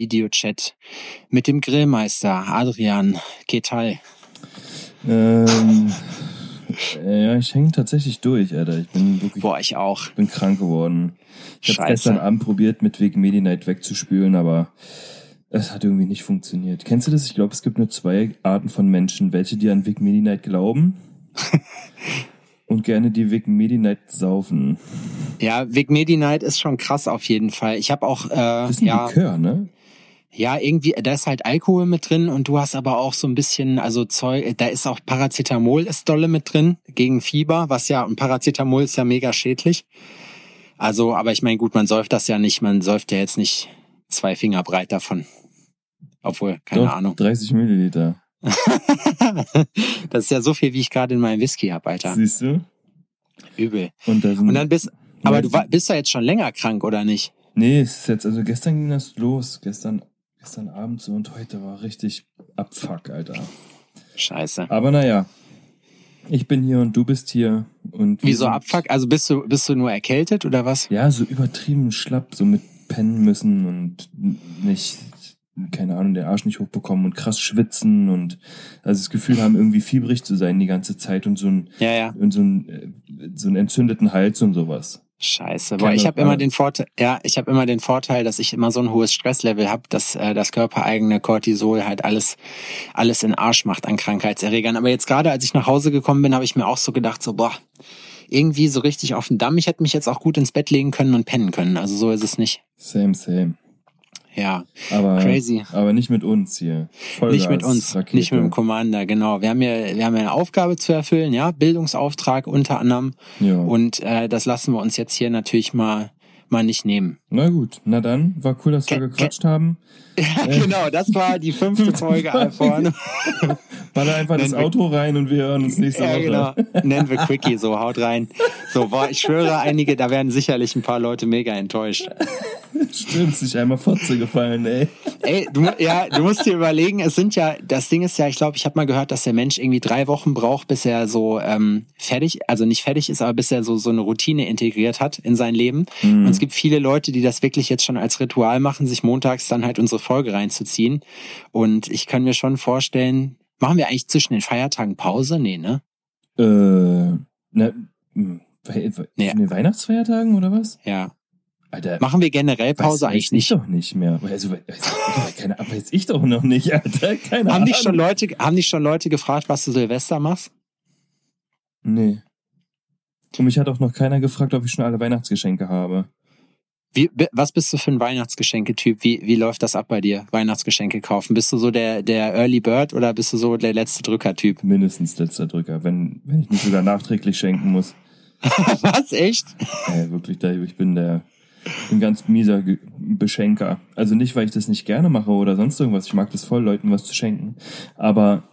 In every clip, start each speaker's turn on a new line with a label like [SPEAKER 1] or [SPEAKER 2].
[SPEAKER 1] Videochat mit dem Grillmeister Adrian Ketal.
[SPEAKER 2] Ähm, ja, ich hänge tatsächlich durch, Alter. Ich bin wirklich.
[SPEAKER 1] Boah, ich auch.
[SPEAKER 2] bin krank geworden. Ich habe gestern Abend probiert, mit Weg Medi Night wegzuspülen, aber es hat irgendwie nicht funktioniert. Kennst du das? Ich glaube, es gibt nur zwei Arten von Menschen. Welche, die an Weg Medi Night glauben und gerne die Weg Medi Night saufen.
[SPEAKER 1] Ja, Vic Medi Night ist schon krass auf jeden Fall. Ich habe auch, äh,
[SPEAKER 2] Das ist ein
[SPEAKER 1] ja,
[SPEAKER 2] Likör, ne?
[SPEAKER 1] Ja, irgendwie, da ist halt Alkohol mit drin und du hast aber auch so ein bisschen, also Zeug, da ist auch Paracetamol ist dolle mit drin gegen Fieber, was ja, und Paracetamol ist ja mega schädlich. Also, aber ich meine, gut, man säuft das ja nicht, man säuft ja jetzt nicht zwei Finger breit davon. Obwohl, keine
[SPEAKER 2] Doch,
[SPEAKER 1] Ahnung.
[SPEAKER 2] 30 Milliliter.
[SPEAKER 1] das ist ja so viel, wie ich gerade in meinem Whisky hab, Alter.
[SPEAKER 2] Siehst du?
[SPEAKER 1] Übel.
[SPEAKER 2] Und,
[SPEAKER 1] Und dann bist, aber du bist ja jetzt schon länger krank, oder nicht?
[SPEAKER 2] Nee, es ist jetzt, also gestern ging das los. Gestern, gestern Abend so und heute war richtig Abfuck, Alter.
[SPEAKER 1] Scheiße.
[SPEAKER 2] Aber naja, ich bin hier und du bist hier und
[SPEAKER 1] Wieso Abfuck? Also bist du, bist du nur erkältet oder was?
[SPEAKER 2] Ja, so übertrieben schlapp, so mit pennen müssen und nicht, keine Ahnung, den Arsch nicht hochbekommen und krass schwitzen und also das Gefühl haben, irgendwie fiebrig zu sein die ganze Zeit und so ein,
[SPEAKER 1] Ja, ja.
[SPEAKER 2] und so ein, äh, so einen entzündeten Hals und sowas.
[SPEAKER 1] Scheiße. Boah, ich habe immer den Vorteil, ja, ich habe immer den Vorteil, dass ich immer so ein hohes Stresslevel habe, dass äh, das körpereigene Cortisol halt alles alles in Arsch macht an Krankheitserregern. Aber jetzt gerade, als ich nach Hause gekommen bin, habe ich mir auch so gedacht, so boah, irgendwie so richtig auf den Damm. Ich hätte mich jetzt auch gut ins Bett legen können und pennen können. Also so ist es nicht.
[SPEAKER 2] Same, same.
[SPEAKER 1] Ja,
[SPEAKER 2] Aber,
[SPEAKER 1] Crazy.
[SPEAKER 2] aber nicht mit uns hier. Vollgas,
[SPEAKER 1] nicht mit uns,
[SPEAKER 2] Rakete.
[SPEAKER 1] nicht mit dem Commander, genau. Wir haben ja, wir haben ja eine Aufgabe zu erfüllen, ja, Bildungsauftrag unter anderem.
[SPEAKER 2] Ja.
[SPEAKER 1] Und äh, das lassen wir uns jetzt hier natürlich mal mal nicht nehmen.
[SPEAKER 2] Na gut, na dann, war cool, dass wir
[SPEAKER 1] Ke-
[SPEAKER 2] gequatscht haben.
[SPEAKER 1] Ja, genau, das war die fünfte Folge iPhone.
[SPEAKER 2] Baller einfach das
[SPEAKER 1] Nennen wir-
[SPEAKER 2] Auto rein und wir hören uns nächste
[SPEAKER 1] Ja,
[SPEAKER 2] Woche.
[SPEAKER 1] genau. Nennen wir Quickie, so haut rein. So, boah, ich schwöre, einige, da werden sicherlich ein paar Leute mega enttäuscht.
[SPEAKER 2] Stimmt, sich einmal Fotze gefallen, ey.
[SPEAKER 1] Ey, du, ja, du musst dir überlegen, es sind ja, das Ding ist ja, ich glaube, ich habe mal gehört, dass der Mensch irgendwie drei Wochen braucht, bis er so ähm, fertig, also nicht fertig ist, aber bis er so so eine Routine integriert hat in sein Leben. Und es gibt viele Leute, die das wirklich jetzt schon als Ritual machen, sich montags dann halt unsere Folge reinzuziehen. Und ich kann mir schon vorstellen, machen wir eigentlich zwischen den Feiertagen Pause? Nee, ne?
[SPEAKER 2] Äh, na, hm, in den Weihnachtsfeiertagen oder was?
[SPEAKER 1] Ja.
[SPEAKER 2] Alter,
[SPEAKER 1] Machen wir generell Pause
[SPEAKER 2] weiß,
[SPEAKER 1] eigentlich
[SPEAKER 2] weiß
[SPEAKER 1] nicht?
[SPEAKER 2] ich doch nicht mehr. Also, weiß, keine, weiß ich doch noch nicht, Alter. Keine
[SPEAKER 1] Haben dich schon Leute, haben dich schon Leute gefragt, was du Silvester machst?
[SPEAKER 2] Nee. Und mich hat auch noch keiner gefragt, ob ich schon alle Weihnachtsgeschenke habe.
[SPEAKER 1] Wie, was bist du für ein Weihnachtsgeschenke-Typ? Wie, wie läuft das ab bei dir? Weihnachtsgeschenke kaufen? Bist du so der, der Early Bird oder bist du so der letzte Drücker-Typ?
[SPEAKER 2] Mindestens letzter Drücker, wenn, wenn ich nicht sogar nachträglich schenken muss.
[SPEAKER 1] was? Echt?
[SPEAKER 2] Äh, wirklich, ich bin der ein ganz mieser Beschenker. Also nicht, weil ich das nicht gerne mache oder sonst irgendwas. Ich mag das voll, Leuten was zu schenken. Aber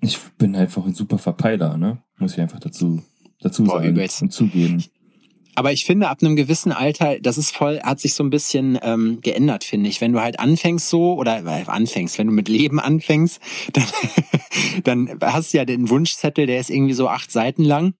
[SPEAKER 2] ich bin einfach ein super Verpeiler, ne? Muss ich einfach dazu, dazu
[SPEAKER 1] Boah,
[SPEAKER 2] sagen
[SPEAKER 1] übelst.
[SPEAKER 2] und zugeben.
[SPEAKER 1] Aber ich finde, ab einem gewissen Alter, das ist voll, hat sich so ein bisschen ähm, geändert, finde ich. Wenn du halt anfängst so, oder äh, anfängst, wenn du mit Leben anfängst, dann, dann hast du ja den Wunschzettel, der ist irgendwie so acht Seiten lang.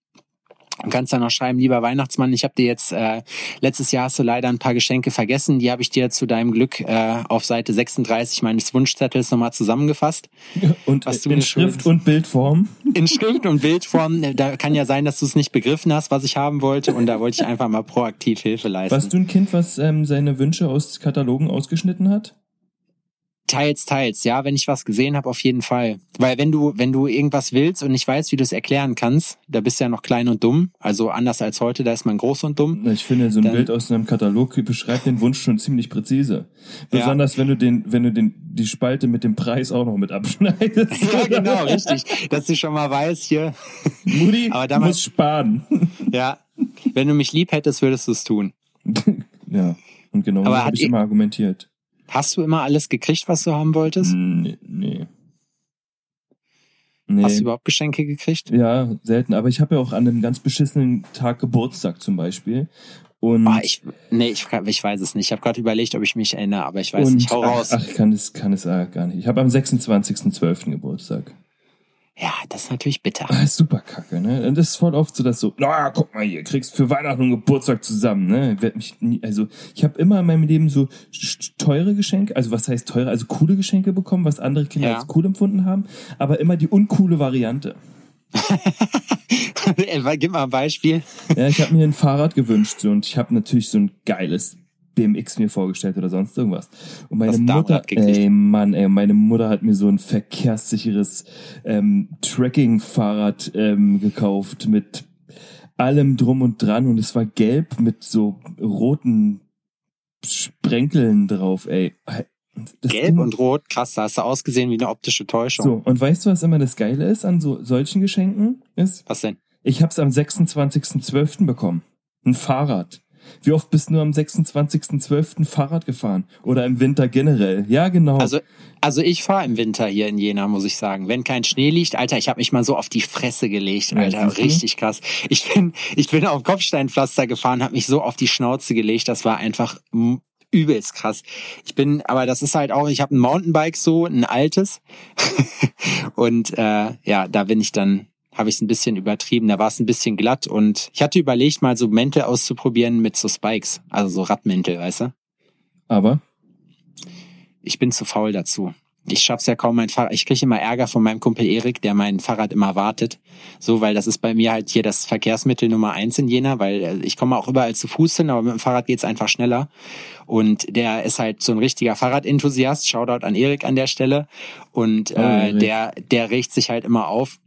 [SPEAKER 1] Und kannst dann noch schreiben, lieber Weihnachtsmann, ich habe dir jetzt, äh, letztes Jahr hast du leider ein paar Geschenke vergessen, die habe ich dir zu deinem Glück äh, auf Seite 36 meines Wunschzettels nochmal zusammengefasst.
[SPEAKER 2] Und
[SPEAKER 1] Was du
[SPEAKER 2] in Schrift und Bildform.
[SPEAKER 1] In Schrift und Bildform, da kann ja sein, dass du es nicht begriffen hast, was ich haben wollte. Und da wollte ich einfach mal proaktiv Hilfe leisten.
[SPEAKER 2] Warst du ein Kind, was ähm, seine Wünsche aus Katalogen ausgeschnitten hat?
[SPEAKER 1] Teils, teils, ja, wenn ich was gesehen habe, auf jeden Fall. Weil wenn du, wenn du irgendwas willst und nicht weißt, wie du es erklären kannst, da bist du ja noch klein und dumm. Also anders als heute, da ist man groß und dumm.
[SPEAKER 2] Ich finde, so ein
[SPEAKER 1] Dann-
[SPEAKER 2] Bild aus einem Katalog beschreibt den Wunsch schon ziemlich präzise.
[SPEAKER 1] Ja.
[SPEAKER 2] Besonders wenn du den, wenn du den, die Spalte mit dem Preis auch noch mit abschneidest.
[SPEAKER 1] Ja, genau, richtig. Dass du schon mal weißt, hier,
[SPEAKER 2] Mutti
[SPEAKER 1] Aber damals-
[SPEAKER 2] muss sparen.
[SPEAKER 1] ja, wenn du mich lieb hättest, würdest du es tun.
[SPEAKER 2] ja. Und genau
[SPEAKER 1] hat
[SPEAKER 2] habe ich immer argumentiert.
[SPEAKER 1] Hast du immer alles gekriegt, was du haben wolltest?
[SPEAKER 2] Nee. Nee. nee.
[SPEAKER 1] Hast du überhaupt Geschenke gekriegt?
[SPEAKER 2] ja, selten. Aber ich habe ja auch an einem ganz beschissenen Tag Geburtstag zum Beispiel. Und,
[SPEAKER 1] Ah, ich, nee, ich, ich weiß es nicht. Ich habe gerade überlegt, ob ich mich erinnere, aber ich weiß
[SPEAKER 2] und
[SPEAKER 1] nicht. Hau raus.
[SPEAKER 2] Ach, ach, ich kann das, kann es äh, gar nicht. Ich habe am 26.12. Geburtstag.
[SPEAKER 1] Ja, das ist natürlich bitter.
[SPEAKER 2] Das ist super kacke, ne? Und das ist voll oft so, dass so, naja, guck mal hier, kriegst für Weihnachten und Geburtstag zusammen, ne? Ich werd mich nie, also ich habe immer in meinem Leben so teure Geschenke, also was heißt teure, also coole Geschenke bekommen, was andere Kinder ja. als cool empfunden haben, aber immer die uncoole Variante.
[SPEAKER 1] Gib mal ein Beispiel.
[SPEAKER 2] Ja, ich habe mir ein Fahrrad gewünscht so, und ich habe natürlich so ein geiles BMX mir vorgestellt oder sonst irgendwas. Und meine Was Mutter, ey Mann, ey, meine Mutter hat mir so ein verkehrssicheres ähm, Tracking-Fahrrad ähm, gekauft mit allem drum und dran und es war gelb mit so roten Sprenkeln drauf, ey.
[SPEAKER 1] Das Gelb Ding, und Rot, krass, da hast du ausgesehen wie eine optische Täuschung.
[SPEAKER 2] So, und weißt du, was immer das Geile ist an so solchen Geschenken? Ist?
[SPEAKER 1] Was denn?
[SPEAKER 2] Ich hab's am 26.12. bekommen. Ein Fahrrad. Wie oft bist du am 26.12. Fahrrad gefahren? Oder im Winter generell? Ja, genau.
[SPEAKER 1] Also, also ich fahre im Winter hier in Jena, muss ich sagen. Wenn kein Schnee liegt, Alter, ich habe mich mal so auf die Fresse gelegt, Alter, ja, richtig krass. Ich bin, ich bin auf Kopfsteinpflaster gefahren, habe mich so auf die Schnauze gelegt, das war einfach übelst krass. Ich bin, aber das ist halt auch, ich habe ein Mountainbike so, ein altes. und äh, ja, da bin ich dann habe ich es ein bisschen übertrieben. Da war es ein bisschen glatt und ich hatte überlegt, mal so Mäntel auszuprobieren mit so Spikes, also so Radmäntel, weißt du?
[SPEAKER 2] Aber?
[SPEAKER 1] Ich bin zu faul dazu. Ich schaff's ja kaum mein Fahrrad. Ich kriege immer Ärger von meinem Kumpel Erik, der mein Fahrrad immer wartet. So, weil das ist bei mir halt hier das Verkehrsmittel Nummer eins in Jena, weil äh, ich komme auch überall zu Fuß hin, aber mit dem Fahrrad geht's einfach schneller. Und der ist halt so ein richtiger Fahrradenthusiast. Shoutout an Erik an der Stelle. Und äh, oh, der, der regt sich halt immer auf,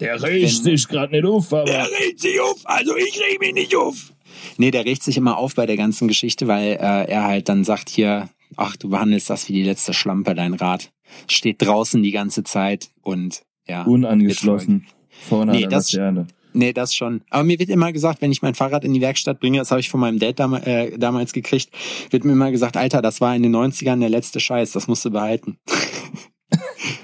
[SPEAKER 2] der regt sich gerade nicht auf, aber.
[SPEAKER 1] Der regt sich auf, also ich reg mich nicht auf. Nee, der regt sich immer auf bei der ganzen Geschichte, weil äh, er halt dann sagt hier, ach, du behandelst das wie die letzte Schlampe, dein Rad. Steht draußen die ganze Zeit und ja.
[SPEAKER 2] Unangeschlossen. Vorne nee, das, Laterne.
[SPEAKER 1] Nee, das schon. Aber mir wird immer gesagt, wenn ich mein Fahrrad in die Werkstatt bringe, das habe ich von meinem Dad dam äh, damals gekriegt, wird mir immer gesagt, Alter, das war in den 90ern der letzte Scheiß, das musst du behalten.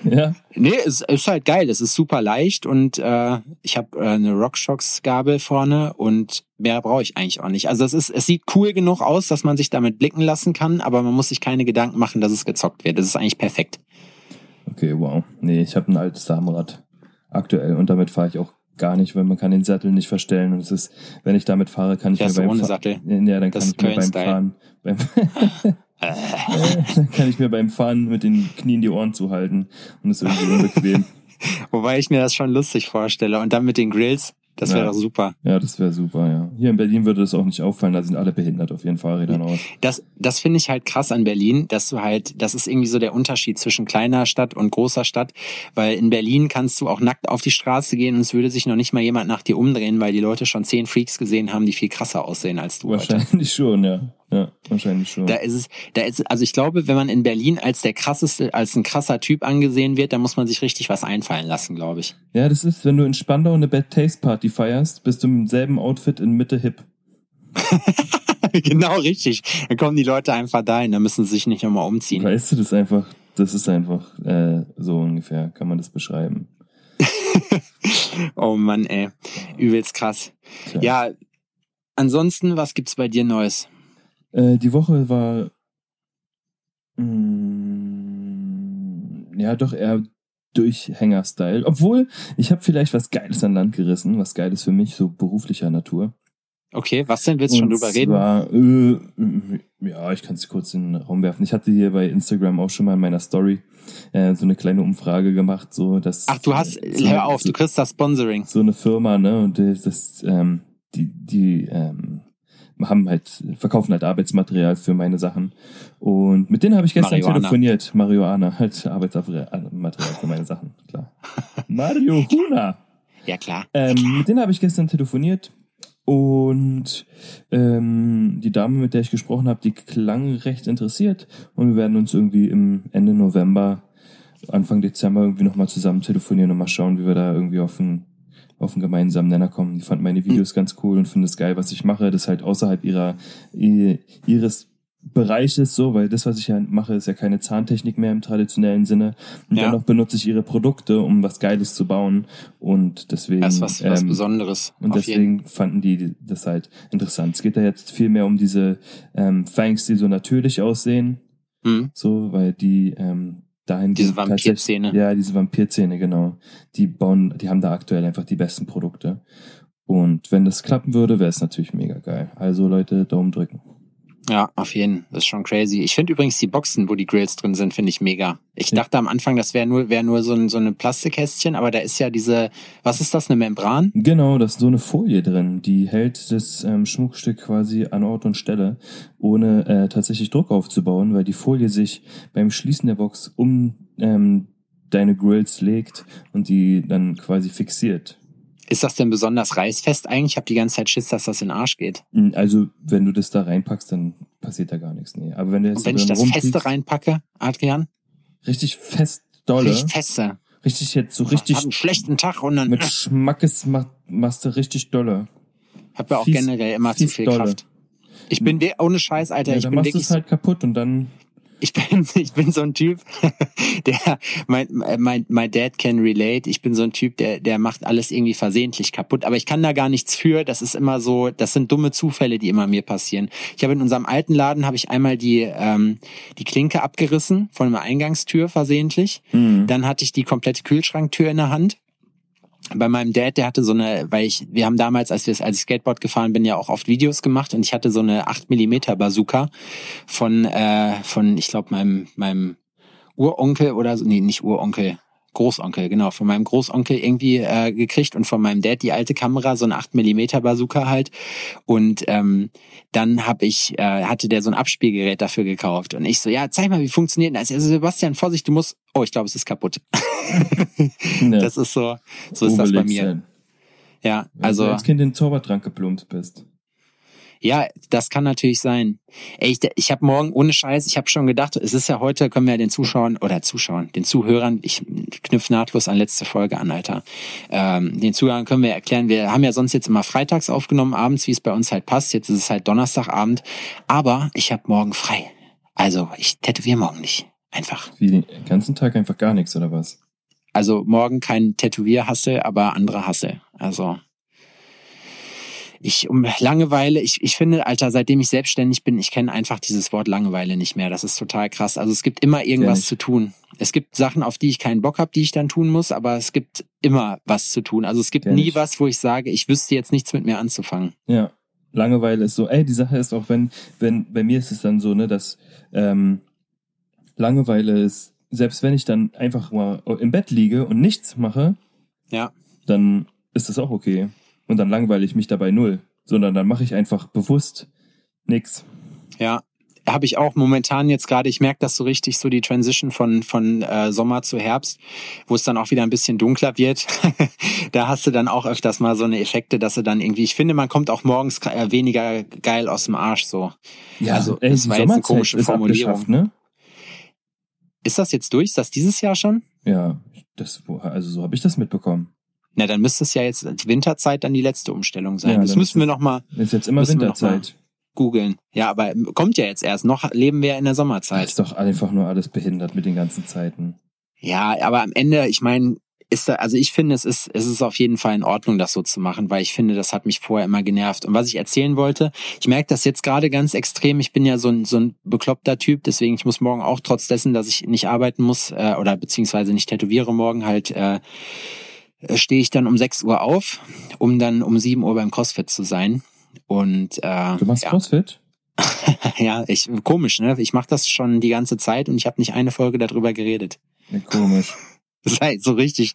[SPEAKER 2] Ja.
[SPEAKER 1] Nee, es ist halt geil. Es ist super leicht und äh, ich habe äh, eine RockShox-Gabel vorne und mehr brauche ich eigentlich auch nicht. Also es ist, es sieht cool genug aus, dass man sich damit blicken lassen kann, aber man muss sich keine Gedanken machen, dass es gezockt wird. Das ist eigentlich perfekt.
[SPEAKER 2] Okay, wow. Nee, ich habe ein altes Damenrad aktuell und damit fahre ich auch gar nicht, weil man kann den Sattel nicht verstellen und es ist, wenn ich damit fahre, kann ich
[SPEAKER 1] mir
[SPEAKER 2] beim
[SPEAKER 1] ohne Sattel.
[SPEAKER 2] Ja, dann kann ich mir beim Fahren beim dann kann ich mir beim Fahren mit den Knien die Ohren zuhalten und ist irgendwie unbequem.
[SPEAKER 1] Wobei ich mir das schon lustig vorstelle. Und dann mit den Grills, das wäre
[SPEAKER 2] ja.
[SPEAKER 1] doch super.
[SPEAKER 2] Ja, das wäre super, ja. Hier in Berlin würde das auch nicht auffallen, da sind alle behindert auf ihren Fahrrädern aus.
[SPEAKER 1] Das, das finde ich halt krass an Berlin, dass du halt, das ist irgendwie so der Unterschied zwischen kleiner Stadt und großer Stadt, weil in Berlin kannst du auch nackt auf die Straße gehen und es würde sich noch nicht mal jemand nach dir umdrehen, weil die Leute schon zehn Freaks gesehen haben, die viel krasser aussehen als du.
[SPEAKER 2] Wahrscheinlich
[SPEAKER 1] heute.
[SPEAKER 2] schon, ja. Ja, wahrscheinlich schon.
[SPEAKER 1] Da ist es, da ist, also ich glaube, wenn man in Berlin als der krasseste, als ein krasser Typ angesehen wird, dann muss man sich richtig was einfallen lassen, glaube ich.
[SPEAKER 2] Ja, das ist, wenn du in Spandau eine Bad Taste Party feierst, bist du im selben Outfit in Mitte hip.
[SPEAKER 1] genau, richtig. Dann kommen die Leute einfach dahin, da müssen sie sich nicht nochmal umziehen.
[SPEAKER 2] Weißt du, das einfach, das ist einfach äh, so ungefähr, kann man das beschreiben.
[SPEAKER 1] oh Mann, ey. Übelst krass. Klar. Ja, ansonsten, was gibt's bei dir Neues?
[SPEAKER 2] Äh, die Woche war mh, mm, ja doch eher Durchhänger-Style. Obwohl, ich habe vielleicht was Geiles an Land gerissen, was Geiles für mich, so beruflicher Natur.
[SPEAKER 1] Okay, was denn? Willst du schon drüber
[SPEAKER 2] zwar, reden? Äh, ja, ich kann es kurz in den Raum werfen. Ich hatte hier bei Instagram auch schon mal in meiner Story äh, so eine kleine Umfrage gemacht, so dass.
[SPEAKER 1] Ach, du hast, so, hör auf, so, du kriegst das Sponsoring.
[SPEAKER 2] So eine Firma, ne? Und das, ähm, die, die ähm, haben halt, verkaufen halt Arbeitsmaterial für meine Sachen. Und mit denen habe ich gestern Marihuana. telefoniert. Marihuana, halt Arbeitsmaterial für meine Sachen, klar. Mario Huna.
[SPEAKER 1] Ja, klar.
[SPEAKER 2] Ähm, mit denen habe ich gestern telefoniert. Und ähm, die Dame, mit der ich gesprochen habe, die klang recht interessiert. Und wir werden uns irgendwie im Ende November, Anfang Dezember irgendwie nochmal zusammen telefonieren und mal schauen, wie wir da irgendwie auf ein auf einen gemeinsamen Nenner kommen. Die fanden meine Videos mhm. ganz cool und finden es geil, was ich mache. Das ist halt außerhalb ihrer, ihres Bereiches so, weil das, was ich ja mache, ist ja keine Zahntechnik mehr im traditionellen Sinne. Und ja. dennoch benutze ich ihre Produkte, um was Geiles zu bauen. Und deswegen.
[SPEAKER 1] Das ist was, ähm, was Besonderes.
[SPEAKER 2] Und deswegen jeden. fanden die das halt interessant. Es geht da jetzt viel mehr um diese ähm, Fangs, die so natürlich aussehen. Mhm. So, weil die ähm, dahin
[SPEAKER 1] Diese Vampirzähne.
[SPEAKER 2] Ja, diese Vampirzähne, genau. Die bauen, die haben da aktuell einfach die besten Produkte. Und wenn das klappen würde, wäre es natürlich mega geil. Also Leute, Daumen drücken.
[SPEAKER 1] Ja, auf jeden. Das ist schon crazy. Ich finde übrigens die Boxen, wo die Grills drin sind, finde ich mega. Ich
[SPEAKER 2] Ja.
[SPEAKER 1] dachte am Anfang, das wäre nur, wäre nur so, ein, so eine Plastikkästchen, aber da ist ja diese, was ist das, eine Membran?
[SPEAKER 2] Genau, da ist so eine Folie drin, die hält das ähm, Schmuckstück quasi an Ort und Stelle, ohne äh, tatsächlich Druck aufzubauen, weil die Folie sich beim Schließen der Box um ähm, deine Grills legt und die dann quasi fixiert.
[SPEAKER 1] Ist das denn besonders reißfest eigentlich? Ich habe die ganze Zeit Schiss, dass das in den Arsch geht.
[SPEAKER 2] Mm, Also, wenn du das da reinpackst, dann passiert da gar nichts. Nee. Aber wenn du jetzt
[SPEAKER 1] Und wenn ich das Feste reinpacke, Adrian,
[SPEAKER 2] richtig fest dolle,
[SPEAKER 1] richtig feste.
[SPEAKER 2] richtig jetzt so
[SPEAKER 1] Ich hab
[SPEAKER 2] richtig
[SPEAKER 1] einen schlechten Tag und dann
[SPEAKER 2] mit Schmackes mach, machst du richtig dolle.
[SPEAKER 1] hab ja auch
[SPEAKER 2] fies-
[SPEAKER 1] generell immer zu viel
[SPEAKER 2] dolle.
[SPEAKER 1] Kraft. Ich bin we- ohne Scheiß, Alter,
[SPEAKER 2] Ja,
[SPEAKER 1] ich
[SPEAKER 2] dann
[SPEAKER 1] bin
[SPEAKER 2] machst du
[SPEAKER 1] wirklich
[SPEAKER 2] es halt kaputt und dann
[SPEAKER 1] ich bin, ich bin so ein Typ, der, mein, mein, my dad can relate. Ich bin so ein Typ, der, der macht alles irgendwie versehentlich kaputt. Aber ich kann da gar nichts für. Das ist immer so, das sind dumme Zufälle, die immer mir passieren. Ich habe in unserem alten Laden, habe ich einmal die, ähm, die Klinke abgerissen von der Eingangstür versehentlich.
[SPEAKER 2] Mhm.
[SPEAKER 1] Dann hatte ich die komplette Kühlschranktür in der Hand. Bei meinem Dad, der hatte so eine, weil ich, wir haben damals, als wir als ich Skateboard gefahren bin, ja auch oft Videos gemacht und ich hatte so eine 8 Millimeter Bazooka von, äh, von, ich glaube, meinem, meinem Uronkel oder so, nee, nicht Uronkel, Großonkel, genau, von meinem Großonkel irgendwie äh, gekriegt und von meinem Dad die alte Kamera, so eine 8 Millimeter Bazooka halt. Und ähm, dann hab ich, äh, hatte der so ein Abspielgerät dafür gekauft. Und ich so, ja, zeig mal, wie funktioniert das? Also Sebastian, Vorsicht, du musst. Oh, ich glaube, es ist kaputt.
[SPEAKER 2] Ja.
[SPEAKER 1] Das ist so, so ist das bei
[SPEAKER 2] Obelix
[SPEAKER 1] mir.
[SPEAKER 2] sein.
[SPEAKER 1] Ja,
[SPEAKER 2] Wenn du
[SPEAKER 1] also
[SPEAKER 2] als Kind in den Zaubertrank geplumpt bist.
[SPEAKER 1] Ja, das kann natürlich sein. Ey, ich, ich habe morgen ohne Scheiß, ich habe schon gedacht, es ist ja heute, können wir ja den Zuschauern oder Zuschauern, den Zuhörern, ich knüpfe nahtlos an letzte Folge an, Alter. Ähm, den Zuhörern können wir erklären, wir haben ja sonst jetzt immer freitags aufgenommen, abends, wie es bei uns halt passt. Jetzt ist es halt Donnerstagabend, aber ich habe morgen frei. Also ich tätowiere morgen nicht. Einfach.
[SPEAKER 2] Wie den ganzen Tag einfach gar nichts, oder was?
[SPEAKER 1] Also morgen kein Tätowierhassel, aber andere Hassel. Also ich um Langeweile, ich, ich finde, Alter, seitdem ich selbstständig bin, ich kenne einfach dieses Wort Langeweile nicht mehr. Das ist total krass. Also es gibt immer irgendwas zu tun. Es gibt Sachen, auf die ich keinen Bock habe, die ich dann tun muss, aber es gibt immer was zu tun. Also es gibt
[SPEAKER 2] Kenn
[SPEAKER 1] nie
[SPEAKER 2] ich.
[SPEAKER 1] was, wo ich sage, ich wüsste jetzt nichts mit mir anzufangen.
[SPEAKER 2] Ja. Langeweile ist so, ey, die Sache ist auch, wenn, wenn, bei mir ist es dann so, ne, dass ähm, Langeweile ist, selbst wenn ich dann einfach mal im Bett liege und nichts mache,
[SPEAKER 1] Ja.
[SPEAKER 2] dann ist das auch okay. Und dann langweile ich mich dabei null. Sondern dann mache ich einfach bewusst nix.
[SPEAKER 1] Ja, habe ich auch momentan jetzt gerade, ich merke das so richtig, so die Transition von, von äh, Sommer zu Herbst, wo es dann auch wieder ein bisschen dunkler wird. da hast du dann auch öfters mal so eine Effekte, dass du dann irgendwie, ich finde, man kommt auch morgens äh, weniger geil aus dem Arsch so. Also,
[SPEAKER 2] ey,
[SPEAKER 1] das war jetzt eine komische
[SPEAKER 2] ist
[SPEAKER 1] Formulierung.
[SPEAKER 2] ne?
[SPEAKER 1] Ist das jetzt durch? Ist das dieses Jahr schon?
[SPEAKER 2] Ja, das, also so habe ich das mitbekommen.
[SPEAKER 1] Na, dann müsste es ja jetzt die Winterzeit dann die letzte Umstellung sein.
[SPEAKER 2] Ja,
[SPEAKER 1] das müssen wir noch mal
[SPEAKER 2] Ist jetzt immer Winterzeit.
[SPEAKER 1] googeln. Ja, aber kommt ja jetzt erst. Noch leben wir ja in der
[SPEAKER 2] Das
[SPEAKER 1] Sommerzeit.
[SPEAKER 2] ist doch einfach nur alles behindert mit den ganzen Zeiten.
[SPEAKER 1] Ja, aber am Ende, ich meine, ist da, also ich finde, es ist, es ist auf jeden Fall in Ordnung, das so zu machen, weil ich finde, das hat mich vorher immer genervt. Und was ich erzählen wollte, ich merke das jetzt gerade ganz extrem. Ich bin ja so ein, so ein bekloppter Typ, deswegen ich muss morgen auch trotz dessen, dass ich nicht arbeiten muss äh, oder beziehungsweise nicht tätowiere morgen halt, äh, stehe ich dann um 6 Uhr auf, um dann um 7 Uhr beim CrossFit zu sein. Und äh,
[SPEAKER 2] Du machst
[SPEAKER 1] ja,
[SPEAKER 2] Crossfit?
[SPEAKER 1] ja, ich komisch, ne? Ich mache das schon die ganze Zeit und ich habe nicht eine Folge darüber geredet.
[SPEAKER 2] Ja, komisch.
[SPEAKER 1] Das halt so richtig.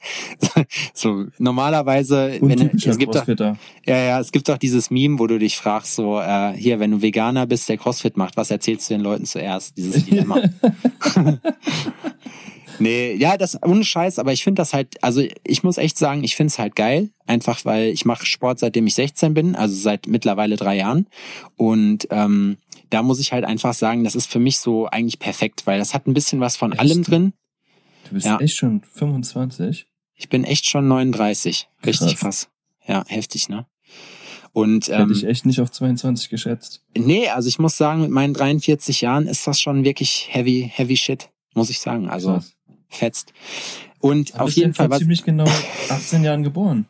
[SPEAKER 1] So normalerweise, wenn es gibt doch, ja ja, es gibt doch dieses Meme, wo du dich fragst, so äh, hier, wenn du Veganer bist, der CrossFit macht, was erzählst du den Leuten zuerst? Dieses Dilemma. Nee, ja, das ohne Scheiß, aber ich finde das halt, also ich muss echt sagen, ich finde es halt geil, einfach weil ich mache Sport seitdem ich 16 bin, also seit mittlerweile drei Jahren und ähm, da muss ich halt einfach sagen, das ist für mich so eigentlich perfekt, weil das hat ein bisschen was von
[SPEAKER 2] Echt?
[SPEAKER 1] allem drin.
[SPEAKER 2] Du bist
[SPEAKER 1] Ja.
[SPEAKER 2] echt schon 25?
[SPEAKER 1] Ich bin echt schon 39. Richtig
[SPEAKER 2] Krass.
[SPEAKER 1] krass. Ja, heftig, ne? Und
[SPEAKER 2] Hätte
[SPEAKER 1] ähm,
[SPEAKER 2] ich echt nicht auf 22 geschätzt.
[SPEAKER 1] nee, also ich muss sagen, mit meinen 43 Jahren ist das schon wirklich heavy, heavy shit, muss ich sagen. Also
[SPEAKER 2] Krass.
[SPEAKER 1] Fetzt. Und
[SPEAKER 2] Aber
[SPEAKER 1] auf jeden Fall
[SPEAKER 2] vor
[SPEAKER 1] was.
[SPEAKER 2] ziemlich genau 18 Jahren geboren.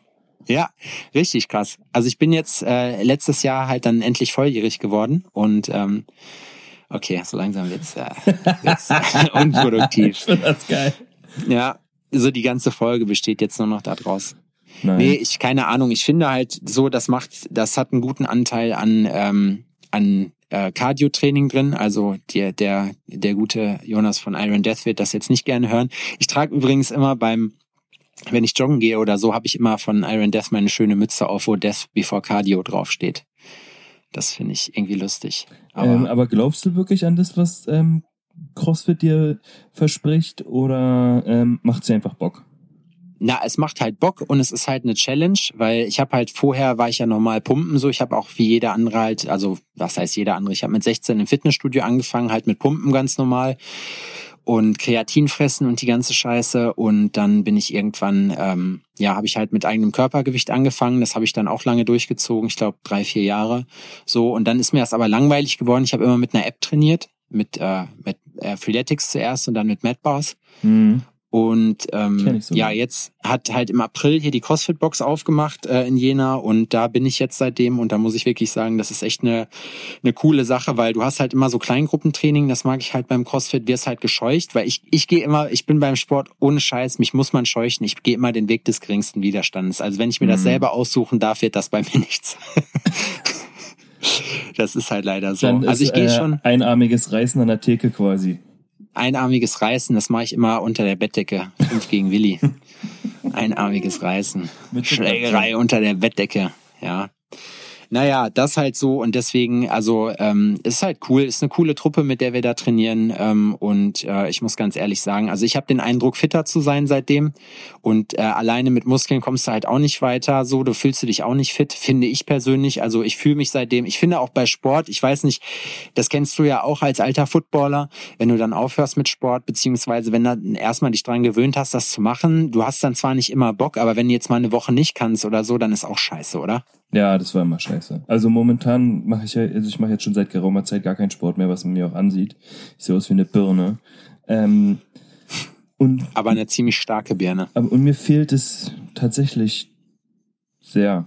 [SPEAKER 1] Ja, richtig krass. Also ich bin jetzt äh, letztes Jahr halt dann endlich volljährig geworden und ähm, Okay, so langsam wird's, äh, wird's unproduktiv.
[SPEAKER 2] Ich finde das geil.
[SPEAKER 1] Ja, so die ganze Folge besteht jetzt nur noch daraus.
[SPEAKER 2] Nein.
[SPEAKER 1] Nee, ich keine Ahnung. Ich finde halt so, das macht, das hat einen guten Anteil an ähm, an äh, Cardio-Training drin. Also der der der gute Jonas von Iron Death wird das jetzt nicht gerne hören. Ich trage übrigens immer beim wenn ich joggen gehe oder so, habe ich immer von Iron Death meine schöne Mütze auf, wo Death Before Cardio draufsteht. Das finde ich irgendwie lustig.
[SPEAKER 2] Aber, ähm, aber glaubst du wirklich an das, was ähm, CrossFit dir verspricht, oder ähm, macht sie einfach Bock?
[SPEAKER 1] Na, es macht halt Bock und es ist halt eine Challenge, weil ich habe halt vorher war ich ja normal pumpen so, ich habe auch wie jeder andere halt, also was heißt jeder andere, ich habe mit 16 im Fitnessstudio angefangen, halt mit Pumpen ganz normal und Kreatin fressen und die ganze Scheiße. Und dann bin ich irgendwann, ähm, ja, habe ich halt mit eigenem Körpergewicht angefangen, das habe ich dann auch lange durchgezogen, ich glaube drei, vier Jahre so. Und dann ist mir das aber langweilig geworden, ich habe immer mit einer App trainiert, mit, äh, mit Freeletics zuerst und dann mit Madbars. Mhm. Und ähm, so ja, jetzt hat halt im April hier die CrossFit-Box aufgemacht äh, in Jena und da bin ich jetzt seitdem und da muss ich wirklich sagen, das ist echt eine, eine coole Sache, weil du hast halt immer so Kleingruppentraining, das mag ich halt beim CrossFit, wirst halt gescheucht, weil ich, ich gehe immer, ich bin beim Sport ohne Scheiß, mich muss man scheuchen, ich gehe immer den Weg des geringsten Widerstandes. Also wenn ich mir mhm. das selber aussuchen darf, wird das bei mir nichts. das ist halt leider so.
[SPEAKER 2] Dann
[SPEAKER 1] also
[SPEAKER 2] ich gehe äh, schon. Einarmiges Reißen an der Theke quasi
[SPEAKER 1] einarmiges Reißen, das mache ich immer unter der Bettdecke. Fünf gegen Willi. Einarmiges Reißen. Schlägerei unter der Bettdecke. Ja. Naja, das halt so und deswegen, also ähm, ist halt cool, ist eine coole Truppe, mit der wir da trainieren ähm, und äh, ich muss ganz ehrlich sagen, also ich habe den Eindruck, fitter zu sein seitdem und äh, alleine mit Muskeln kommst du halt auch nicht weiter, so, du fühlst du dich auch nicht fit, finde ich persönlich, also ich fühle mich seitdem, ich finde auch bei Sport, ich weiß nicht, das kennst du ja auch als alter Footballer, wenn du dann aufhörst mit Sport, beziehungsweise wenn du erstmal dich dran gewöhnt hast, das zu machen, du hast dann zwar nicht immer Bock, aber wenn du jetzt mal eine Woche nicht kannst oder so, dann ist auch scheiße, oder?
[SPEAKER 2] Ja, das war immer scheiße. Also momentan mache ich ja, also ich mache jetzt schon seit geraumer Zeit gar keinen Sport mehr, was man mir auch ansieht. Ich sehe aus wie eine Birne. Ähm, und,
[SPEAKER 1] aber eine ziemlich starke Birne.
[SPEAKER 2] Aber, und mir fehlt es tatsächlich sehr,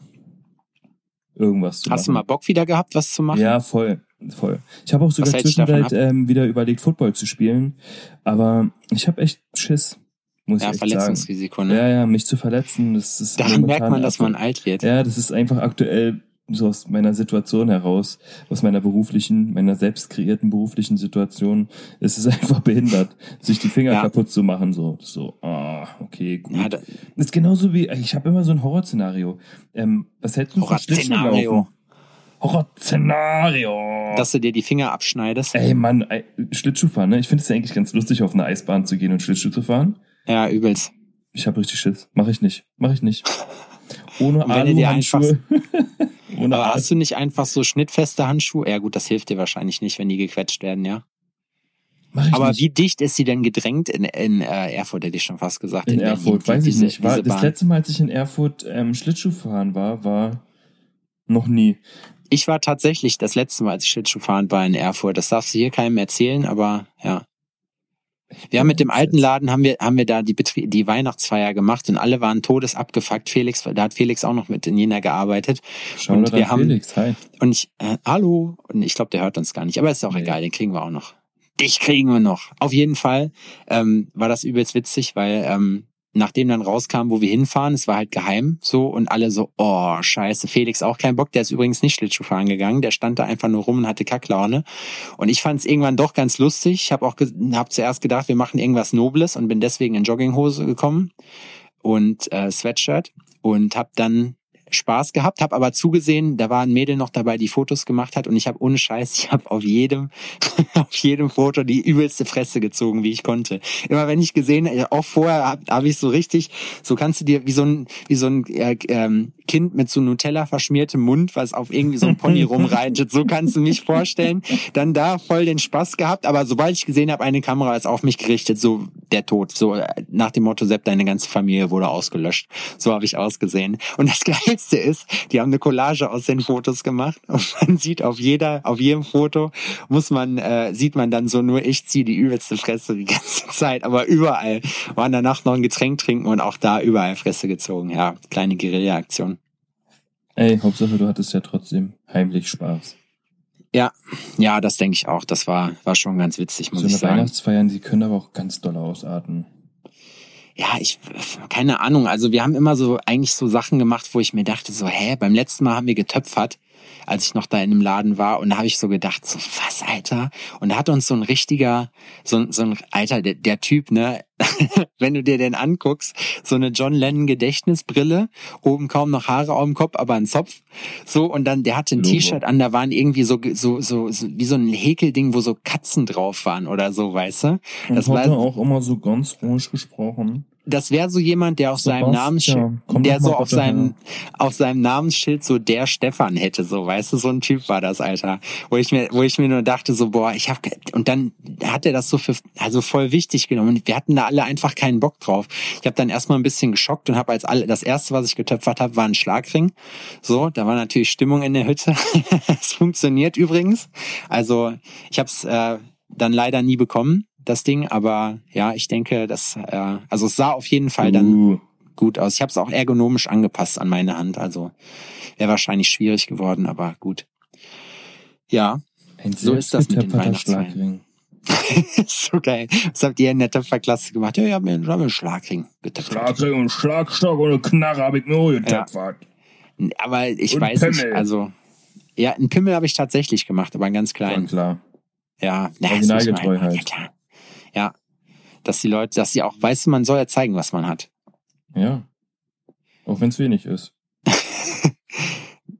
[SPEAKER 2] irgendwas zu
[SPEAKER 1] Hast machen. Hast du mal Bock wieder gehabt, was zu machen?
[SPEAKER 2] Ja, voll. Voll. Ich habe auch sogar zwischendurch ähm, wieder überlegt, Football zu spielen, aber ich habe echt Schiss. Muss ja, ich
[SPEAKER 1] Verletzungsrisiko,
[SPEAKER 2] sagen.
[SPEAKER 1] ne?
[SPEAKER 2] Ja, ja, mich zu verletzen, das ist.
[SPEAKER 1] Daran merkt man, dass man alt wird.
[SPEAKER 2] Ja, das ist einfach aktuell so aus meiner Situation heraus, aus meiner beruflichen, meiner selbst kreierten beruflichen Situation, ist es einfach behindert, sich die Finger ja. kaputt zu machen. So, so, ah, okay, gut. Ja, das ist genauso wie, ich habe immer so ein Horrorszenario. Ähm, was hältst du von Schlittschuhlaufen? Horrorszenario.
[SPEAKER 1] Dass du dir die Finger abschneidest.
[SPEAKER 2] Ey, Mann, Schlittschuh fahren, ne? Ich finde es ja eigentlich ganz lustig, auf eine Eisbahn zu gehen und Schlittschuh zu fahren.
[SPEAKER 1] Ja, übelst.
[SPEAKER 2] Ich habe richtig Schiss. Mach ich nicht. Mach ich nicht. Ohne Alu-Handschuhe.
[SPEAKER 1] Ohne Aber hast du nicht einfach so schnittfeste Handschuhe? Ja gut, das hilft dir wahrscheinlich nicht, wenn die gequetscht werden, ja? Mach ich Aber nicht. wie dicht ist sie denn gedrängt in, in äh, Erfurt, hätte ich schon fast gesagt.
[SPEAKER 2] In, in Erfurt, weiß ich nicht. War, das letzte Mal, als ich in Erfurt ähm, Schlittschuh fahren war, war noch nie.
[SPEAKER 1] Ich war tatsächlich das letzte Mal, als ich Schlittschuh fahren war in Erfurt. Das darfst du hier keinem erzählen, aber ja. Wir haben mit dem alten Laden haben wir haben wir da die Betrie die Weihnachtsfeier gemacht und alle waren todesabgefuckt. Felix, da hat Felix auch noch mit in Jena gearbeitet.
[SPEAKER 2] Schau und wir haben Felix, hi.
[SPEAKER 1] Und ich äh, hallo und ich glaube, der hört uns gar nicht, aber ist auch nee. egal, den kriegen wir auch noch. Dich kriegen wir noch. Auf jeden Fall ähm, war das übelst witzig, weil ähm, nachdem dann rauskam, wo wir hinfahren, es war halt geheim so und alle so, oh scheiße, Felix auch kein Bock, der ist übrigens nicht Schlittschuhfahren gegangen, der stand da einfach nur rum und hatte Kacklaune. Und ich fand es irgendwann doch ganz lustig, ich habe auch hab zuerst gedacht, wir machen irgendwas Nobles und bin deswegen in Jogginghose gekommen und äh, Sweatshirt und habe dann Spaß gehabt, habe aber zugesehen, da war ein Mädel noch dabei, die Fotos gemacht hat und ich habe ohne Scheiß, ich habe auf jedem auf jedem Foto die übelste Fresse gezogen, wie ich konnte. Immer wenn ich gesehen, auch vorher habe hab ich so richtig, so kannst du dir wie so ein wie so ein äh, ähm, Kind mit so Nutella verschmiertem Mund, was auf irgendwie so ein Pony rumreitet, so kannst du mich vorstellen. Dann da voll den Spaß gehabt, aber sobald ich gesehen habe, eine Kamera ist auf mich gerichtet, so der Tod, so äh, nach dem Motto Sepp, deine ganze Familie wurde ausgelöscht. So habe ich ausgesehen. Und das Geilste Geilste ist, die haben eine Collage aus den Fotos gemacht und man sieht auf jeder, auf jedem Foto muss man, äh, sieht man dann so nur ich ziehe die übelste Fresse die ganze Zeit, aber überall waren danach noch ein Getränk trinken und auch da überall Fresse gezogen. Ja, kleine Guerilla-Aktion.
[SPEAKER 2] Ey, Hauptsache du hattest ja trotzdem heimlich Spaß.
[SPEAKER 1] Ja, ja, das denke ich auch. Das war, war schon ganz witzig, muss
[SPEAKER 2] so
[SPEAKER 1] ich
[SPEAKER 2] eine
[SPEAKER 1] sagen.
[SPEAKER 2] Weihnachtsfeiern, die können aber auch ganz doll ausarten.
[SPEAKER 1] Ja, ich, keine Ahnung. Also wir haben immer so eigentlich so Sachen gemacht, wo ich mir dachte, so, hä, beim letzten Mal haben wir getöpfert, als ich noch da in einem Laden war. Und da habe ich so gedacht, so, was, Alter? Und da hat uns so ein richtiger, so, ein- so ein, Alter, der, der Typ, ne, wenn du dir den anguckst, so eine John Lennon Gedächtnisbrille, oben kaum noch Haare auf dem Kopf, aber ein Zopf. So, und dann, der hatte ein. T-Shirt an, da waren irgendwie so, so, so, so, wie so ein Häkelding, wo so Katzen drauf waren oder so, weißt du? Das war-
[SPEAKER 2] auch immer so ganz ruhig gesprochen.
[SPEAKER 1] das wäre so jemand, der auf seinem
[SPEAKER 2] Sebastian,
[SPEAKER 1] Namensschild,
[SPEAKER 2] komm
[SPEAKER 1] der so auf seinem,
[SPEAKER 2] her.
[SPEAKER 1] auf seinem Namensschild so der Stefan hätte, so, weißt du, so ein Typ war das, Alter. Wo ich mir, wo ich mir nur dachte, so, boah, ich hab, und dann hat er das so für, also voll wichtig genommen. Und wir hatten da alle einfach keinen Bock drauf. Ich habe dann erstmal ein bisschen geschockt und habe als alle, das erste, was ich getöpfert habe, war ein Schlagring. So, da war natürlich Stimmung in der Hütte. Es funktioniert übrigens. Also, ich habe es äh, dann leider nie bekommen, das Ding, aber ja, ich denke, das, äh, also es sah auf jeden Fall dann
[SPEAKER 2] Uh,
[SPEAKER 1] gut aus. Ich habe es auch ergonomisch angepasst an meine Hand, also wäre wahrscheinlich schwierig geworden, aber gut. Ja,
[SPEAKER 2] ein
[SPEAKER 1] So ist das mit Weihnachtsfeiern.
[SPEAKER 2] Schlagring.
[SPEAKER 1] so geil. Was habt ihr in der Töpferklasse gemacht? Ja, ich habe mir, ich hab mir einen Schlagring getöpfert.
[SPEAKER 2] Schlagring und Schlagstock und eine Knarre habe ich mir auch getöpfert.
[SPEAKER 1] Aber ich
[SPEAKER 2] Und
[SPEAKER 1] weiß
[SPEAKER 2] Pimmel.
[SPEAKER 1] nicht, also ja, einen Pimmel habe ich tatsächlich gemacht, aber einen ganz
[SPEAKER 2] Ja,
[SPEAKER 1] kleinen.
[SPEAKER 2] klar.
[SPEAKER 1] Ja, na, das
[SPEAKER 2] Originalgetreu halt.
[SPEAKER 1] Ja, klar. Ja, dass die Leute, dass sie auch, weißt du, man soll ja zeigen, was man hat.
[SPEAKER 2] Ja. Auch wenn es wenig ist.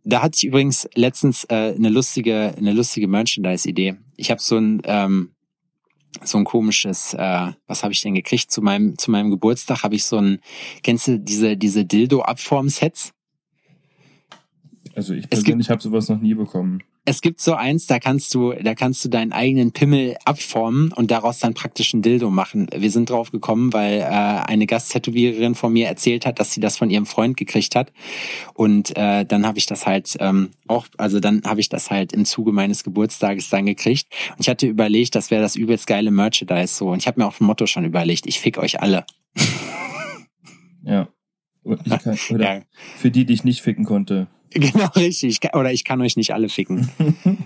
[SPEAKER 1] Da hatte ich übrigens letztens äh, eine lustige, eine lustige Merchandise-Idee. Ich habe so ein ähm, so ein komisches, äh, was habe ich denn gekriegt zu meinem zu meinem Geburtstag? Habe ich so ein, kennst du diese diese Dildo-Abform-Sets?
[SPEAKER 2] Also ich persönlich habe sowas noch nie bekommen.
[SPEAKER 1] Es gibt so eins, da kannst du, da kannst du deinen eigenen Pimmel abformen und daraus dann praktisch ein Dildo machen. Wir sind drauf gekommen, weil äh, eine Gasttätowiererin von mir erzählt hat, dass sie das von ihrem Freund gekriegt hat. Und äh, dann habe ich das halt ähm, auch, also dann habe ich das halt im Zuge meines Geburtstages dann gekriegt. Und ich hatte überlegt, das wäre das übelst geile Merchandise so. Und ich habe mir auch ein Motto schon überlegt, ich fick euch alle.
[SPEAKER 2] Ja. Kann,
[SPEAKER 1] Ja,
[SPEAKER 2] für die, die ich nicht ficken konnte.
[SPEAKER 1] Genau richtig. Oder ich kann euch nicht alle ficken.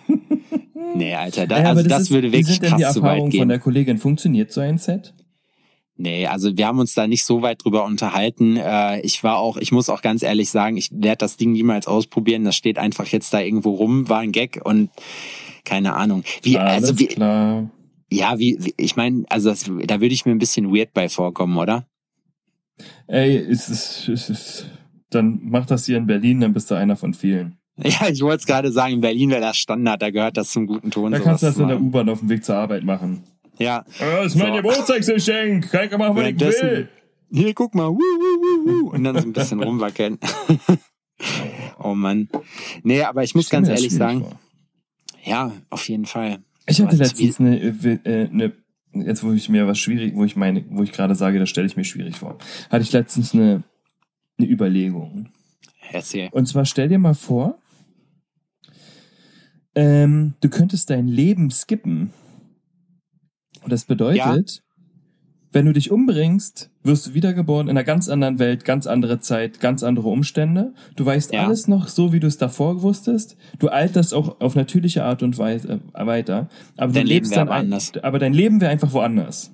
[SPEAKER 1] Nee, Alter, da,
[SPEAKER 2] Ja,
[SPEAKER 1] also das,
[SPEAKER 2] ist-
[SPEAKER 1] würde wirklich
[SPEAKER 2] sind denn
[SPEAKER 1] krass zu weit gehen.
[SPEAKER 2] von der Kollegin? Funktioniert so ein Set?
[SPEAKER 1] Nee, also wir haben uns da nicht so weit drüber unterhalten. Äh, ich war auch, ich muss auch ganz ehrlich sagen, ich werde das Ding niemals ausprobieren. Das steht einfach jetzt da irgendwo rum, war ein Gag und keine Ahnung. Wie,
[SPEAKER 2] Alles
[SPEAKER 1] also wie,
[SPEAKER 2] klar.
[SPEAKER 1] ja, wie, wie ich meine, also das, da würde ich mir ein bisschen weird bei vorkommen, oder?
[SPEAKER 2] Ey, es ist, es ist, dann mach das hier in Berlin, dann bist du einer von vielen.
[SPEAKER 1] Ja, ich wollte es gerade sagen, in Berlin wäre das Standard, da gehört das zum guten Ton.
[SPEAKER 2] Da kannst du das in der. U-Bahn auf dem Weg zur Arbeit machen.
[SPEAKER 1] Ja,
[SPEAKER 2] Das ist mein
[SPEAKER 1] So.
[SPEAKER 2] Geburtstagsgeschenk. Kann ich machen, was ich will.
[SPEAKER 1] hier, guck mal, wuh, wuh, wuh, wuh, und dann so ein bisschen rumwackeln. oh Mann. Nee, aber ich muss ganz ehrlich sagen,
[SPEAKER 2] vor.
[SPEAKER 1] ja, auf jeden Fall.
[SPEAKER 2] Ich hatte letztens eine, äh, eine, jetzt wo ich mir was schwierig, wo ich meine, wo ich gerade sage, das stelle ich mir schwierig vor, hatte ich letztens eine, eine Überlegung.
[SPEAKER 1] Erzähl.
[SPEAKER 2] Und zwar stell dir mal vor, ähm, du könntest dein Leben skippen. Und das bedeutet, wenn du dich umbringst, wirst du wiedergeboren in einer ganz anderen Welt, ganz andere Zeit, ganz andere Umstände. Du weißt
[SPEAKER 1] Ja.
[SPEAKER 2] alles noch so, wie du es davor wusstest. Du alterst auch auf natürliche Art und Weise äh, weiter. Aber
[SPEAKER 1] Dein
[SPEAKER 2] du
[SPEAKER 1] Leben
[SPEAKER 2] lebst
[SPEAKER 1] wäre
[SPEAKER 2] dann
[SPEAKER 1] anders.
[SPEAKER 2] aber dein Leben wäre einfach woanders.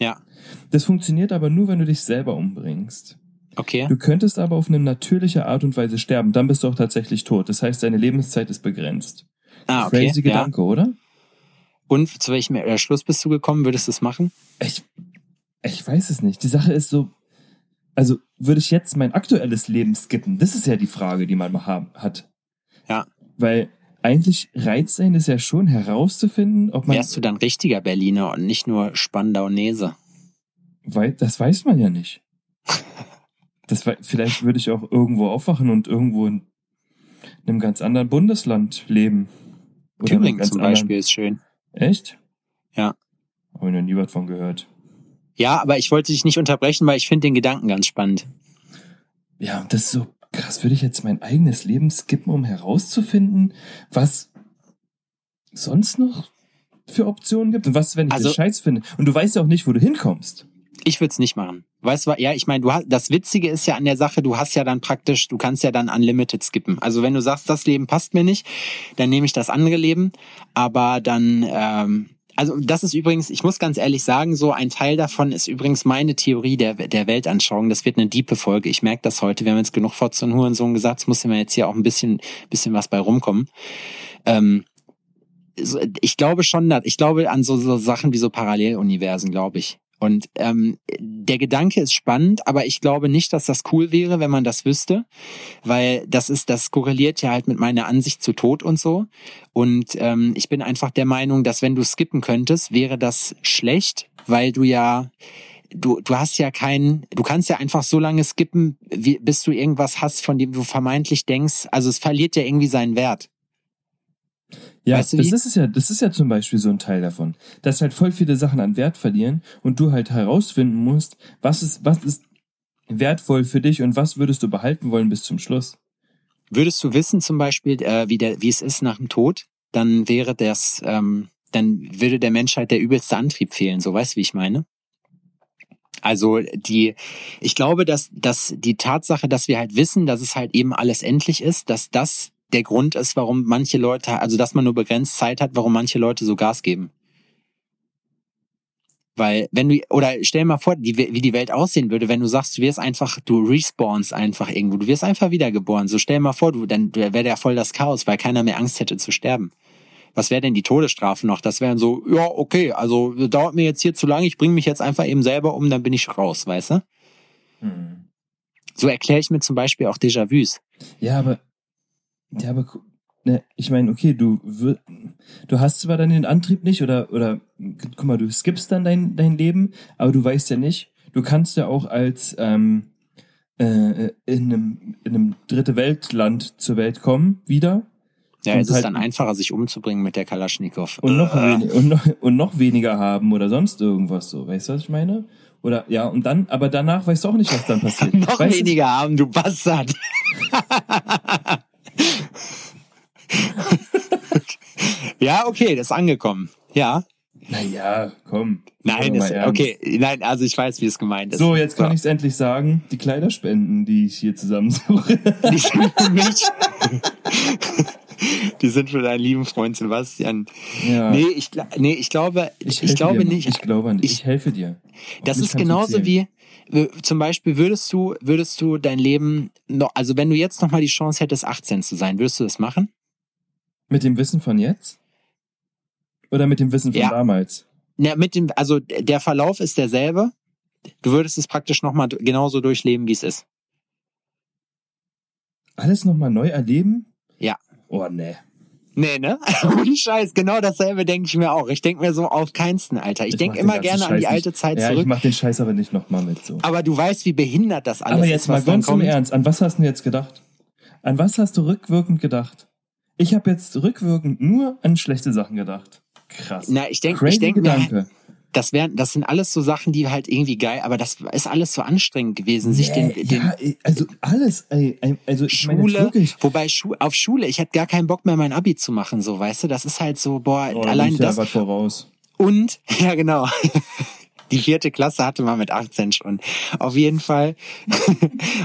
[SPEAKER 1] Ja,
[SPEAKER 2] Das funktioniert aber nur, wenn du dich selber umbringst.
[SPEAKER 1] Okay.
[SPEAKER 2] Du könntest aber auf eine natürliche Art und Weise sterben, dann bist du auch tatsächlich tot. Das heißt, deine Lebenszeit ist begrenzt.
[SPEAKER 1] Ah, okay.
[SPEAKER 2] Crazy
[SPEAKER 1] ja.
[SPEAKER 2] Gedanke, oder?
[SPEAKER 1] Und zu welchem äh, Schluss bist du gekommen? Würdest du es machen?
[SPEAKER 2] Ich, ich weiß es nicht. Die Sache ist so, also würde ich jetzt mein aktuelles Leben skippen? Das ist ja die Frage, die man mal haben, hat.
[SPEAKER 1] Ja.
[SPEAKER 2] Weil eigentlich reizt sein ist ja schon herauszufinden, ob man,
[SPEAKER 1] Wärst du dann richtiger Berliner und nicht nur Spandaunese?
[SPEAKER 2] weil, das weiß man ja nicht. Das, wei- vielleicht würde ich auch irgendwo aufwachen und irgendwo in einem ganz anderen Bundesland leben. Oder
[SPEAKER 1] Thüringen zum
[SPEAKER 2] anderen-
[SPEAKER 1] Beispiel ist schön.
[SPEAKER 2] Echt?
[SPEAKER 1] Ja.
[SPEAKER 2] Habe ich noch nie was von gehört.
[SPEAKER 1] Ja, aber ich wollte dich nicht unterbrechen, weil ich finde den Gedanken ganz spannend.
[SPEAKER 2] Ja, das ist so krass. Würde ich jetzt mein eigenes Leben skippen, um herauszufinden, was sonst noch für Optionen gibt und was, wenn ich
[SPEAKER 1] Also-
[SPEAKER 2] das scheiß finde. Und du weißt ja auch nicht, wo du hinkommst.
[SPEAKER 1] Ich würde es nicht machen. Weißt du, ja, ich meine, du hast, das Witzige ist ja an der Sache, du hast ja dann praktisch, du kannst ja dann unlimited skippen. Also wenn du sagst, das Leben passt mir nicht, dann nehme ich das andere Leben. Aber dann, ähm, also das ist übrigens, ich muss ganz ehrlich sagen, so ein Teil davon ist übrigens meine Theorie der, der Weltanschauung. Das wird eine diepe Folge. Ich merke das heute. Wir haben jetzt genug vor zu Hurensohn gesagt. Es muss immer jetzt hier auch ein bisschen, bisschen was bei rumkommen. Ähm, ich glaube schon, ich glaube an so, so Sachen wie so Paralleluniversen, glaube ich. Und ähm, der Gedanke ist spannend, aber ich glaube nicht, dass das cool wäre, wenn man das wüsste, weil das ist, das korreliert ja halt mit meiner Ansicht zu Tod und so. Und ähm, ich bin einfach der Meinung, dass wenn du skippen könntest, wäre das schlecht, weil du ja du, du hast ja keinen, du kannst ja einfach so lange skippen, wie, bis du irgendwas hast, von dem du vermeintlich denkst, also es verliert ja irgendwie seinen Wert.
[SPEAKER 2] Ja, weißt du das ist ja, das ist ja zum Beispiel so ein Teil davon, dass halt voll viele Sachen an Wert verlieren und du halt herausfinden musst, was ist, was ist wertvoll für dich und was würdest du behalten wollen bis zum Schluss.
[SPEAKER 1] Würdest du wissen zum Beispiel, äh, wie der, wie es ist nach dem Tod, dann wäre das, ähm, dann würde der Menschheit der übelste Antrieb fehlen. So weißt du, wie ich meine? Also die, ich glaube, dass, dass die Tatsache, dass wir halt wissen, dass es halt eben alles endlich ist, dass das der Grund ist, warum manche Leute, also dass man nur begrenzt Zeit hat, warum manche Leute so Gas geben. Weil, wenn du, oder stell dir mal vor, die, wie die Welt aussehen würde, wenn du sagst, du wirst einfach, du respawnst einfach irgendwo, du wirst einfach wiedergeboren. So stell dir mal vor, du, dann wäre ja voll das Chaos, weil keiner mehr Angst hätte zu sterben. Was wäre denn die Todesstrafe noch? Das wären so, ja, okay, also dauert mir jetzt hier zu lange, ich bringe mich jetzt einfach eben selber um, dann bin ich raus, weißt du? Hm. So erkläre ich mir zum Beispiel auch Déjà-vus.
[SPEAKER 2] Ja, aber ja, aber ne, ich meine, okay, du du hast zwar dann den Antrieb nicht oder oder guck mal, du skippst dann dein dein Leben, aber du weißt ja nicht, du kannst ja auch als ähm, äh, in einem in einem dritte Weltland zur Welt kommen wieder.
[SPEAKER 1] Ja, es ist halt, dann einfacher, sich umzubringen mit der Kalaschnikow.
[SPEAKER 2] Und noch, uh. und, noch, und noch weniger haben oder sonst irgendwas so. Weißt du, was ich meine? Oder ja, und dann, aber danach weißt du auch nicht, was dann passiert.
[SPEAKER 1] noch weißt weniger du? haben, du Bastard. ja, okay, das ist angekommen. Ja.
[SPEAKER 2] Naja, komm.
[SPEAKER 1] Nein, ist, okay, nein, also ich weiß, wie es gemeint ist.
[SPEAKER 2] So, jetzt kann so. ich es endlich sagen. Die Kleiderspenden, die ich hier zusammensuche. Die sind für mich.
[SPEAKER 1] die sind für deinen lieben Freund Sebastian. Ja. Nee, ich, nee, ich glaube, ich, ich glaube nicht.
[SPEAKER 2] Ich glaube nicht. Ich, ich helfe dir.
[SPEAKER 1] das ist genauso wie, zum Beispiel würdest du, würdest du dein Leben noch, also wenn du jetzt noch mal die Chance hättest, 18 zu sein, würdest du das machen?
[SPEAKER 2] Mit dem Wissen von jetzt? Oder mit dem Wissen von ja. damals?
[SPEAKER 1] Ja, mit dem, also der Verlauf ist derselbe. Du würdest es praktisch noch mal genauso durchleben, wie es ist.
[SPEAKER 2] Alles noch mal neu erleben?
[SPEAKER 1] Ja.
[SPEAKER 2] Oh, nee.
[SPEAKER 1] Nee, ne? Ohne Scheiß, genau dasselbe denke ich mir auch. Ich denke mir so auf keinsten, Alter. Ich, ich denke immer gerne Scheiß an die alte Zeit
[SPEAKER 2] nicht.
[SPEAKER 1] zurück.
[SPEAKER 2] Ja, ich mach den Scheiß aber nicht nochmal mit so.
[SPEAKER 1] Aber du weißt, wie behindert das alles ist.
[SPEAKER 2] Aber jetzt ist, mal ganz im Ernst, an was hast du jetzt gedacht? An was hast du rückwirkend gedacht? Ich habe jetzt rückwirkend nur an schlechte Sachen gedacht. Krass.
[SPEAKER 1] Na, ich denke, ich denke, Gedanke das wären, das sind alles so Sachen, die halt irgendwie geil, aber das ist alles so anstrengend gewesen, sich nee, den, den,
[SPEAKER 2] ja, also alles, ey, also
[SPEAKER 1] Schule, wobei Schu auf Schule, ich hätte gar keinen Bock mehr mein Abi zu machen, so, weißt du, das ist halt so, boah, oh, allein das.
[SPEAKER 2] Voraus.
[SPEAKER 1] Und, ja genau. Die vierte Klasse hatte man mit 18 schon. Auf jeden Fall.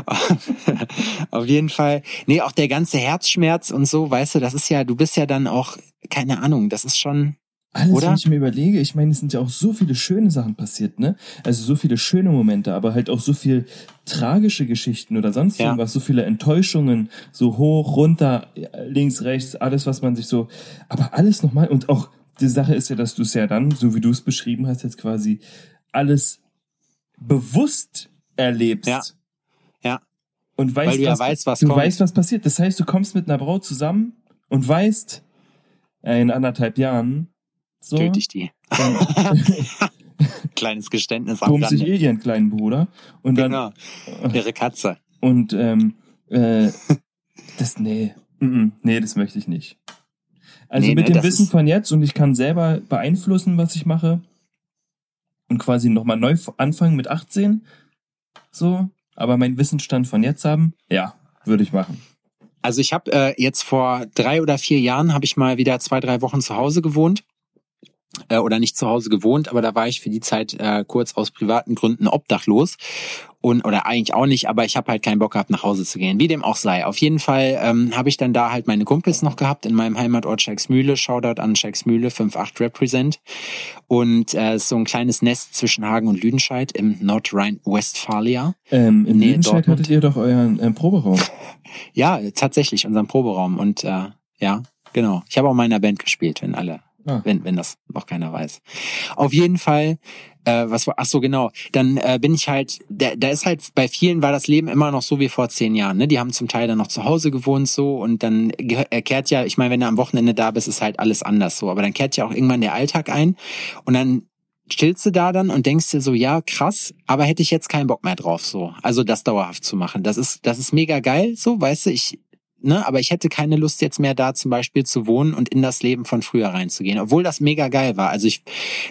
[SPEAKER 1] auf jeden Fall. Nee, auch der ganze Herzschmerz und so, weißt du, das ist ja, du bist ja dann auch, keine Ahnung, das ist schon,
[SPEAKER 2] alles,
[SPEAKER 1] Oder?
[SPEAKER 2] wenn ich mir überlege, ich meine, es sind ja auch so viele schöne Sachen passiert, ne? Also so viele schöne Momente, aber halt auch so viel tragische Geschichten oder sonst ja. irgendwas, so viele Enttäuschungen, so hoch, runter, links, rechts, alles, was man sich so, aber alles nochmal und auch die Sache ist ja, dass du es ja dann, so wie du es beschrieben hast, jetzt quasi alles bewusst erlebst.
[SPEAKER 1] Ja. Ja.
[SPEAKER 2] Und weißt,
[SPEAKER 1] Weil du
[SPEAKER 2] was,
[SPEAKER 1] ja weißt, was
[SPEAKER 2] du
[SPEAKER 1] kommt.
[SPEAKER 2] weißt, was passiert. Das heißt, du kommst mit einer Braut zusammen und weißt, in anderthalb Jahren so.
[SPEAKER 1] Töte ich die. Kleines Geständnis
[SPEAKER 2] am Rande. sich eh ihren kleinen Bruder. Und dann,
[SPEAKER 1] genau. Ihre Katze.
[SPEAKER 2] Und ähm, äh, das, nee, nee, das möchte ich nicht. Also nee, mit nee, dem Wissen von jetzt und ich kann selber beeinflussen, was ich mache und quasi nochmal neu anfangen mit 18, so, aber mein Wissensstand von jetzt haben, ja, würde ich machen.
[SPEAKER 1] Also ich habe äh, jetzt vor drei oder vier Jahren habe ich mal wieder zwei, drei Wochen zu Hause gewohnt äh, oder nicht zu Hause gewohnt, aber da war ich für die Zeit äh, kurz aus privaten Gründen obdachlos und oder eigentlich auch nicht, aber ich habe halt keinen Bock gehabt, nach Hause zu gehen. Wie dem auch sei. Auf jeden Fall ähm, habe ich dann da halt meine Kumpels noch gehabt in meinem Heimatort Schexmühle. Shoutout an Schexmühle 58 Represent. Und äh, so ein kleines Nest zwischen Hagen und Lüdenscheid im Nordrhein-Westfalia.
[SPEAKER 2] Ähm, in Lüdenscheid hattet ihr doch euren äh, Proberaum.
[SPEAKER 1] ja, tatsächlich, unseren Proberaum. Und äh, ja, genau. Ich habe auch mal in einer Band gespielt, wenn alle Ah. Wenn, wenn das noch keiner weiß. Auf jeden Fall, äh, was war, ach so, genau. Dann äh, bin ich halt, da, da ist halt, bei vielen war das Leben immer noch so wie vor zehn Jahren. Ne? Die haben zum Teil dann noch zu Hause gewohnt so und dann kehrt ja, ich meine, wenn du am Wochenende da bist, ist halt alles anders so. Aber dann kehrt ja auch irgendwann der Alltag ein und dann chillst du da dann und denkst dir so, ja, krass, aber hätte ich jetzt keinen Bock mehr drauf, so. Also das dauerhaft zu machen. Das ist, das ist mega geil, so, weißt du, ich, ne, aber ich hätte keine Lust jetzt mehr da zum Beispiel zu wohnen und in das Leben von früher reinzugehen, obwohl das mega geil war. Also ich,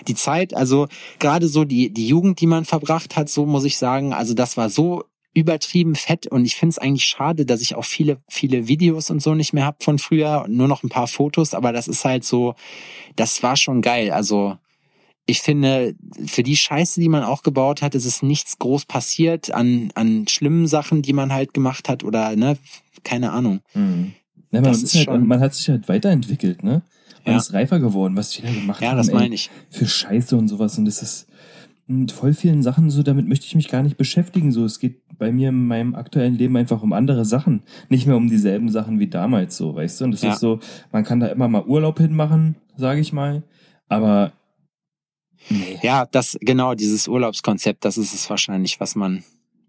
[SPEAKER 1] die Zeit, also gerade so die, die Jugend, die man verbracht hat, so muss ich sagen, also das war so übertrieben fett und ich finde es eigentlich schade, dass ich auch viele, viele Videos und so nicht mehr hab von früher, nur noch ein paar Fotos, aber das ist halt so, das war schon geil. Also ich finde, für die Scheiße, die man auch gebaut hat, ist es nichts groß passiert an, an schlimmen Sachen, die man halt gemacht hat oder, ne, keine Ahnung.
[SPEAKER 2] Mhm. Ja, man, halt, man hat sich halt weiterentwickelt, ne? Man ja. ist reifer geworden, was da gemacht
[SPEAKER 1] ja,
[SPEAKER 2] haben.
[SPEAKER 1] Ja, das meine ich.
[SPEAKER 2] Für Scheiße und sowas. Und das ist mit voll vielen Sachen so, damit möchte ich mich gar nicht beschäftigen. So, es geht bei mir in meinem aktuellen Leben einfach um andere Sachen. Nicht mehr um dieselben Sachen wie damals, so, weißt du? Und das ja. ist so, man kann da immer mal Urlaub hinmachen, sage ich mal. Aber
[SPEAKER 1] nee. Ja, das, genau, dieses Urlaubskonzept, das ist es wahrscheinlich, was man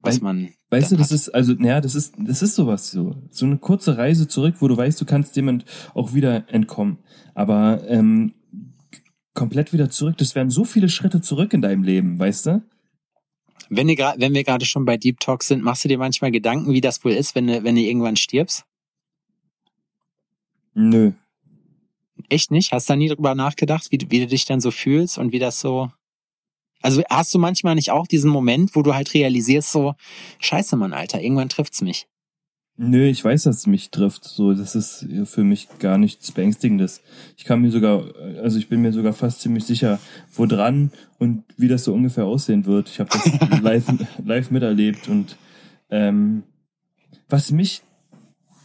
[SPEAKER 1] was man.
[SPEAKER 2] Weißt du, das hat. ist, also, naja, das ist, das ist sowas so. So eine kurze Reise zurück, wo du weißt, du kannst jemand auch wieder entkommen. Aber ähm, komplett wieder zurück, das wären so viele Schritte zurück in deinem Leben, weißt du?
[SPEAKER 1] Wenn, ihr, wenn wir gerade schon bei Deep Talk sind, machst du dir manchmal Gedanken, wie das wohl ist, wenn du, wenn du irgendwann stirbst?
[SPEAKER 2] Nö.
[SPEAKER 1] Echt nicht? Hast du da nie drüber nachgedacht, wie, wie du dich dann so fühlst und wie das so. Also hast du manchmal nicht auch diesen Moment, wo du halt realisierst, so, scheiße, Mann, Alter, irgendwann trifft's mich.
[SPEAKER 2] Nö, ich weiß, dass es mich trifft. So, das ist für mich gar nichts Beängstigendes. Ich kann mir sogar, also ich bin mir sogar fast ziemlich sicher, wo dran und wie das so ungefähr aussehen wird. Ich habe das live, live miterlebt und ähm, was mich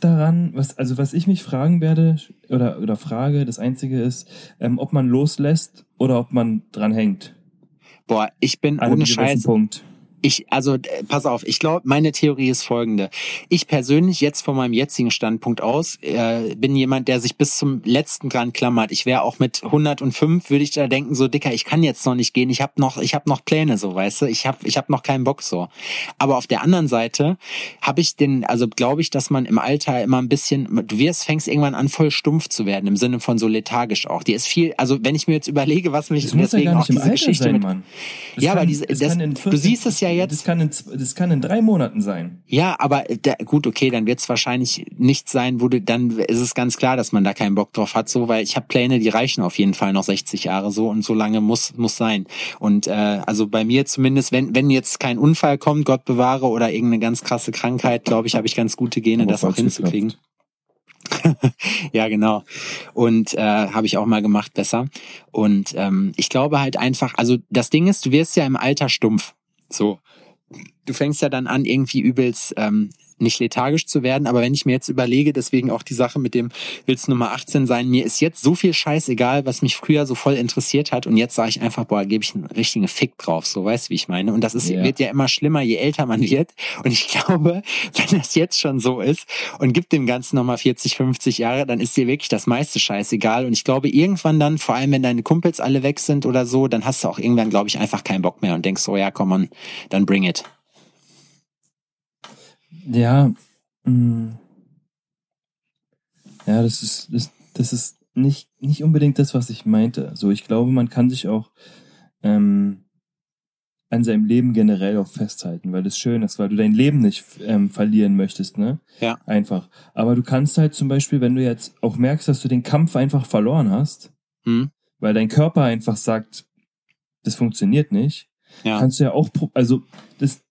[SPEAKER 2] daran, was, also was ich mich fragen werde oder, oder frage, das einzige ist, ähm, ob man loslässt oder ob man dran hängt.
[SPEAKER 1] Boah, ich bin ohne Scheiß.
[SPEAKER 2] Punkt.
[SPEAKER 1] Ich, also, äh, pass auf, ich glaube, meine Theorie ist folgende. Ich persönlich, jetzt von meinem jetzigen Standpunkt aus, äh, bin jemand, der sich bis zum letzten dran klammert. Ich wäre auch mit 105, würde ich da denken, so dicker, ich kann jetzt noch nicht gehen, ich habe noch, ich habe noch Pläne, so, weißt du, ich habe ich hab noch keinen Bock so. Aber auf der anderen Seite habe ich den, also glaube ich, dass man im Alter immer ein bisschen, du wirst, fängst irgendwann an, voll stumpf zu werden, im Sinne von so lethargisch auch. Die ist viel, also wenn ich mir jetzt überlege, was mich
[SPEAKER 2] das deswegen ja auch diese Geschichte sein, mit,
[SPEAKER 1] ja, kann, aber diese, das, du siehst es ja ja jetzt.
[SPEAKER 2] Das kann in, das kann in drei Monaten sein.
[SPEAKER 1] Ja, aber äh, da, gut, okay, dann wird es wahrscheinlich nicht sein, wo du, dann ist es ganz klar, dass man da keinen Bock drauf hat, so, weil ich habe Pläne, die reichen auf jeden Fall noch 60 Jahre so und so lange muss muss sein. Und äh, also bei mir zumindest, wenn wenn jetzt kein Unfall kommt, Gott bewahre oder irgendeine ganz krasse Krankheit, glaube ich, habe ich ganz gute Gene, das auch hinzukriegen. ja, genau. Und äh, habe ich auch mal gemacht, besser. Und ähm, ich glaube halt einfach, also das Ding ist, du wirst ja im Alter stumpf. So du fängst ja dann an, irgendwie übelst ähm, nicht lethargisch zu werden. Aber wenn ich mir jetzt überlege, deswegen auch die Sache mit dem willst Nummer 18 sein, mir ist jetzt so viel Scheiß egal, was mich früher so voll interessiert hat. Und jetzt sage ich einfach, boah, gebe ich einen richtigen Fick drauf. So, weißt du, wie ich meine? Und das ist, yeah. wird ja immer schlimmer, je älter man wird. Und ich glaube, wenn das jetzt schon so ist und gibt dem Ganzen nochmal 40, 50 Jahre, dann ist dir wirklich das meiste Scheiß egal. Und ich glaube, irgendwann dann, vor allem wenn deine Kumpels alle weg sind oder so, dann hast du auch irgendwann, glaube ich, einfach keinen Bock mehr und denkst, so, ja, komm on, dann bring it.
[SPEAKER 2] Ja, mh. Mm. ja, das ist, das, das ist nicht, nicht unbedingt das, was ich meinte. So, ich glaube, man kann sich auch ähm, an seinem Leben generell auch festhalten, weil das schön ist, weil du dein Leben nicht ähm, verlieren möchtest, ne?
[SPEAKER 1] Ja.
[SPEAKER 2] Einfach. Aber du kannst halt zum Beispiel, wenn du jetzt auch merkst, dass du den Kampf einfach verloren hast,
[SPEAKER 1] hm.
[SPEAKER 2] weil dein Körper einfach sagt, das funktioniert nicht,
[SPEAKER 1] ja.
[SPEAKER 2] kannst du ja auch, also das,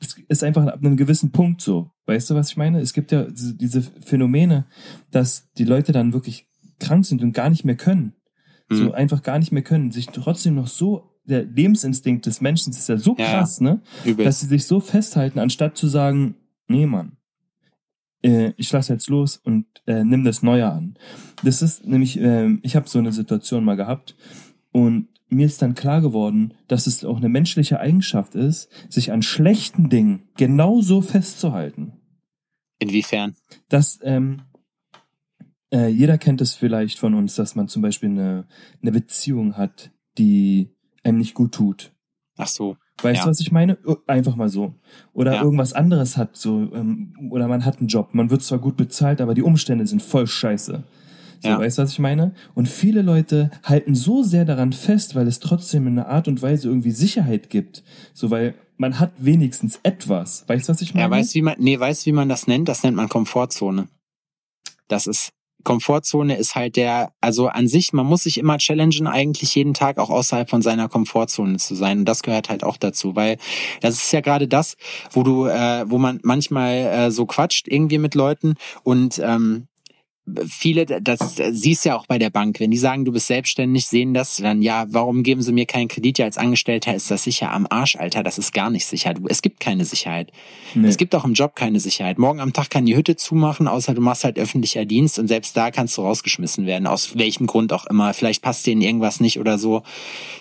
[SPEAKER 2] es ist einfach ab einem gewissen Punkt so. Weißt du, was ich meine? Es gibt ja diese Phänomene, dass die Leute dann wirklich krank sind und gar nicht mehr können. so
[SPEAKER 1] Mhm.
[SPEAKER 2] einfach gar nicht mehr können, sich trotzdem noch so, der Lebensinstinkt des Menschen ist ja so
[SPEAKER 1] Ja,
[SPEAKER 2] krass, ne?
[SPEAKER 1] Übelst.
[SPEAKER 2] dass sie sich so festhalten, anstatt zu sagen, nee, Mann, äh, ich lass jetzt los und äh, nimm das Neue an. Das ist nämlich, äh, ich habe so eine Situation mal gehabt und mir ist dann klar geworden, dass es auch eine menschliche Eigenschaft ist, sich an schlechten Dingen genauso festzuhalten.
[SPEAKER 1] Inwiefern?
[SPEAKER 2] Dass ähm, äh, jeder kennt es vielleicht von uns, dass man zum Beispiel eine, eine Beziehung hat, die einem nicht gut tut.
[SPEAKER 1] Ach so.
[SPEAKER 2] Weißt
[SPEAKER 1] Ja.
[SPEAKER 2] du, was ich meine? Ir- Einfach mal so. Oder
[SPEAKER 1] Ja.
[SPEAKER 2] irgendwas anderes hat so, ähm, oder man hat einen Job, man wird zwar gut bezahlt, aber die Umstände sind voll scheiße. So,
[SPEAKER 1] Ja.
[SPEAKER 2] weißt du, was ich meine? Und viele Leute halten so sehr daran fest, weil es trotzdem in einer Art und Weise irgendwie Sicherheit gibt. So, weil man hat wenigstens etwas. Weißt du, was ich meine?
[SPEAKER 1] Ja, weißt wie man, nee, weißt wie man das nennt? Das nennt man Komfortzone. Das ist, Komfortzone ist halt der, also an sich, man muss sich immer challengen, eigentlich jeden Tag auch außerhalb von seiner Komfortzone zu sein. Und das gehört halt auch dazu, weil das ist ja gerade das, wo du, äh, wo man manchmal äh, so quatscht irgendwie mit Leuten und ähm, viele, das siehst du ja auch bei der Bank, wenn die sagen, du bist selbstständig, sehen das, dann ja, warum geben sie mir keinen Kredit? Ja, als Angestellter ist das sicher am Arsch, Alter, das ist gar nicht sicher. Du, es gibt keine Sicherheit.
[SPEAKER 2] Nee.
[SPEAKER 1] Es gibt auch im Job keine Sicherheit. Morgen am Tag kann die Hütte zumachen, außer du machst halt öffentlicher Dienst und selbst da kannst du rausgeschmissen werden, aus welchem Grund auch immer. Vielleicht passt denen irgendwas nicht oder so.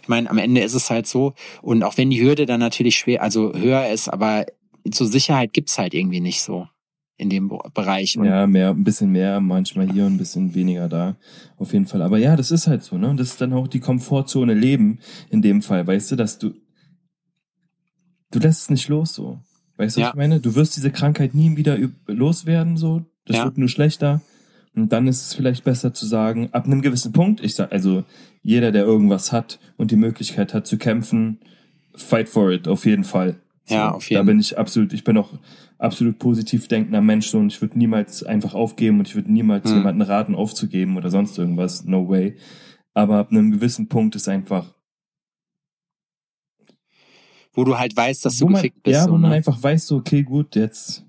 [SPEAKER 1] Ich meine, am Ende ist es halt so. Und auch wenn die Hürde dann natürlich schwer, also höher ist, aber zur Sicherheit gibt's halt irgendwie nicht so in dem Bereich. Und
[SPEAKER 2] Ja, mehr, ein bisschen mehr, manchmal hier und ein bisschen weniger da. Auf jeden Fall. Aber ja, das ist halt so, ne? Und das ist dann auch die Komfortzone Leben in dem Fall, weißt du, dass du, du lässt es nicht los, so. Weißt du, was
[SPEAKER 1] Ja.
[SPEAKER 2] ich meine? Du wirst diese Krankheit nie wieder loswerden, so. Das
[SPEAKER 1] Ja.
[SPEAKER 2] wird nur schlechter. Und dann ist es vielleicht besser zu sagen, ab einem gewissen Punkt, ich sag, also, jeder, der irgendwas hat und die Möglichkeit hat zu kämpfen, fight for it, auf jeden Fall.
[SPEAKER 1] Ja, auf jeden
[SPEAKER 2] Da bin ich absolut, ich bin auch absolut positiv denkender Mensch so, und ich würde niemals einfach aufgeben und ich würde niemals
[SPEAKER 1] Hm.
[SPEAKER 2] jemanden raten, aufzugeben oder sonst irgendwas. No way. Aber ab einem gewissen Punkt ist einfach,
[SPEAKER 1] wo du halt weißt, dass du
[SPEAKER 2] man,
[SPEAKER 1] gefickt bist.
[SPEAKER 2] ja,
[SPEAKER 1] so,
[SPEAKER 2] wo man
[SPEAKER 1] ne?
[SPEAKER 2] einfach weiß, so, okay, gut, jetzt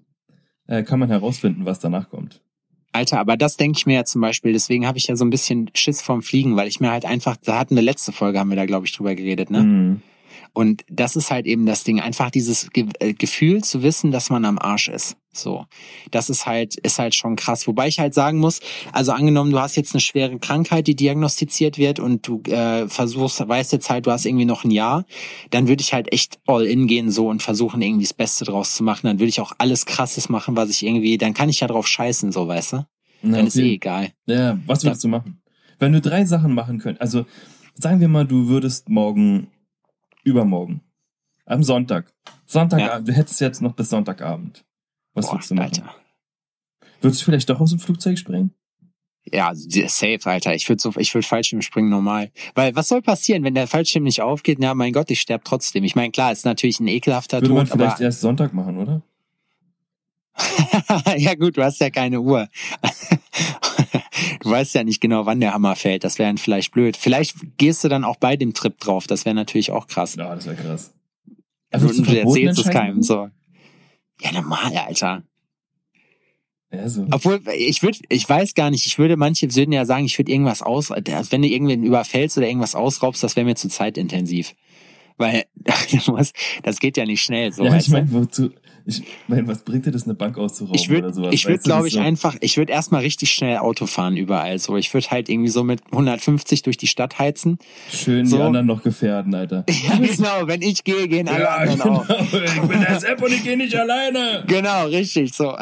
[SPEAKER 2] äh, kann man herausfinden, was danach kommt.
[SPEAKER 1] Alter, aber das denke ich mir ja zum Beispiel, deswegen habe ich ja so ein bisschen Schiss vorm Fliegen, weil ich mir halt einfach, da hatten wir letzte Folge, haben wir da, glaube ich, drüber geredet, ne?
[SPEAKER 2] Mhm.
[SPEAKER 1] Und das ist halt eben das Ding, einfach dieses Ge äh, Gefühl zu wissen, dass man am Arsch ist. So, das ist halt ist halt schon krass. Wobei ich halt sagen muss, also angenommen, du hast jetzt eine schwere Krankheit, die diagnostiziert wird und du äh, versuchst, weißt jetzt halt, du hast irgendwie noch ein Jahr, dann würde ich halt echt all in gehen so und versuchen irgendwie das Beste draus zu machen. Dann würde ich auch alles Krasses machen, was ich irgendwie, dann kann ich ja drauf scheißen, so weißt du.
[SPEAKER 2] Na,
[SPEAKER 1] Dann ist
[SPEAKER 2] okay.
[SPEAKER 1] eh egal.
[SPEAKER 2] Ja, was würdest du machen? Wenn du drei Sachen machen könntest, also sagen wir mal, du würdest morgen, übermorgen, am Sonntag, Sonntagabend, du hättest jetzt noch bis Sonntagabend. Was
[SPEAKER 1] Boah,
[SPEAKER 2] würdest du machen?
[SPEAKER 1] Alter.
[SPEAKER 2] Würdest du vielleicht doch aus dem Flugzeug springen?
[SPEAKER 1] Ja, safe, Alter. Ich würde so, ich würde Fallschirm springen normal. Weil was soll passieren, wenn der Fallschirm nicht aufgeht? Na, mein Gott, ich sterbe trotzdem. Ich meine, klar, ist natürlich ein ekelhafter
[SPEAKER 2] Würde man
[SPEAKER 1] Tod,
[SPEAKER 2] vielleicht
[SPEAKER 1] aber
[SPEAKER 2] erst Sonntag machen, oder?
[SPEAKER 1] ja gut, du hast ja keine Uhr. du weißt ja nicht genau, wann der Hammer fällt. Das wäre dann vielleicht blöd. Vielleicht gehst du dann auch bei dem Trip drauf. Das wäre natürlich auch krass.
[SPEAKER 2] Ja, das wäre krass.
[SPEAKER 1] Also,
[SPEAKER 2] Würdest
[SPEAKER 1] du erzählst es keinem so. Ja, normal, Alter.
[SPEAKER 2] Ja, so.
[SPEAKER 1] Obwohl, ich würde, ich weiß gar nicht, ich würde, manche würden ja sagen, ich würde irgendwas aus, wenn du irgendwen überfällst oder irgendwas ausraubst, das wäre mir zu zeitintensiv. Weil, das geht ja nicht schnell, so.
[SPEAKER 2] ja, ich meine, wozu? Ich meine, was bringt dir das, eine Bank auszurauben
[SPEAKER 1] Ich würde,
[SPEAKER 2] oder sowas?
[SPEAKER 1] ich würde, glaube ich,
[SPEAKER 2] so-
[SPEAKER 1] einfach, ich würde erstmal richtig schnell Auto fahren überall. So, ich würde halt irgendwie so mit 150 durch die Stadt heizen.
[SPEAKER 2] Schön
[SPEAKER 1] so-
[SPEAKER 2] die anderen noch gefährden, Alter.
[SPEAKER 1] Ja, genau. Wenn ich gehe, gehen alle
[SPEAKER 2] Ja,
[SPEAKER 1] anderen
[SPEAKER 2] genau.
[SPEAKER 1] auch.
[SPEAKER 2] Ich bin der Sepp und ich gehe nicht alleine.
[SPEAKER 1] Genau, richtig, so.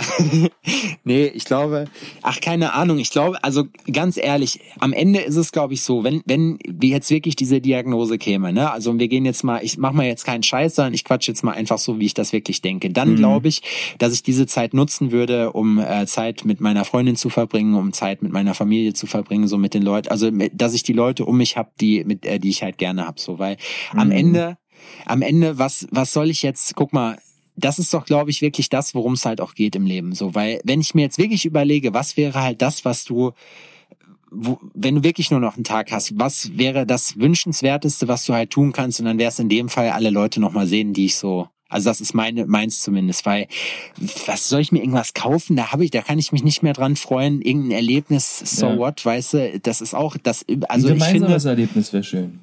[SPEAKER 1] nee, ich glaube, ach, keine Ahnung, ich glaube, also ganz ehrlich, am Ende ist es, glaube ich, so, wenn, wenn wir jetzt wirklich diese Diagnose käme, ne, also wir gehen jetzt mal, ich mach mal jetzt keinen Scheiß, sondern ich quatsch jetzt mal einfach so, wie ich das wirklich denke, dann
[SPEAKER 2] Mhm.
[SPEAKER 1] glaube ich, dass ich diese Zeit nutzen würde, um äh, Zeit mit meiner Freundin zu verbringen, um Zeit mit meiner Familie zu verbringen, so mit den Leuten, also dass ich die Leute um mich habe, die, mit, äh, die ich halt gerne hab, so, weil am
[SPEAKER 2] Mhm.
[SPEAKER 1] Ende, am Ende, was, was soll ich jetzt, guck mal, das ist doch, glaube ich, wirklich das, worum es halt auch geht im Leben. So, weil wenn ich mir jetzt wirklich überlege, was wäre halt das, was du, wo, wenn du wirklich nur noch einen Tag hast, was wäre das wünschenswerteste, was du halt tun kannst? Und dann wäre es in dem Fall alle Leute noch mal sehen, die ich so Also das ist meine, meins zumindest, weil was soll ich mir irgendwas kaufen? Da habe ich, da kann ich mich nicht mehr dran freuen. Irgendein Erlebnis, so
[SPEAKER 2] Ja.
[SPEAKER 1] what, weißt du, das ist auch, das,
[SPEAKER 2] Ein
[SPEAKER 1] also ich
[SPEAKER 2] gemeinsames
[SPEAKER 1] finde,
[SPEAKER 2] Erlebnis wäre schön.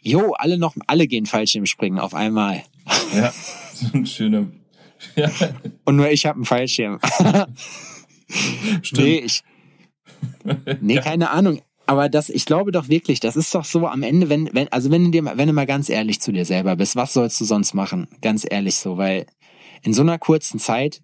[SPEAKER 1] jo, alle noch, alle gehen Fallschirmspringen auf einmal.
[SPEAKER 2] Ja, so ein schöner. Ja,
[SPEAKER 1] Und nur ich habe einen Fallschirm. nee, ich, nee, keine Ahnung. Aber das, ich glaube doch wirklich, das ist doch so am Ende, wenn, wenn, also wenn du dir, mal- wenn du mal ganz ehrlich zu dir selber bist, was sollst du sonst machen? Ganz ehrlich so, weil in so einer kurzen Zeit,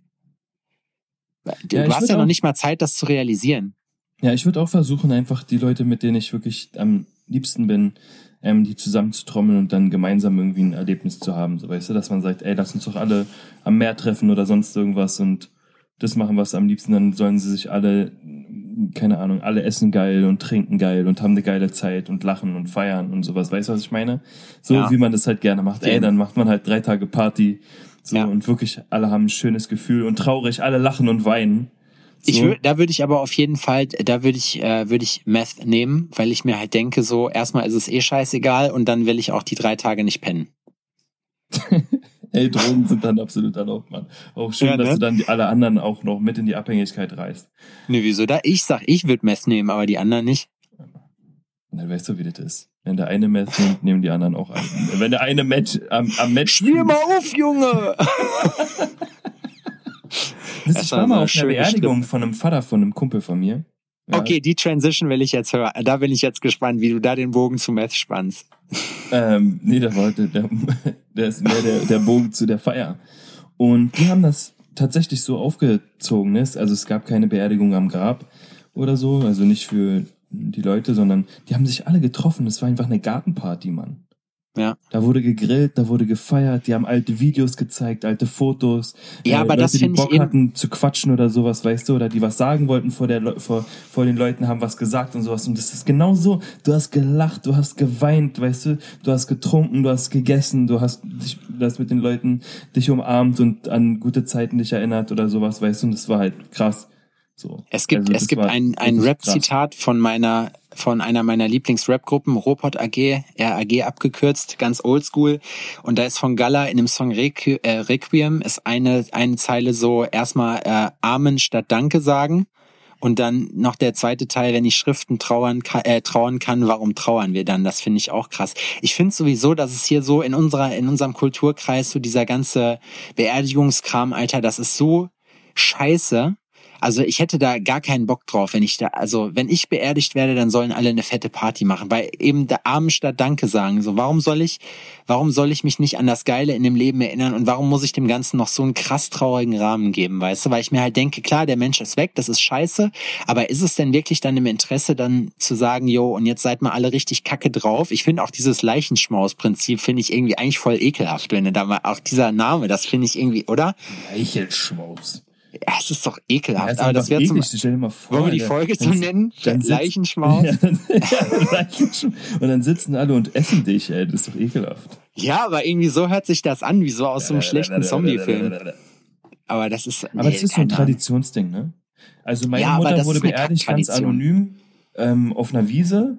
[SPEAKER 1] du,
[SPEAKER 2] Ja,
[SPEAKER 1] hast ja noch nicht mal Zeit, das zu realisieren.
[SPEAKER 2] Ja, ich würde auch versuchen, einfach die Leute, mit denen ich wirklich am liebsten bin, ähm, die zusammenzutrommeln und dann gemeinsam irgendwie ein Erlebnis zu haben. So weißt du, dass man sagt, ey, lass uns doch alle am Meer treffen oder sonst irgendwas und das machen, was am liebsten, dann sollen sie sich alle, keine Ahnung, alle essen geil und trinken geil und haben eine geile Zeit und lachen und feiern und sowas. Weißt du, was ich meine? So
[SPEAKER 1] Ja.
[SPEAKER 2] wie man das halt gerne macht. Ey, dann macht man halt drei Tage Party. So
[SPEAKER 1] Ja.
[SPEAKER 2] und wirklich alle haben ein schönes Gefühl und traurig, alle lachen und weinen. So.
[SPEAKER 1] Ich würd, da würde ich aber auf jeden Fall, da würde ich, äh, würde ich Meth nehmen, weil ich mir halt denke, so erstmal ist es eh scheißegal und dann will ich auch die drei Tage nicht pennen.
[SPEAKER 2] Ey, Drogen sind dann absolut erlaubt, Mann. Auch schön,
[SPEAKER 1] Ja, ne?
[SPEAKER 2] dass du dann die, alle anderen auch noch mit in die Abhängigkeit reißt.
[SPEAKER 1] Nee, wieso da? Ich sag, ich würde Meth nehmen, aber die anderen nicht.
[SPEAKER 2] Dann weißt du, wie das ist. Wenn der eine Meth nimmt, nehmen die anderen auch an. Wenn der eine Match am, am Match.
[SPEAKER 1] Spiel mal auf, Junge!
[SPEAKER 2] Das,
[SPEAKER 1] Das
[SPEAKER 2] ich
[SPEAKER 1] war
[SPEAKER 2] mal auf einer Beerdigung von einem Vater von einem Kumpel von mir. Ja,
[SPEAKER 1] Okay, die Transition will ich jetzt hören. Da bin ich jetzt gespannt, wie du da den Bogen zu Meth spannst.
[SPEAKER 2] Ähm, nee, der war der, der, der ist mehr der, der Bogen zu der Feier. Und die haben das tatsächlich so aufgezogen. Ne? Also es gab keine Beerdigung am Grab oder so, also nicht für die Leute, sondern die haben sich alle getroffen. Es war einfach eine Gartenparty, Mann.
[SPEAKER 1] Ja.
[SPEAKER 2] Da wurde gegrillt, da wurde gefeiert, die haben alte Videos gezeigt, alte Fotos.
[SPEAKER 1] Ja, aber das
[SPEAKER 2] Leute, die
[SPEAKER 1] find ich
[SPEAKER 2] Bock hatten zu quatschen oder sowas, weißt du, oder die was sagen wollten vor, der, Le- vor, vor den Leuten, haben was gesagt und sowas. Und das ist genau so. Du hast gelacht, du hast geweint, weißt du, du hast getrunken, du hast gegessen, du hast dich, du hast mit den Leuten dich umarmt und an gute Zeiten dich erinnert oder sowas, weißt du, und das war halt krass. So.
[SPEAKER 1] Es gibt,
[SPEAKER 2] Also
[SPEAKER 1] es
[SPEAKER 2] das
[SPEAKER 1] gibt ein, ein Rap-Zitat von meiner, von einer meiner Lieblings-Rap-Gruppen, Robot AG, RAG abgekürzt, ganz oldschool. Und da ist von Gala in dem Song Requ äh, Requiem ist eine, eine Zeile so erstmal äh, Amen statt Danke sagen. Und dann noch der zweite Teil, wenn ich Schriften trauern, äh, trauern kann, warum trauern wir dann? Das finde ich auch krass. Ich finde sowieso, dass es hier so in unserer, in unserem Kulturkreis so dieser ganze Beerdigungskram, Alter, das ist so scheiße. Also ich hätte da gar keinen Bock drauf, wenn ich da, also wenn ich beerdigt werde, dann sollen alle eine fette Party machen, weil eben der Armen statt Danke sagen. So, warum soll ich, warum soll ich mich nicht an das Geile in dem Leben erinnern und warum muss ich dem Ganzen noch so einen krass traurigen Rahmen geben, weißt du? Weil ich mir halt denke, klar, der Mensch ist weg, das ist scheiße, aber ist es denn wirklich dann im Interesse, dann zu sagen, jo, und jetzt seid mal alle richtig kacke drauf? Ich finde auch dieses Leichenschmaus-Prinzip finde ich irgendwie eigentlich voll ekelhaft, wenn du da mal, auch dieser Name, das finde ich irgendwie, oder?
[SPEAKER 2] Leichenschmaus.
[SPEAKER 1] Ja, es ist doch ekelhaft,
[SPEAKER 2] ist
[SPEAKER 1] aber das wäre zum,
[SPEAKER 2] vor.
[SPEAKER 1] wollen wir die. Folge so nennen?
[SPEAKER 2] dann
[SPEAKER 1] Leichenschmaus?
[SPEAKER 2] Ja, ja. Und dann sitzen alle und essen dich, ey. Das ist doch ekelhaft.
[SPEAKER 1] Ja, aber irgendwie so hört sich das an, wie so aus so einem schlechten Zombie-Film. Aber das ist.
[SPEAKER 2] Aber
[SPEAKER 1] nee,
[SPEAKER 2] das ist so ein. Traditionsding, ne? Also meine
[SPEAKER 1] Ja, aber
[SPEAKER 2] Mutter wurde beerdigt ganz anonym ähm, auf einer Wiese,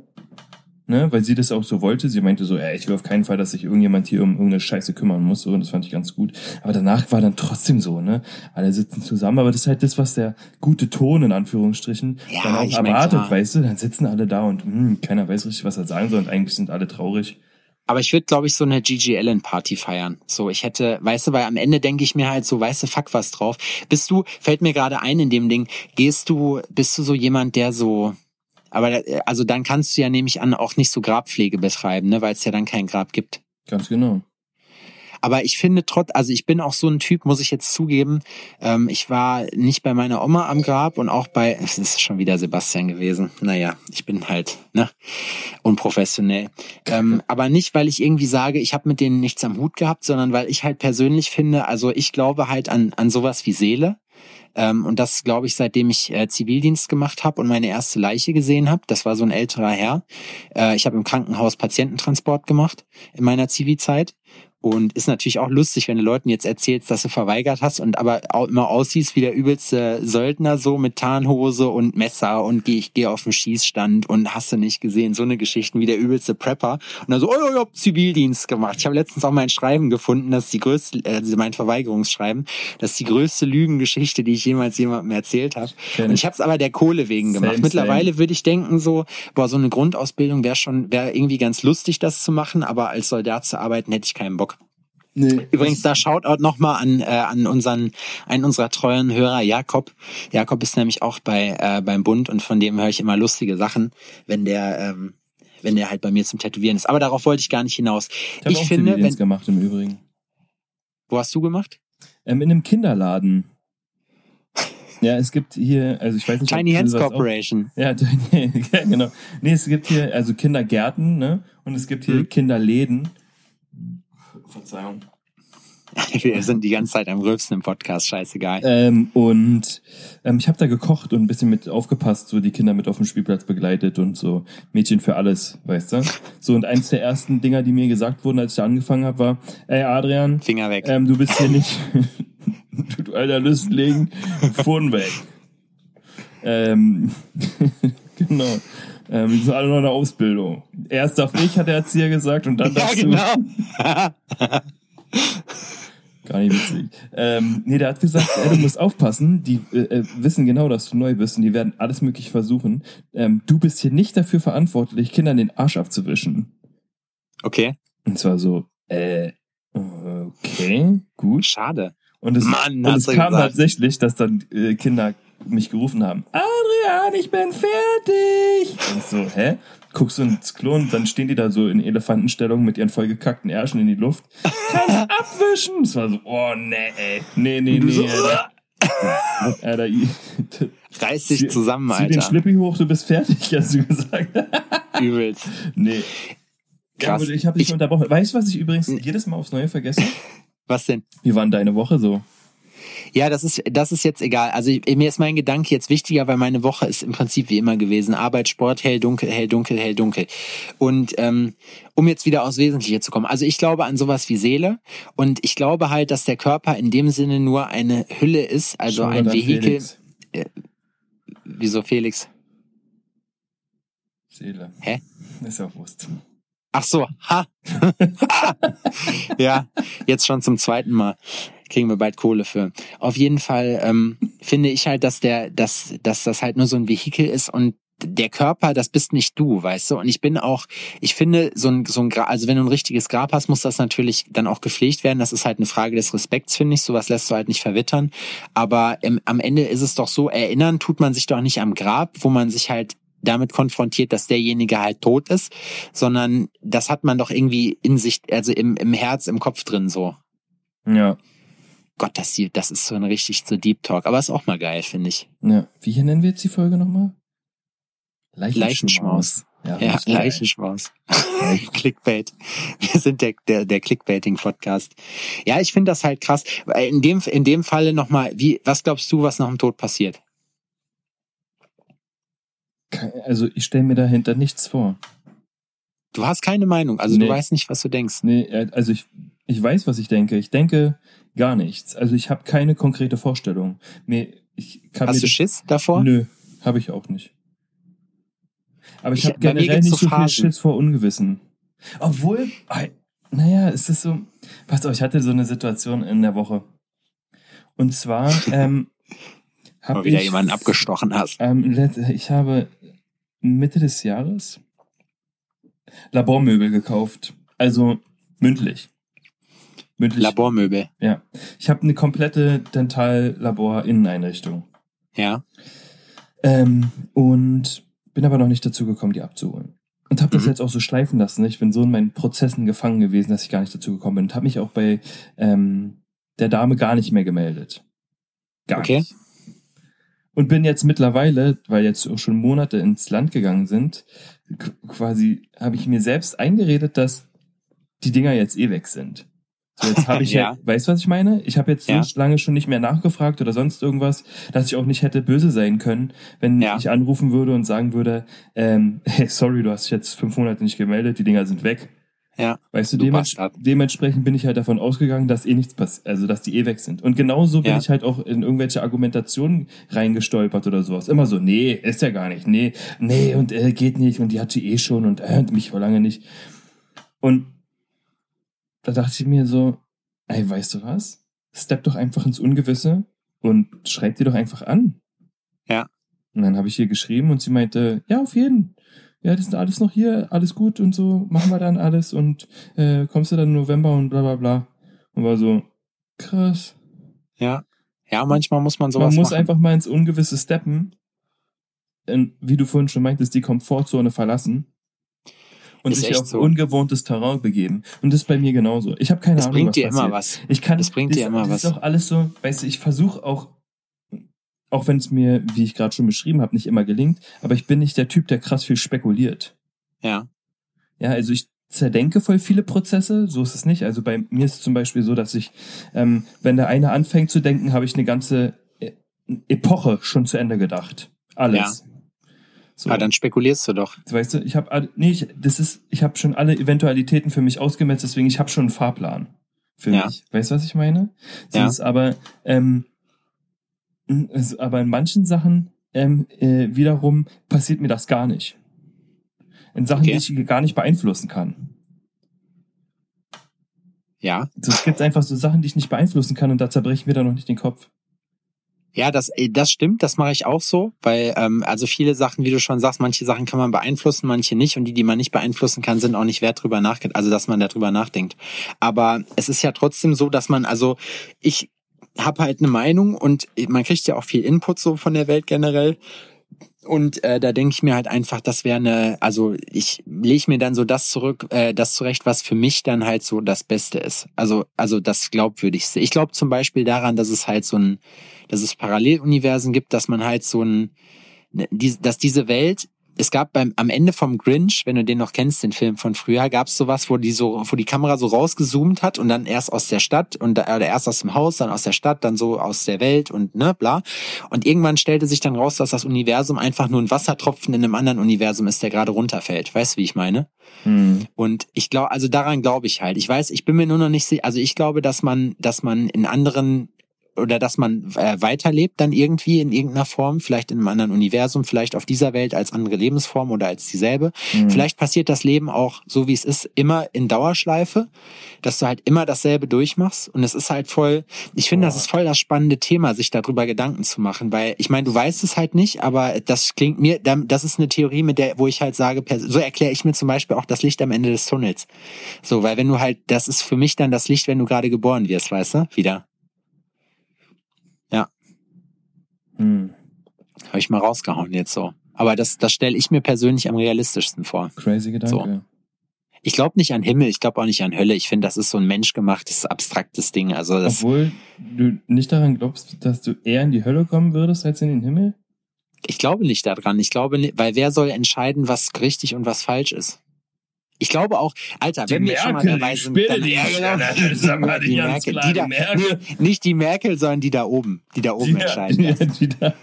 [SPEAKER 2] ne? Weil sie das auch so wollte. Sie meinte so, ey, ich will auf keinen Fall, dass sich irgendjemand hier um irgendeine Scheiße kümmern muss. So, und das fand ich ganz gut. Aber danach war dann trotzdem so, ne? Alle sitzen zusammen, aber das ist halt das, was der gute Ton in Anführungsstrichen
[SPEAKER 1] Ja,
[SPEAKER 2] dann auch
[SPEAKER 1] mein,
[SPEAKER 2] erwartet,
[SPEAKER 1] klar.
[SPEAKER 2] weißt du? Dann sitzen alle da und hm, keiner weiß richtig, was er sagen soll und eigentlich sind alle traurig.
[SPEAKER 1] Aber ich würde, glaube ich, so eine Gigi Allen Party feiern. So, ich hätte, weißt du, weil am Ende denke ich mir halt so, weißt du, fuck was drauf. Bist du, fällt mir gerade ein in dem Ding, gehst du, bist du so jemand, der so, aber äh, also dann kannst du ja nehme ich an auch nicht so Grabpflege betreiben, ne, weil es ja dann kein Grab gibt.
[SPEAKER 2] Ganz genau.
[SPEAKER 1] Aber ich finde trotz, also ich bin auch so ein Typ, muss ich jetzt zugeben. Ähm, ich war nicht bei meiner Oma am Grab und auch bei, es ist schon wieder Sebastian gewesen. Naja, ich bin halt ne unprofessionell. Ähm, aber nicht, weil ich irgendwie sage, ich habe mit denen nichts am Hut gehabt, sondern weil ich halt persönlich finde, also ich glaube halt an an sowas wie Seele. Ähm, und das glaube ich, seitdem ich äh, Zivildienst gemacht habe und meine erste Leiche gesehen habe. Das war so ein älterer Herr. Äh, ich habe im Krankenhaus Patiententransport gemacht in meiner Zivilzeit. Und ist natürlich auch lustig, wenn du Leuten jetzt erzählst, dass du verweigert hast und aber auch immer aussiehst wie der übelste Söldner, so mit Tarnhose und Messer und geh, ich gehe auf den Schießstand und hast du nicht gesehen. So eine Geschichten wie der übelste Prepper. Und dann so, oh, ich hab Zivildienst gemacht. Ich habe letztens auch mein Schreiben gefunden, dass die größte, also mein Verweigerungsschreiben, das ist die größte Lügengeschichte, die ich jemals jemandem erzählt habe. Und ich habe es aber der Kohle wegen gemacht. Same, Mittlerweile würde ich denken so, boah, so eine Grundausbildung wäre schon, wäre irgendwie ganz lustig, das zu machen, aber als Soldat zu arbeiten hätte ich keinen Bock. Nee. Übrigens, da Shoutout nochmal an, äh, an unseren, einen unserer treuen Hörer, Jakob. Jakob ist nämlich auch bei, äh, beim Bund und von dem höre ich immer lustige Sachen, wenn der, ähm, wenn der halt bei mir zum Tätowieren ist. Aber darauf wollte ich gar nicht hinaus.
[SPEAKER 2] Ich, ich finde, wenn, gemacht im Übrigen.
[SPEAKER 1] Wo hast du gemacht?
[SPEAKER 2] Ähm, in einem Kinderladen. Ja, es gibt hier, also ich weiß nicht.
[SPEAKER 1] Tiny Hands Corporation.
[SPEAKER 2] Auch, ja, ja, genau. Nee, es gibt hier also Kindergärten, ne? Und es gibt hier hm. Kinderläden. Verzeihung.
[SPEAKER 1] Wir sind die ganze Zeit am Rülpsen im Podcast, scheißegal.
[SPEAKER 2] Ähm, und ähm, ich habe da gekocht und ein bisschen mit aufgepasst, so die Kinder mit auf dem Spielplatz begleitet und so Mädchen für alles, weißt du? So und eins der ersten Dinger, die mir gesagt wurden, als ich da angefangen habe, war, ey Adrian,
[SPEAKER 1] Finger weg.
[SPEAKER 2] Ähm, du bist hier nicht, du alter Lüstling, Phone weg. Ähm, genau. Ähm, die sind alle noch in der Ausbildung. Erst darf ich, hat der Erzieher gesagt, und dann darfst ja, genau. du. Gar nicht witzig. Ähm, nee, der hat gesagt, ey, du musst aufpassen, die äh, äh, wissen genau, dass du neu bist und die werden alles mögliche versuchen. Ähm, du bist hier nicht dafür verantwortlich, Kindern den Arsch abzuwischen.
[SPEAKER 1] Okay.
[SPEAKER 2] Und zwar so, äh, okay, gut.
[SPEAKER 1] Schade.
[SPEAKER 2] Und es, Mann, und es kam gesagt. tatsächlich, dass dann äh, Kinder mich gerufen haben. Adrian, ich bin fertig. Und so, hä? Guckst du ins Klo und dann stehen die da so in Elefantenstellung mit ihren vollgekackten Ärschen in die Luft. Kannst abwischen. Das war so, oh nee, ey. Nee, nee, nee. So, Alter.
[SPEAKER 1] Alter, Reiß dich zusammen, Alter.
[SPEAKER 2] Zieh den Schlippi hoch, du bist fertig, hast du gesagt.
[SPEAKER 1] Übelst.
[SPEAKER 2] Nee. Krass. Ja, ich habe dich ich, unterbrochen. Weißt du, was ich übrigens jedes Mal aufs Neue vergesse?
[SPEAKER 1] Was denn?
[SPEAKER 2] Wie war denn deine Woche so?
[SPEAKER 1] Ja, das ist, das ist jetzt egal. Also mir ist mein Gedanke jetzt wichtiger, weil meine Woche ist im Prinzip wie immer gewesen. Arbeit, Sport, hell, dunkel, hell, dunkel, hell, dunkel. Und ähm, um jetzt wieder aufs Wesentliche zu kommen. Also ich glaube an sowas wie Seele und ich glaube halt, dass der Körper in dem Sinne nur eine Hülle ist, also Schon ein Vehikel. Äh, wieso Felix?
[SPEAKER 2] Seele.
[SPEAKER 1] Hä?
[SPEAKER 2] Ist ja Wurst.
[SPEAKER 1] Ach so, ha. ja, jetzt schon zum zweiten Mal kriegen wir bald Kohle für. Auf jeden Fall ähm, finde ich halt, dass der, dass, dass das halt nur so ein Vehikel ist und der Körper, das bist nicht du, weißt du? Und ich bin auch, ich finde, so ein, so ein Grab, also wenn du ein richtiges Grab hast, muss das natürlich dann auch gepflegt werden. Das ist halt eine Frage des Respekts, finde ich. Sowas lässt du halt nicht verwittern. Aber im, am Ende ist es doch so, erinnern tut man sich doch nicht am Grab, wo man sich halt damit konfrontiert, dass derjenige halt tot ist, sondern das hat man doch irgendwie in sich, also im, im Herz, im Kopf drin so.
[SPEAKER 2] Ja.
[SPEAKER 1] Gott, das hier, das ist so ein richtig so Deep Talk, aber ist auch mal geil, finde ich.
[SPEAKER 2] Ja. Wie hier nennen wir jetzt die Folge nochmal?
[SPEAKER 1] Leichenschmaus. Ja, ja Leichenschmaus. Clickbait. Wir sind der, der, der Clickbaiting-Podcast. Ja, ich finde das halt krass. In dem, in dem Falle nochmal, wie, was glaubst du, was nach dem Tod passiert?
[SPEAKER 2] Also ich stelle mir dahinter nichts vor.
[SPEAKER 1] Du hast keine Meinung, also nee. du weißt nicht, was du denkst.
[SPEAKER 2] Nee, äh, also ich, ich weiß, was ich denke. Ich denke gar nichts. Also ich habe keine konkrete Vorstellung. Mir,
[SPEAKER 1] hast du Schiss davor?
[SPEAKER 2] Nö, habe ich auch nicht. Aber ich, ich habe generell nicht so viel Schiss vor Ungewissen. Obwohl, naja, es ist so, pass auf, ich hatte so eine Situation in der Woche. Und zwar, ähm,
[SPEAKER 1] habe wieder ich, jemanden abgestochen hast.
[SPEAKER 2] Ähm, ich habe Mitte des Jahres Labormöbel gekauft. Also mündlich.
[SPEAKER 1] Mündlich. Labormöbel.
[SPEAKER 2] Ja. Ich habe eine komplette Dentallabor-Inneneinrichtung.
[SPEAKER 1] Ja.
[SPEAKER 2] Ähm, und bin aber noch nicht dazu gekommen, die abzuholen. Und habe das mhm. jetzt auch so schleifen lassen. Ich bin so in meinen Prozessen gefangen gewesen, dass ich gar nicht dazu gekommen bin. Und habe mich auch bei ähm, der Dame gar nicht mehr gemeldet. Gar okay. nicht. Und bin jetzt mittlerweile, weil jetzt auch schon Monate ins Land gegangen sind, quasi habe ich mir selbst eingeredet, dass die Dinger jetzt eh weg sind. So, jetzt habe ich ja. ja, weißt du, was ich meine? Ich habe jetzt so ja. lange schon nicht mehr nachgefragt oder sonst irgendwas, dass ich auch nicht hätte böse sein können, wenn ja. ich anrufen würde und sagen würde, ähm, hey, sorry, du hast dich jetzt fünf Monate nicht gemeldet, die Dinger sind weg.
[SPEAKER 1] Ja.
[SPEAKER 2] Weißt du,
[SPEAKER 1] Du
[SPEAKER 2] dements dementsprechend bin ich halt davon ausgegangen, dass eh nichts passiert, also dass die eh weg sind. Und genauso bin
[SPEAKER 1] Ja.
[SPEAKER 2] ich halt auch in irgendwelche Argumentationen reingestolpert oder sowas. Immer so, nee, ist ja gar nicht, nee, nee, und äh, geht nicht, und die hat sie eh schon und äh, mich vor lange nicht. Und da dachte ich mir so, ey, weißt du was? Step doch einfach ins Ungewisse und schreib dir doch einfach an.
[SPEAKER 1] Ja.
[SPEAKER 2] Und dann habe ich ihr geschrieben und sie meinte, ja, auf jeden. Ja, das ist alles noch hier, alles gut und so, machen wir dann alles und äh, kommst du dann im November und bla bla bla. Und war so, krass.
[SPEAKER 1] Ja. Ja, manchmal muss man sowas
[SPEAKER 2] Man muss
[SPEAKER 1] machen.
[SPEAKER 2] einfach mal ins Ungewisse steppen. Und wie du vorhin schon meintest, die Komfortzone verlassen. Und
[SPEAKER 1] Ist
[SPEAKER 2] sich auf
[SPEAKER 1] so.
[SPEAKER 2] ungewohntes Terrain begeben. Und das ist bei mir genauso. Ich habe keine
[SPEAKER 1] das
[SPEAKER 2] Ahnung,
[SPEAKER 1] bringt
[SPEAKER 2] was
[SPEAKER 1] dir
[SPEAKER 2] passiert.
[SPEAKER 1] immer was.
[SPEAKER 2] Ich kann,
[SPEAKER 1] Das bringt
[SPEAKER 2] das,
[SPEAKER 1] dir immer
[SPEAKER 2] das
[SPEAKER 1] was.
[SPEAKER 2] ist auch alles so, weißt du, ich versuche auch, auch wenn es mir, wie ich gerade schon beschrieben habe, nicht immer gelingt, aber ich bin nicht der Typ, der krass viel spekuliert.
[SPEAKER 1] Ja.
[SPEAKER 2] Ja, also ich zerdenke voll viele Prozesse, so ist es nicht. Also bei mir ist es zum Beispiel so, dass ich, ähm, wenn der eine anfängt zu denken, habe ich eine ganze äh, Epoche schon zu Ende gedacht. Alles. So.
[SPEAKER 1] Ah, dann spekulierst du doch.
[SPEAKER 2] Weißt du, ich habe nee, ich, das ist, ich habe schon alle Eventualitäten für mich ausgemetzt, deswegen ich habe schon einen Fahrplan für
[SPEAKER 1] Ja.
[SPEAKER 2] mich. Weißt du, was ich meine? So
[SPEAKER 1] Ja.
[SPEAKER 2] ist aber, ähm, ist aber in manchen Sachen ähm, äh, wiederum passiert mir das gar nicht. In Sachen,
[SPEAKER 1] Okay.
[SPEAKER 2] die ich gar nicht beeinflussen kann.
[SPEAKER 1] Ja.
[SPEAKER 2] So, es gibt einfach so Sachen, die ich nicht beeinflussen kann und da zerbreche ich mir dann noch nicht den Kopf.
[SPEAKER 1] Ja, das, das stimmt, das mache ich auch so, weil ähm, also viele Sachen, wie du schon sagst, manche Sachen kann man beeinflussen, manche nicht und die, die man nicht beeinflussen kann, sind auch nicht wert drüber nachgedacht, also dass man darüber nachdenkt. Aber es ist ja trotzdem so, dass man, also ich habe halt eine Meinung und man kriegt ja auch viel Input so von der Welt generell. Und äh, da denke ich mir halt einfach, das wäre eine, also ich lege mir dann so das zurück, äh, das zurecht, was für mich dann halt so das Beste ist. Also, also das Glaubwürdigste. Ich glaube zum Beispiel daran, dass es halt so ein, dass es Paralleluniversen gibt, dass man halt so ein, ne, die, dass diese Welt, es gab beim am Ende vom Grinch, wenn du den noch kennst, den Film von früher, gab es sowas, wo die so, wo die Kamera so rausgezoomt hat und dann erst aus der Stadt und oder erst aus dem Haus, dann aus der Stadt, dann so aus der Welt und ne, bla. Und irgendwann stellte sich dann raus, dass das Universum einfach nur ein Wassertropfen in einem anderen Universum ist, der gerade runterfällt. Weißt du, wie ich meine?
[SPEAKER 2] Hm.
[SPEAKER 1] Und ich glaube, also daran glaube ich halt. Ich weiß, ich bin mir nur noch nicht sicher. Also ich glaube, dass man, dass man in anderen oder dass man äh, weiterlebt dann irgendwie in irgendeiner Form, vielleicht in einem anderen Universum, vielleicht auf dieser Welt als andere Lebensform oder als dieselbe.
[SPEAKER 2] Hm.
[SPEAKER 1] Vielleicht passiert das Leben auch so wie es ist, immer in Dauerschleife, dass du halt immer dasselbe durchmachst. Und es ist halt voll, ich finde, das ist voll das spannende Thema, sich darüber Gedanken zu machen, weil ich meine, du weißt es halt nicht, aber das klingt mir, das ist eine Theorie, mit der, wo ich halt sage, so erkläre ich mir zum Beispiel auch das Licht am Ende des Tunnels. So, weil wenn du halt, das ist für mich dann das Licht, wenn du gerade geboren wirst, weißt du? Wieder.
[SPEAKER 2] Hm.
[SPEAKER 1] Habe ich mal rausgehauen jetzt so. Aber das, das stelle ich mir persönlich am realistischsten vor.
[SPEAKER 2] Crazy Gedanke.
[SPEAKER 1] Ich glaube nicht an Himmel, ich glaube auch nicht an Hölle. Ich finde, das ist so ein menschgemachtes, abstraktes Ding. Also das,
[SPEAKER 2] Obwohl du nicht daran glaubst, dass du eher in die Hölle kommen würdest als in den Himmel?
[SPEAKER 1] ich glaube nicht daran. Ich glaube, nicht, weil wer soll entscheiden, was richtig und was falsch ist? Ich glaube auch, Alter, wenn wir schon mal dabei sind, dann, ja, genau.
[SPEAKER 2] Sag mal, die
[SPEAKER 1] die Merkel,
[SPEAKER 2] klar,
[SPEAKER 1] die
[SPEAKER 2] die
[SPEAKER 1] da,
[SPEAKER 2] Merkel.
[SPEAKER 1] nee, nicht die Merkel, sondern die da oben, die da oben entscheiden.
[SPEAKER 2] Ja.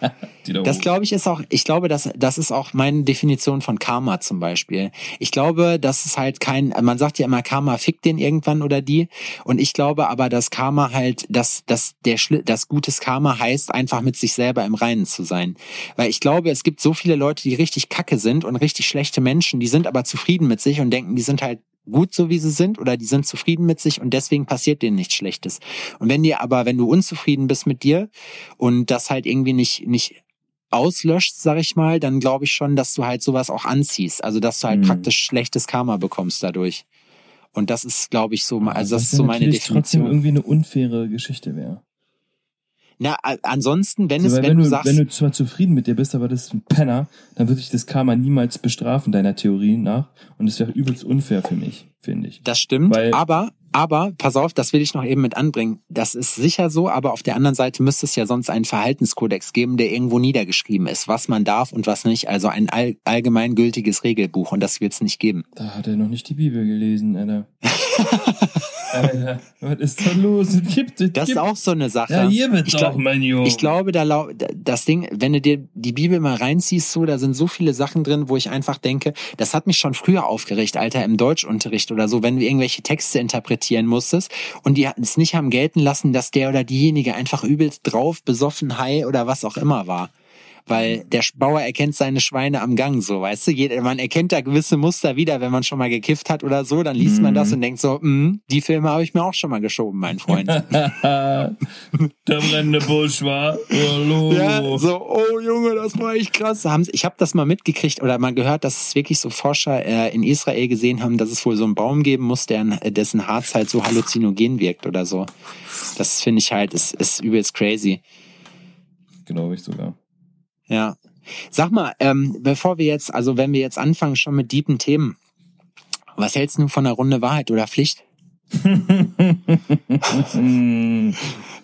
[SPEAKER 2] Die da,
[SPEAKER 1] Das glaube ich ist auch, ich glaube, das, das ist auch meine Definition von Karma zum Beispiel. Ich glaube, das ist halt kein, man sagt ja immer, Karma fickt den irgendwann oder die. Und ich glaube aber, dass Karma halt, dass, dass der das gutes Karma heißt, einfach mit sich selber im Reinen zu sein. Weil ich glaube, es gibt so viele Leute, die richtig kacke sind und richtig schlechte Menschen, die sind aber zufrieden mit sich und denken, die sind halt gut so wie sie sind oder die sind zufrieden mit sich und deswegen passiert denen nichts Schlechtes. Und wenn dir aber, wenn du unzufrieden bist mit dir und das halt irgendwie nicht, nicht auslöscht, sag ich mal, dann glaube ich schon, dass du halt sowas auch anziehst. Also dass du halt
[SPEAKER 2] Mhm.
[SPEAKER 1] praktisch schlechtes Karma bekommst dadurch. Und das ist, glaube ich, so, also das
[SPEAKER 2] Was
[SPEAKER 1] ist so meine
[SPEAKER 2] natürlich trotzdem
[SPEAKER 1] Definition.
[SPEAKER 2] irgendwie eine unfaire Geschichte wäre.
[SPEAKER 1] Na, ansonsten, wenn
[SPEAKER 2] So,
[SPEAKER 1] es, wenn,
[SPEAKER 2] wenn,
[SPEAKER 1] du
[SPEAKER 2] du,
[SPEAKER 1] sagst,
[SPEAKER 2] wenn du zwar zufrieden mit dir bist, aber das ist ein Penner, dann würde ich das Karma niemals bestrafen, deiner Theorie nach. Und das wäre übelst unfair für mich, finde ich.
[SPEAKER 1] das stimmt,
[SPEAKER 2] weil-
[SPEAKER 1] aber Aber pass auf, das will ich noch eben mit anbringen. Das ist sicher so, aber auf der anderen Seite müsste es ja sonst einen Verhaltenskodex geben, der irgendwo niedergeschrieben ist, was man darf und was nicht. Also ein all, allgemeingültiges Regelbuch und das wird es nicht geben.
[SPEAKER 2] Da hat er noch nicht die Bibel gelesen, Alter. Alter, was ist da los? Gibt,
[SPEAKER 1] Das
[SPEAKER 2] gibt,
[SPEAKER 1] ist auch so eine Sache.
[SPEAKER 2] ja, hier wird
[SPEAKER 1] ich,
[SPEAKER 2] doch,
[SPEAKER 1] glaub,
[SPEAKER 2] mein Junge.
[SPEAKER 1] ich glaube, da lau- das Ding, wenn du dir die Bibel mal reinziehst, so, da sind so viele Sachen drin, wo ich einfach denke, das hat mich schon früher aufgeregt, Alter, im Deutschunterricht oder so, wenn du irgendwelche Texte interpretieren musstest und die es nicht haben gelten lassen, dass der oder diejenige einfach übelst drauf, besoffen, high oder was auch immer war. Weil der Bauer erkennt seine Schweine am Gang, so, weißt du? Jeder, man erkennt da gewisse Muster wieder, wenn man schon mal gekifft hat oder so, dann liest man
[SPEAKER 2] Mhm.
[SPEAKER 1] das und denkt so, mm, die Filme habe ich mir auch schon mal geschoben, mein Freund.
[SPEAKER 2] der brennende Busch war. Hallo.
[SPEAKER 1] Ja, so, oh Junge, das war echt krass. Haben Ich habe das mal mitgekriegt oder mal gehört, dass es wirklich so Forscher äh, in Israel gesehen haben, dass es wohl so einen Baum geben muss, der, dessen Harz halt so halluzinogen wirkt oder so. Das finde ich halt, ist, ist übelst crazy.
[SPEAKER 2] Glaube ich sogar.
[SPEAKER 1] Ja. Sag mal, ähm, bevor wir jetzt, also wenn wir jetzt anfangen schon mit deepen Themen, was hältst du von einer Runde Wahrheit oder Pflicht?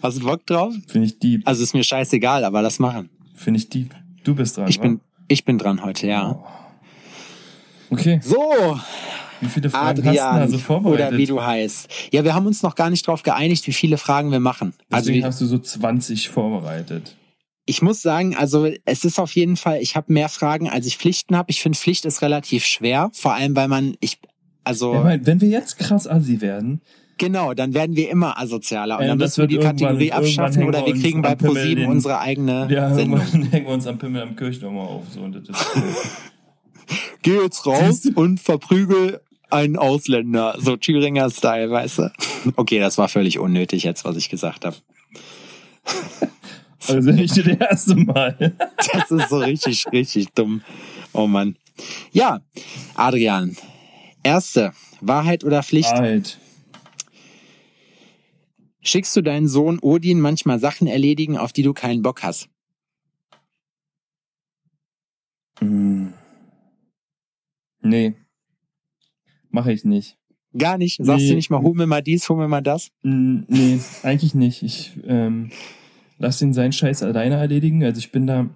[SPEAKER 1] Hast du Bock drauf?
[SPEAKER 2] Finde ich deep.
[SPEAKER 1] Also ist mir scheißegal, aber lass machen.
[SPEAKER 2] Finde ich deep. Du bist dran.
[SPEAKER 1] Ich
[SPEAKER 2] wa?
[SPEAKER 1] bin, ich bin dran heute, ja.
[SPEAKER 2] Okay.
[SPEAKER 1] So,
[SPEAKER 2] Wie viele Fragen hast du
[SPEAKER 1] Adrian
[SPEAKER 2] also vorbereitet?
[SPEAKER 1] oder wie du heißt. Ja, wir haben uns noch gar nicht drauf geeinigt, wie viele Fragen wir machen. Also
[SPEAKER 2] Deswegen
[SPEAKER 1] wie,
[SPEAKER 2] hast du so 20 vorbereitet.
[SPEAKER 1] Ich muss sagen, also es ist auf jeden Fall, ich habe mehr Fragen, als ich Pflichten habe. Ich finde Pflicht ist relativ schwer, vor allem weil man ich also
[SPEAKER 2] Ich mein, wenn wir jetzt krass assi werden,
[SPEAKER 1] genau, dann werden wir immer asozialer und
[SPEAKER 2] Ja,
[SPEAKER 1] dann müssen wir die Kategorie abschaffen oder
[SPEAKER 2] wir
[SPEAKER 1] kriegen bei ProSieben unsere eigene
[SPEAKER 2] ja,
[SPEAKER 1] Sendung.
[SPEAKER 2] irgendwann hängen wir uns am Pimmel am Kirchturm auf. So, und das ist cool.
[SPEAKER 1] Geh jetzt raus und verprügel einen Ausländer, so Thüringer Style, weißt du? Okay, das war völlig unnötig jetzt, was ich gesagt habe.
[SPEAKER 2] Also nicht das erste Mal.
[SPEAKER 1] Das ist so richtig, richtig dumm. Oh Mann. Ja, Adrian. Erste, Wahrheit oder Pflicht?
[SPEAKER 2] Wahrheit.
[SPEAKER 1] Schickst du deinen Sohn Odin manchmal Sachen erledigen, auf die du keinen Bock hast?
[SPEAKER 2] Hm. Nee. Mache ich nicht.
[SPEAKER 1] Gar nicht. Sagst
[SPEAKER 2] Nee.
[SPEAKER 1] du nicht mal, hol mir mal dies, hol mir mal das?
[SPEAKER 2] Nee, eigentlich nicht. Ich ähm, lass ihn seinen Scheiß alleine erledigen. Also ich bin da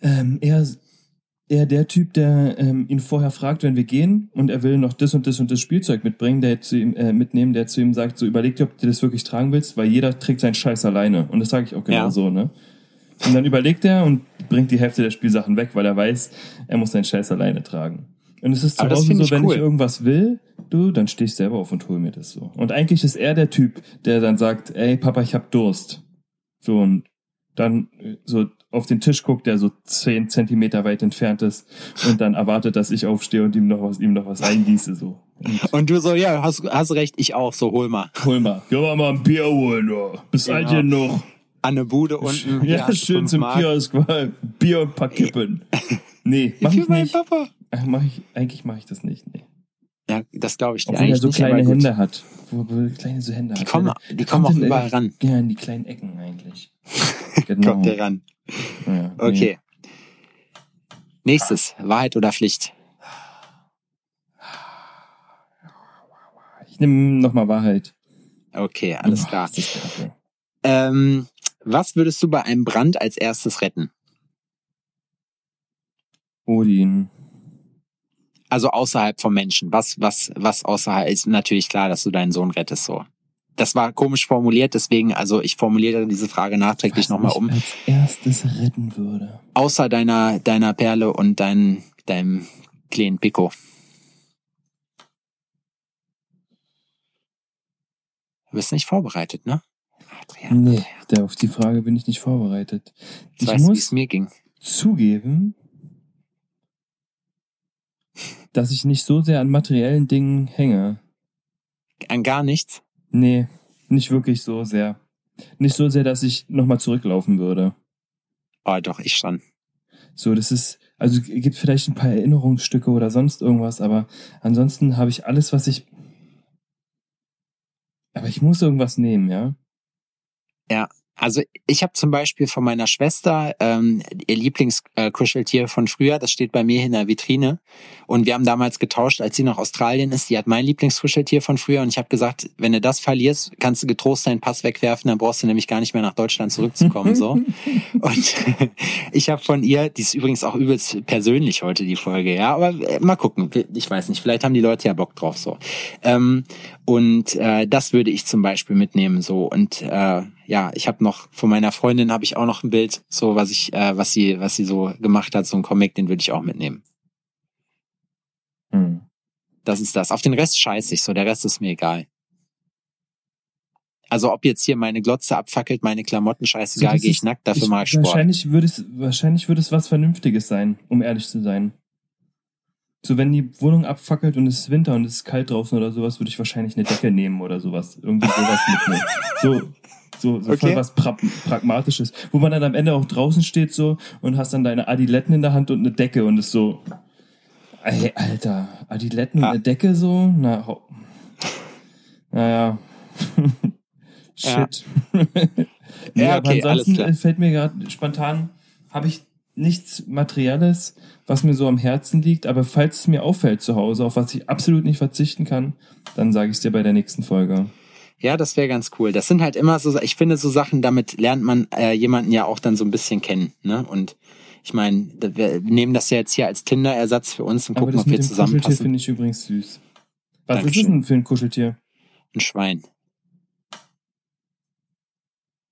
[SPEAKER 2] ähm, eher, eher der Typ, der ähm, ihn vorher fragt, wenn wir gehen und er will noch das und das und das Spielzeug mitbringen, der zu ihm äh, mitnehmen, der zu ihm sagt, so überleg dir, ob du das wirklich tragen willst, weil jeder trägt seinen Scheiß alleine. Und das sage ich auch genau
[SPEAKER 1] Ja.
[SPEAKER 2] so, ne? Und dann überlegt er und bringt die Hälfte der Spielsachen weg, weil er weiß, er muss seinen Scheiß alleine tragen. Und es ist zu Hause so, wenn
[SPEAKER 1] cool.
[SPEAKER 2] ich irgendwas will, du, dann steh ich selber auf und hol mir das so. Und eigentlich ist er der Typ, der dann sagt, ey Papa, ich hab Durst. So und dann äh, so auf den Tisch guckt, der so zehn Zentimeter weit entfernt ist und dann erwartet, dass ich aufstehe und ihm noch was, ihm noch was eingieße so. Und
[SPEAKER 1] Und du so, ja, hast, hast recht, ich auch, so hol mal.
[SPEAKER 2] hol mal, geh mal, mal ein Bier holen, du. Bis
[SPEAKER 1] Genau.
[SPEAKER 2] alt hier noch.
[SPEAKER 1] An eine Bude unten.
[SPEAKER 2] Ja,
[SPEAKER 1] du
[SPEAKER 2] schön zum
[SPEAKER 1] Mark.
[SPEAKER 2] Kiosk, mal Bier und ein paar Kippen. Nee, mach ich nicht.
[SPEAKER 1] Papa.
[SPEAKER 2] Ach, Mach ich, eigentlich mache ich das nicht. Nee.
[SPEAKER 1] Ja, das glaube ich dir
[SPEAKER 2] Obwohl er so
[SPEAKER 1] nicht,
[SPEAKER 2] kleine. Hände hat. Wo, wo kleine so Hände
[SPEAKER 1] Die
[SPEAKER 2] hat.
[SPEAKER 1] kommen,
[SPEAKER 2] Ja,
[SPEAKER 1] die
[SPEAKER 2] der
[SPEAKER 1] kommen auch überall ran.
[SPEAKER 2] Ja, in die kleinen Ecken. Genau.
[SPEAKER 1] Kommt der ran.
[SPEAKER 2] Ja, nee.
[SPEAKER 1] Okay. Nächstes, Wahrheit oder Pflicht?
[SPEAKER 2] Ich nehme nochmal Wahrheit.
[SPEAKER 1] Okay, alles klar. Ähm, was würdest du bei einem Brand als erstes retten?
[SPEAKER 2] Odin.
[SPEAKER 1] Also außerhalb vom Menschen. Was, was, was außerhalb ist natürlich klar, dass du deinen Sohn rettest, so. Das war komisch formuliert, deswegen, also ich formuliere diese Frage nachträglich
[SPEAKER 2] Was
[SPEAKER 1] nochmal
[SPEAKER 2] ich
[SPEAKER 1] um.
[SPEAKER 2] als erstes retten würde.
[SPEAKER 1] Außer deiner, deiner Perle und dein, deinem kleinen Pico. Du bist nicht vorbereitet, ne? Adrian,
[SPEAKER 2] Nee, auf die Frage bin ich nicht vorbereitet.
[SPEAKER 1] ich
[SPEAKER 2] Ich
[SPEAKER 1] weiß,
[SPEAKER 2] muss
[SPEAKER 1] mir ging.
[SPEAKER 2] zugeben, dass ich nicht so sehr an materiellen Dingen hänge.
[SPEAKER 1] An gar nichts.
[SPEAKER 2] Nee, nicht wirklich so sehr. Nicht so sehr, dass ich nochmal zurücklaufen würde.
[SPEAKER 1] Oh, doch, ich schon.
[SPEAKER 2] So, das ist, also gibt vielleicht ein paar Erinnerungsstücke oder sonst irgendwas, aber ansonsten habe ich alles, was ich. Aber ich muss irgendwas nehmen, ja?
[SPEAKER 1] Also ich habe zum Beispiel von meiner Schwester ähm, ihr Lieblingskuscheltier von früher, das steht bei mir in der Vitrine. Und wir haben damals getauscht, als sie nach Australien ist. Die hat mein Lieblingskuscheltier von früher. Und ich habe gesagt, wenn du das verlierst, kannst du getrost deinen Pass wegwerfen, dann brauchst du nämlich gar nicht mehr nach Deutschland zurückzukommen. so. Und ich habe von ihr, die ist übrigens auch übelst persönlich heute, die Folge, ja, aber äh, mal gucken. Ich weiß nicht, vielleicht haben die Leute ja Bock drauf so. Ähm, und äh, das würde ich zum Beispiel mitnehmen. so Und äh, ja, ich habe noch von meiner Freundin habe ich auch noch ein Bild, so was ich, äh, was sie, was sie so gemacht hat, so ein Comic, den würde ich auch mitnehmen. Hm. Das ist das. Auf den Rest scheiße ich so, der Rest ist mir egal. Also ob jetzt hier meine Glotze abfackelt, meine Klamotten scheißegal, so, gehe ich nackt, dafür ich, mag ich Sport.
[SPEAKER 2] Wahrscheinlich würde es, wahrscheinlich würde es was Vernünftiges sein, um ehrlich zu sein. So, wenn die Wohnung abfackelt und es ist Winter und es ist kalt draußen oder sowas, würde ich wahrscheinlich eine Decke nehmen oder sowas. Irgendwie sowas mitnehmen. So, so, so okay. voll was pra Pragmatisches. Wo man dann am Ende auch draußen steht so und hast dann deine Adiletten in der Hand und eine Decke und ist so, ey, Alter, Adiletten ah. und eine Decke so? Na, naja. Shit. Ja. nee, ja, okay, aber ansonsten fällt mir gerade spontan, habe ich nichts Materielles, was mir so am Herzen liegt, aber falls es mir auffällt zu Hause, auf was ich absolut nicht verzichten kann, dann sage ich es dir bei der nächsten Folge.
[SPEAKER 1] Ja, das wäre ganz cool. Das sind halt immer so, ich finde so Sachen, damit lernt man äh, jemanden ja auch dann so ein bisschen kennen. Ne? Und ich meine, wir nehmen das ja jetzt hier als Tinder-Ersatz für uns und gucken, ob wir zusammenpassen. Kuscheltier
[SPEAKER 2] finde ich übrigens süß. Was Dankeschön. ist es denn für ein Kuscheltier?
[SPEAKER 1] Ein Schwein.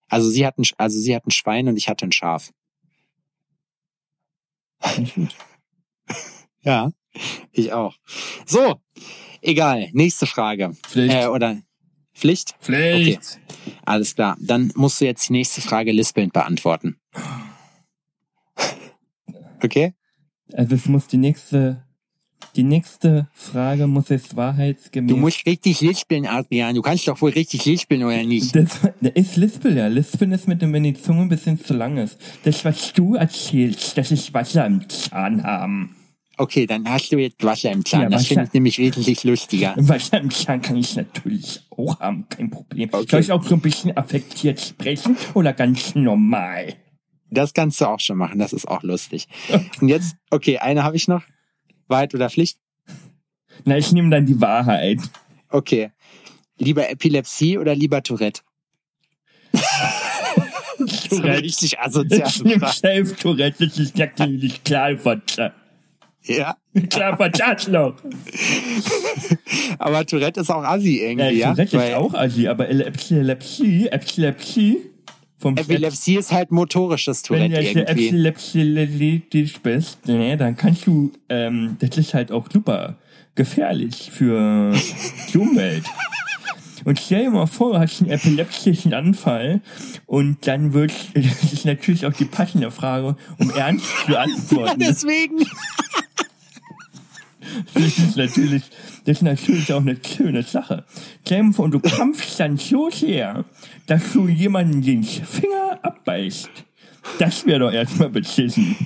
[SPEAKER 1] Also sie hat ein, also sie hat ein Schwein und ich hatte ein Schaf. ja, ich auch. So, egal. Nächste Frage.
[SPEAKER 2] Pflicht.
[SPEAKER 1] Äh, oder Pflicht?
[SPEAKER 2] Pflicht.
[SPEAKER 1] Okay. Alles klar. Dann musst du jetzt die nächste Frage lispelnd beantworten. Okay?
[SPEAKER 2] Also es muss die nächste, die nächste Frage muss jetzt wahrheitsgemäß.
[SPEAKER 1] Du musst richtig lispeln, Adrian. Du kannst doch wohl richtig lispeln, oder nicht?
[SPEAKER 2] Das, das ist Lispel, ja. Lispeln ist mit dem, wenn die Zunge ein bisschen zu lang ist. Das, was du erzählst, dass ich Wasser im Zahn haben.
[SPEAKER 1] Okay, dann hast du jetzt Wasser im Zahn. Ja, das finde ich nämlich wesentlich lustiger.
[SPEAKER 2] Wasser im Zahn kann ich natürlich auch haben, kein Problem. Okay. Soll ich auch so ein bisschen affektiert sprechen oder ganz normal?
[SPEAKER 1] Das kannst du auch schon machen, das ist auch lustig. Und jetzt, okay, eine habe ich noch. Wahrheit oder Pflicht?
[SPEAKER 2] Na, ich nehme dann die Wahrheit.
[SPEAKER 1] Okay. Lieber Epilepsie oder lieber Tourette?
[SPEAKER 2] Tourette. richtig asozial. Ich nehme Chef Tourette, das ist natürlich klar, Vater.
[SPEAKER 1] Ja.
[SPEAKER 2] Klar, Arschloch.
[SPEAKER 1] aber Tourette ist auch assi irgendwie, ja?
[SPEAKER 2] Tourette ja? ist auch assi, aber Epilepsie, Epilepsie,
[SPEAKER 1] vom Epilepsie ist halt motorisches Tourette Wenn du
[SPEAKER 2] epileptisch bist, ne, dann kannst du, ähm, das ist halt auch super gefährlich für die Umwelt. Und stell dir mal vor, du hast einen epileptischen Anfall und dann wird, das ist natürlich auch die passende Frage, um ernst zu antworten.
[SPEAKER 1] Ja, deswegen.
[SPEAKER 2] Das ist natürlich, das ist natürlich auch eine schöne Sache. Stell dir vor, du kämpfst dann so sehr, dass du jemanden den Finger abbeißt. Das wäre doch erstmal beschissen.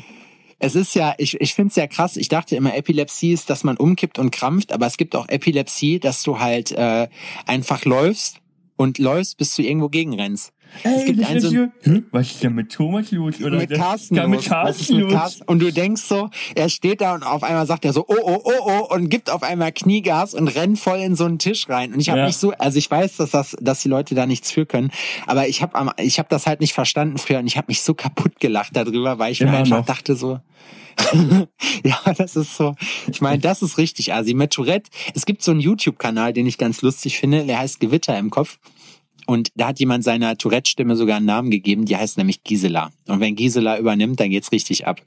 [SPEAKER 1] Es ist ja, ich, ich finde es ja krass. Ich dachte immer, Epilepsie ist, dass man umkippt und krampft, aber es gibt auch Epilepsie, dass du halt äh, einfach läufst und läufst, bis du irgendwo gegenrennst.
[SPEAKER 2] Ey, es gibt einen so hm? Was ist denn mit Thomas los? Oder
[SPEAKER 1] mit Carsten los. Mit Carsten los. Carsten? Und du denkst so, er steht da und auf einmal sagt er so, oh, oh, oh, oh, und gibt auf einmal Kniegas und rennt voll in so einen Tisch rein. Und ich habe ja. mich so, also ich weiß, dass das, dass die Leute da nichts für können, aber ich habe ich hab das halt nicht verstanden früher und ich habe mich so kaputt gelacht darüber, weil ich Immer mir einfach noch. dachte so, ja, das ist so. Ich meine, das ist richtig asi. Mit Tourette, es gibt so einen YouTube-Kanal, den ich ganz lustig finde, der heißt Gewitter im Kopf. Und da hat jemand seiner Tourette-Stimme sogar einen Namen gegeben, die heißt nämlich Gisela. Und wenn Gisela übernimmt, dann geht's richtig ab.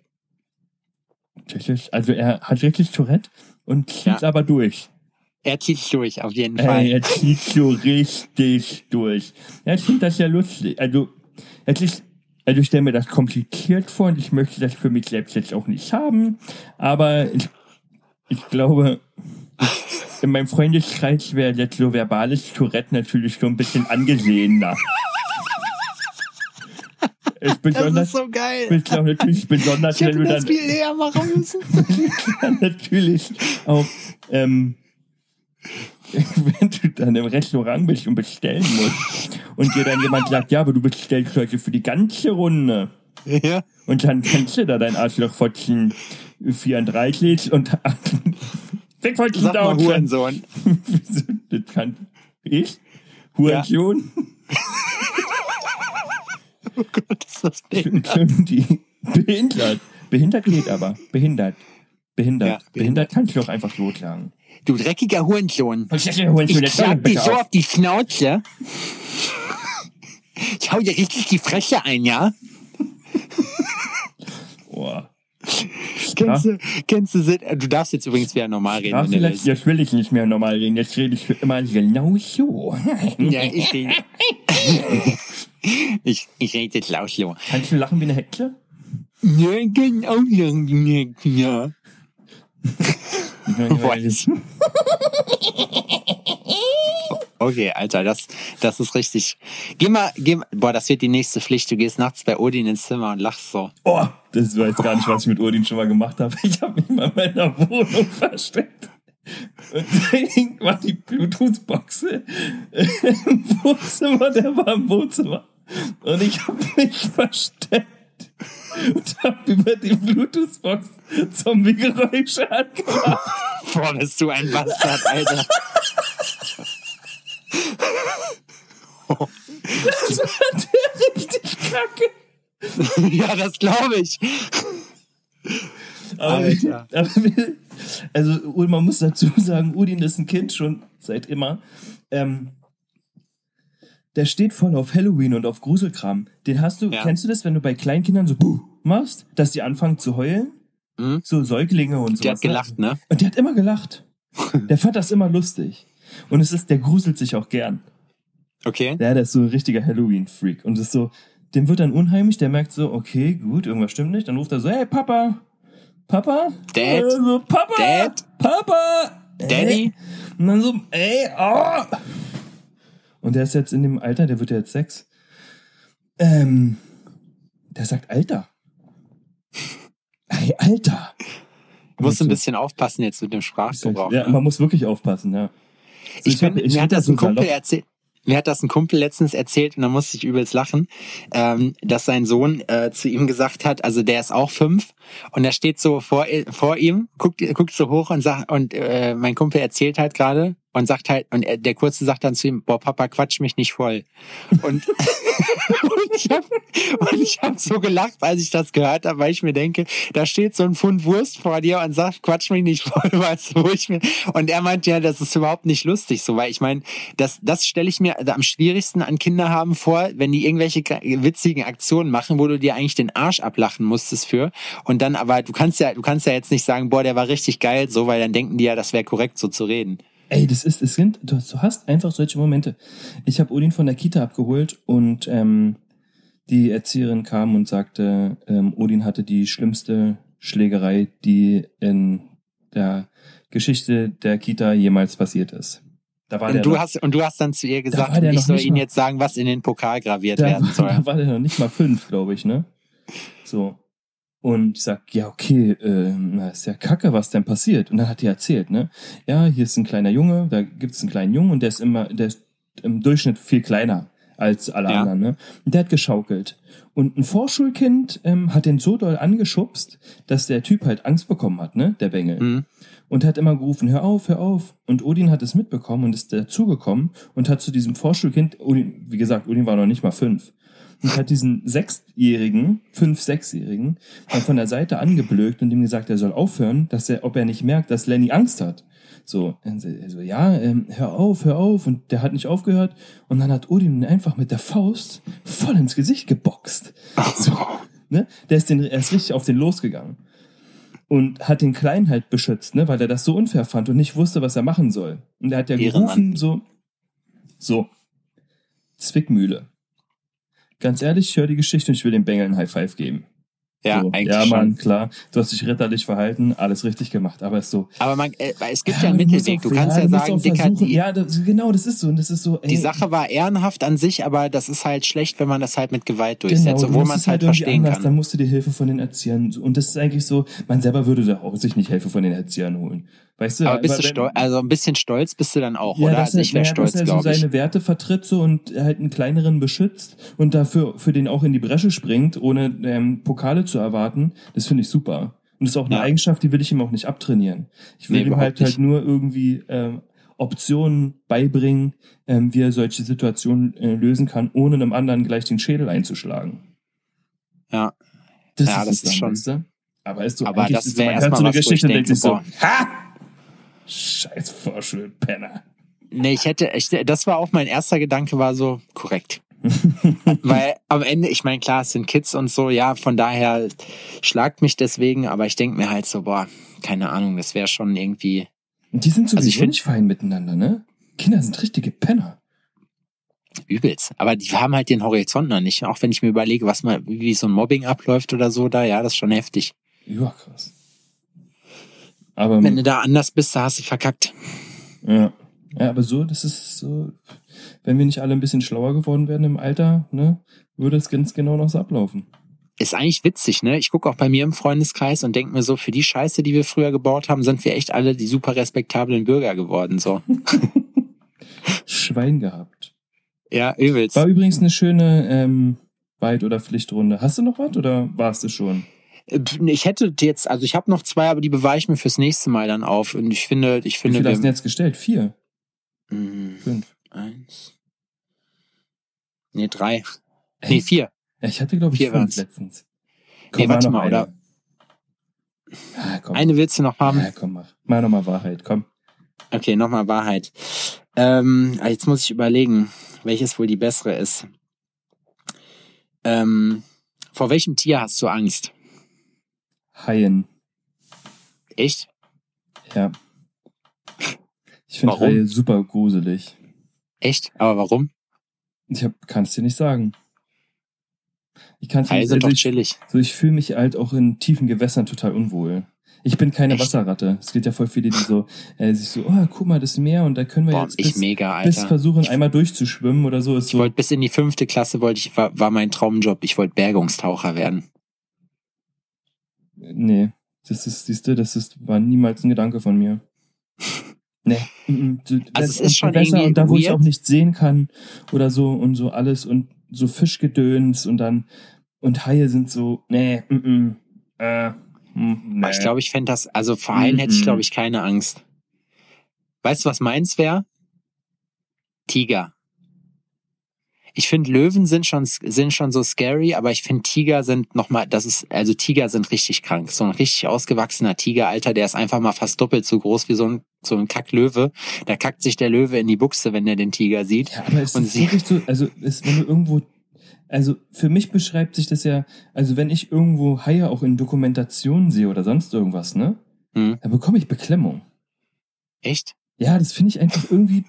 [SPEAKER 2] Also er hat wirklich Tourette und zieht ja. aber durch.
[SPEAKER 1] Er zieht durch, auf jeden Fall.
[SPEAKER 2] Ey, er zieht so richtig durch. Ja, ich finde das ja lustig. Also, es ist, also ich stelle mir das kompliziert vor und ich möchte das für mich selbst jetzt auch nicht haben. Aber ich, ich glaube, in meinem Freundeskreis wäre jetzt so verbales Tourette natürlich schon ein bisschen angesehener.
[SPEAKER 1] Ist besonders, das ist so geil.
[SPEAKER 2] Ich glaube natürlich besonders,
[SPEAKER 1] ich wenn du dann viel näher machen müssen.
[SPEAKER 2] natürlich auch ähm, wenn du dann im Restaurant bist und bestellen musst und dir dann jemand sagt, ja, aber du bestellst heute für die ganze Runde.
[SPEAKER 1] Ja.
[SPEAKER 2] Und dann kannst du da dein Arschlochfotzen 34 und Wegfotzen
[SPEAKER 1] Sag mal. Hurensohn.
[SPEAKER 2] Das kann ich? Hurensohn?
[SPEAKER 1] Oh Gott, ist das behindert.
[SPEAKER 2] Die behindert. Behindert geht aber. Behindert. Behindert.
[SPEAKER 1] Ja,
[SPEAKER 2] behindert.
[SPEAKER 1] behindert.
[SPEAKER 2] kannst du doch einfach totlagen.
[SPEAKER 1] Du dreckiger Hurensohn.
[SPEAKER 2] Ich
[SPEAKER 1] Ich schlag dir so auf die Schnauze. Ich hau dir richtig die Fresse ein, ja?
[SPEAKER 2] Oh.
[SPEAKER 1] Kennst du, kennst du, du darfst jetzt übrigens wieder normal reden. Du
[SPEAKER 2] vielleicht, jetzt will ich nicht mehr normal reden. Jetzt rede ich immer genau so.
[SPEAKER 1] Ja, ich rede. ich, ich rede jetzt laut so.
[SPEAKER 2] Kannst du lachen wie eine Hexe?
[SPEAKER 1] Ja, genau, irgendwie, ja. Was? Okay, Alter, das, das ist richtig. Geh mal, geh mal, boah, das wird die nächste Pflicht. Du gehst nachts bei Odin ins Zimmer und lachst so.
[SPEAKER 2] Oh, das weiß gar nicht, was ich mit Odin schon mal gemacht habe. Ich habe mich mal in meiner Wohnung versteckt. Und da war die Bluetooth-Box im Wohnzimmer, der war im Wohnzimmer. Und ich habe mich versteckt und habe über die Bluetooth-Box Zombie-Geräusche angemacht.
[SPEAKER 1] Boah, bist du ein Bastard, Alter.
[SPEAKER 2] Das war der richtig kacke.
[SPEAKER 1] ja, das glaube ich.
[SPEAKER 2] Aber, aber also man muss dazu sagen, Udin ist ein Kind schon seit immer. Ähm, der steht voll auf Halloween und auf Gruselkram. Den hast du,
[SPEAKER 1] Ja.
[SPEAKER 2] kennst du das, wenn du bei Kleinkindern so Buh machst, dass die anfangen zu heulen?
[SPEAKER 1] Mhm.
[SPEAKER 2] So Säuglinge und so.
[SPEAKER 1] Die hat gelacht, ne?
[SPEAKER 2] Und der hat immer gelacht. Der fand das immer lustig. Und es ist, der gruselt sich auch gern.
[SPEAKER 1] Okay.
[SPEAKER 2] Ja, der ist so ein richtiger Halloween-Freak. Und ist so, dem wird dann unheimlich, der merkt so, okay, gut, irgendwas stimmt nicht. Dann ruft er so, hey, Papa, Papa?
[SPEAKER 1] Dad?
[SPEAKER 2] Äh, so, Papa?
[SPEAKER 1] Dad?
[SPEAKER 2] Papa?
[SPEAKER 1] Daddy?
[SPEAKER 2] Äh. Und dann so, ey, oh. Und der ist jetzt in dem Alter, der wird ja jetzt sechs. Ähm, der sagt Alter. Hey, Alter.
[SPEAKER 1] Du musst ein
[SPEAKER 2] so,
[SPEAKER 1] bisschen aufpassen jetzt mit dem Sprachgebrauch.
[SPEAKER 2] Ja,
[SPEAKER 1] ne?
[SPEAKER 2] man muss wirklich aufpassen, ja. Also
[SPEAKER 1] ich bin,
[SPEAKER 2] hab-
[SPEAKER 1] mir hat das ein
[SPEAKER 2] so
[SPEAKER 1] Kumpel erzählt. Mir hat das ein Kumpel letztens erzählt und da musste ich übelst lachen, ähm, dass sein Sohn äh, zu ihm gesagt hat, also der ist auch fünf und er steht so vor, vor ihm, guckt, guckt so hoch und sagt, und äh, mein Kumpel erzählt halt gerade und sagt halt, und er, der Kurze sagt dann zu ihm, boah, Papa, quatsch mich nicht voll. Und, und ich habe hab so gelacht, als ich das gehört habe, weil ich mir denke, da steht so ein Pfund Wurst vor dir und sagt, quatsch mich nicht voll, weißt du, wo ich mir, und er meint ja, das ist überhaupt nicht lustig, so, weil ich meine, das, das stelle ich mir am schwierigsten an Kinder haben vor, wenn die irgendwelche witzigen Aktionen machen, wo du dir eigentlich den Arsch ablachen musstest für, und dann aber, du kannst ja, du kannst ja jetzt nicht sagen, boah, der war richtig geil, so, weil dann denken die ja, das wäre korrekt, so zu reden.
[SPEAKER 2] Ey, das ist, es sind, du, hast einfach solche Momente. Ich habe Odin von der Kita abgeholt und ähm, die Erzieherin kam und sagte, ähm, Odin hatte die schlimmste Schlägerei, die in der Geschichte der Kita jemals passiert ist. Da war
[SPEAKER 1] Und
[SPEAKER 2] der
[SPEAKER 1] du
[SPEAKER 2] noch,
[SPEAKER 1] hast, und du hast dann zu ihr gesagt, ich soll ihnen jetzt sagen, was in den Pokal graviert werden
[SPEAKER 2] war,
[SPEAKER 1] soll.
[SPEAKER 2] da war der noch nicht mal fünf, glaube ich, ne? So. Und ich sag, ja, okay, äh, na, ist ja kacke, was denn passiert. Und dann hat die erzählt, ne? Ja, hier ist ein kleiner Junge, da gibt's einen kleinen Jungen und der ist immer, der ist im Durchschnitt viel kleiner als alle
[SPEAKER 1] Ja.
[SPEAKER 2] anderen, ne? Und der hat geschaukelt. Und ein Vorschulkind ähm, hat den so doll angeschubst, dass der Typ halt Angst bekommen hat, ne? Der Bengel.
[SPEAKER 1] Mhm.
[SPEAKER 2] Und hat immer gerufen, hör auf, hör auf. Und Odin hat es mitbekommen und ist dazugekommen und hat zu diesem Vorschulkind, Odin, wie gesagt, Odin war noch nicht mal fünf, und hat diesen Sechsjährigen, fünf, Sechsjährigen, dann von der Seite angeblökt und ihm gesagt, er soll aufhören, dass er, ob er nicht merkt, dass Lenny Angst hat. So, er so, er so ja, ähm, hör auf, hör auf. Und der hat nicht aufgehört. Und dann hat Odin ihn einfach mit der Faust voll ins Gesicht geboxt. So, ne? Der ist den, er ist richtig auf den losgegangen. Und hat den Kleinen halt beschützt, ne, weil er das so unfair fand und nicht wusste, was er machen soll. Und er hat ja gerufen, so, so, Zwickmühle. Ganz ehrlich, ich höre die Geschichte und ich will dem Bengel ein High Five geben.
[SPEAKER 1] Ja,
[SPEAKER 2] so,
[SPEAKER 1] eigentlich
[SPEAKER 2] ja,
[SPEAKER 1] schon.
[SPEAKER 2] Mann, klar. Du hast dich ritterlich verhalten, alles richtig gemacht. Aber ist so.
[SPEAKER 1] Aber man, äh, es gibt ja,
[SPEAKER 2] Ja,
[SPEAKER 1] einen Mittelweg. Du kannst ja,
[SPEAKER 2] musst
[SPEAKER 1] sagen, Dicker, die,
[SPEAKER 2] Ja, das, genau, das ist so. Und das ist so. Ey,
[SPEAKER 1] die Sache war ehrenhaft an sich, aber das ist halt schlecht, wenn man das halt mit Gewalt durchsetzt,
[SPEAKER 2] Genau,
[SPEAKER 1] obwohl man
[SPEAKER 2] es
[SPEAKER 1] halt
[SPEAKER 2] irgendwie
[SPEAKER 1] verstehen
[SPEAKER 2] anders,
[SPEAKER 1] kann.
[SPEAKER 2] Dann musst du dir Hilfe von den Erziehern. Und das ist eigentlich so, man selber würde da auch sich nicht Hilfe von den Erziehern holen. Weißt du?
[SPEAKER 1] Aber bist du stolz, also ein bisschen stolz bist du dann auch,
[SPEAKER 2] ja,
[SPEAKER 1] oder?
[SPEAKER 2] dass
[SPEAKER 1] Also ich wäre
[SPEAKER 2] ja,
[SPEAKER 1] stolz,
[SPEAKER 2] dass er so
[SPEAKER 1] ich.
[SPEAKER 2] seine Werte vertritt so und halt einen kleineren beschützt und dafür für den auch in die Bresche springt, ohne ähm, Pokale zu erwarten. Das finde ich super. Und das ist auch eine
[SPEAKER 1] Ja.
[SPEAKER 2] Eigenschaft, die will ich ihm auch nicht abtrainieren. Ich will
[SPEAKER 1] Nee,
[SPEAKER 2] ihm
[SPEAKER 1] überhaupt
[SPEAKER 2] halt
[SPEAKER 1] nicht.
[SPEAKER 2] halt nur irgendwie ähm, Optionen beibringen, ähm, wie er solche Situationen äh, lösen kann, ohne einem anderen gleich den Schädel einzuschlagen.
[SPEAKER 1] Ja.
[SPEAKER 2] Das
[SPEAKER 1] Ja,
[SPEAKER 2] ist
[SPEAKER 1] das
[SPEAKER 2] es dann,
[SPEAKER 1] ist schon-
[SPEAKER 2] weißt du? Aber ist so
[SPEAKER 1] Aber das
[SPEAKER 2] ist
[SPEAKER 1] wär
[SPEAKER 2] man
[SPEAKER 1] erst
[SPEAKER 2] hört
[SPEAKER 1] mal
[SPEAKER 2] so eine
[SPEAKER 1] was,
[SPEAKER 2] Geschichte und denkt
[SPEAKER 1] denke,
[SPEAKER 2] sich so, ha! Scheiß Vorschulpenner.
[SPEAKER 1] Nee, ich hätte, ich, das war auch mein erster Gedanke, war so korrekt. Weil am Ende, ich meine, klar, es sind Kids und so, ja, von daher schlagt mich deswegen, aber ich denke mir halt so, boah, keine Ahnung, das wäre schon irgendwie.
[SPEAKER 2] Und die sind sowieso
[SPEAKER 1] Also ich find-
[SPEAKER 2] nicht fein miteinander, ne? Kinder sind richtige Penner.
[SPEAKER 1] Übelst. Aber die haben halt den Horizont noch nicht. Auch wenn ich mir überlege, was mal, wie so ein Mobbing abläuft oder so, da, ja, das ist schon heftig.
[SPEAKER 2] Überkrass. Aber,
[SPEAKER 1] Wenn du da anders bist, da hast du verkackt.
[SPEAKER 2] ja. ja, aber so, das ist so, wenn wir nicht alle ein bisschen schlauer geworden wären im Alter, ne, würde es ganz genau noch so ablaufen.
[SPEAKER 1] Ist eigentlich witzig, ne? Ich gucke auch bei mir im Freundeskreis und denke mir so, für die Scheiße, die wir früher gebaut haben, sind wir echt alle die super respektablen Bürger geworden, so.
[SPEAKER 2] Schwein gehabt.
[SPEAKER 1] Ja, übelst.
[SPEAKER 2] War übrigens eine schöne ähm, Weit- oder Pflichtrunde. Hast du noch was oder warst du schon?
[SPEAKER 1] Äh, Ich hätte jetzt, also ich habe noch zwei, aber die bewahre ich mir fürs nächste Mal dann auf. Und ich finde, ich
[SPEAKER 2] Wie
[SPEAKER 1] finde,
[SPEAKER 2] viele hast du jetzt gestellt? Vier?
[SPEAKER 1] Mm,
[SPEAKER 2] Fünf?
[SPEAKER 1] eins, nee drei, nee
[SPEAKER 2] Echt?
[SPEAKER 1] vier.
[SPEAKER 2] Ja, ich hatte, glaube ich,
[SPEAKER 1] Vier
[SPEAKER 2] fünf
[SPEAKER 1] waren's.
[SPEAKER 2] letztens.
[SPEAKER 1] Nee,
[SPEAKER 2] mach
[SPEAKER 1] warte mal,
[SPEAKER 2] eine.
[SPEAKER 1] oder?
[SPEAKER 2] Ah, komm.
[SPEAKER 1] Eine willst du noch haben?
[SPEAKER 2] Ja, komm, mach. Mach nochmal Wahrheit, komm.
[SPEAKER 1] Okay, nochmal Wahrheit. Ähm, jetzt muss ich überlegen, welches wohl die bessere ist. Ähm, vor welchem Tier hast du Angst?
[SPEAKER 2] Haien.
[SPEAKER 1] Echt?
[SPEAKER 2] Ja. Ich finde? Haie super gruselig.
[SPEAKER 1] Echt? Aber warum?
[SPEAKER 2] Ich kann es dir nicht sagen. Ich kann es
[SPEAKER 1] Haie
[SPEAKER 2] nicht
[SPEAKER 1] sind
[SPEAKER 2] also
[SPEAKER 1] doch
[SPEAKER 2] ich,
[SPEAKER 1] chillig.
[SPEAKER 2] so Ich fühle mich halt auch in tiefen Gewässern total unwohl. Ich bin keine
[SPEAKER 1] Echt?
[SPEAKER 2] Wasserratte. Es gibt ja voll viele, die so äh, sich so, oh, guck mal, das Meer und da können wir
[SPEAKER 1] Boah,
[SPEAKER 2] jetzt
[SPEAKER 1] ich
[SPEAKER 2] bis,
[SPEAKER 1] mega,
[SPEAKER 2] bis versuchen, einmal durchzuschwimmen oder so. Ist
[SPEAKER 1] Ich
[SPEAKER 2] so
[SPEAKER 1] wollte bis in die fünfte Klasse wollte ich, war, war mein Traumjob. Ich wollte Bergungstaucher werden.
[SPEAKER 2] Nee, das ist, siehst du, das ist, war niemals ein Gedanke von mir. Nee. mm, mm,
[SPEAKER 1] Also es
[SPEAKER 2] und
[SPEAKER 1] ist schon irgendwie
[SPEAKER 2] und da, wo ich
[SPEAKER 1] weird.
[SPEAKER 2] auch nicht sehen kann oder so und so alles und so Fischgedöns und dann und Haie sind so, nee, mm, mm, äh, mm, nee.
[SPEAKER 1] Ich glaube, ich fände das, also vor Haien hätte ich, glaube ich, keine Angst. Weißt du, was meins wäre? Tiger. Ich finde, Löwen sind schon, sind schon so scary, aber ich finde, Tiger sind nochmal, das ist, also Tiger sind richtig krank. So ein richtig ausgewachsener Tiger, Alter, der ist einfach mal fast doppelt so groß wie so ein, so ein Kacklöwe. Da kackt sich der Löwe in die Buchse, wenn er den Tiger sieht.
[SPEAKER 2] Ja, aber es
[SPEAKER 1] Und
[SPEAKER 2] ist wirklich so, also ist, wenn du irgendwo, also für mich beschreibt sich das ja, also wenn ich irgendwo Haie auch in Dokumentationen sehe oder sonst irgendwas, ne,
[SPEAKER 1] Hm.
[SPEAKER 2] dann bekomme ich Beklemmung.
[SPEAKER 1] Echt?
[SPEAKER 2] Ja, das finde ich einfach irgendwie,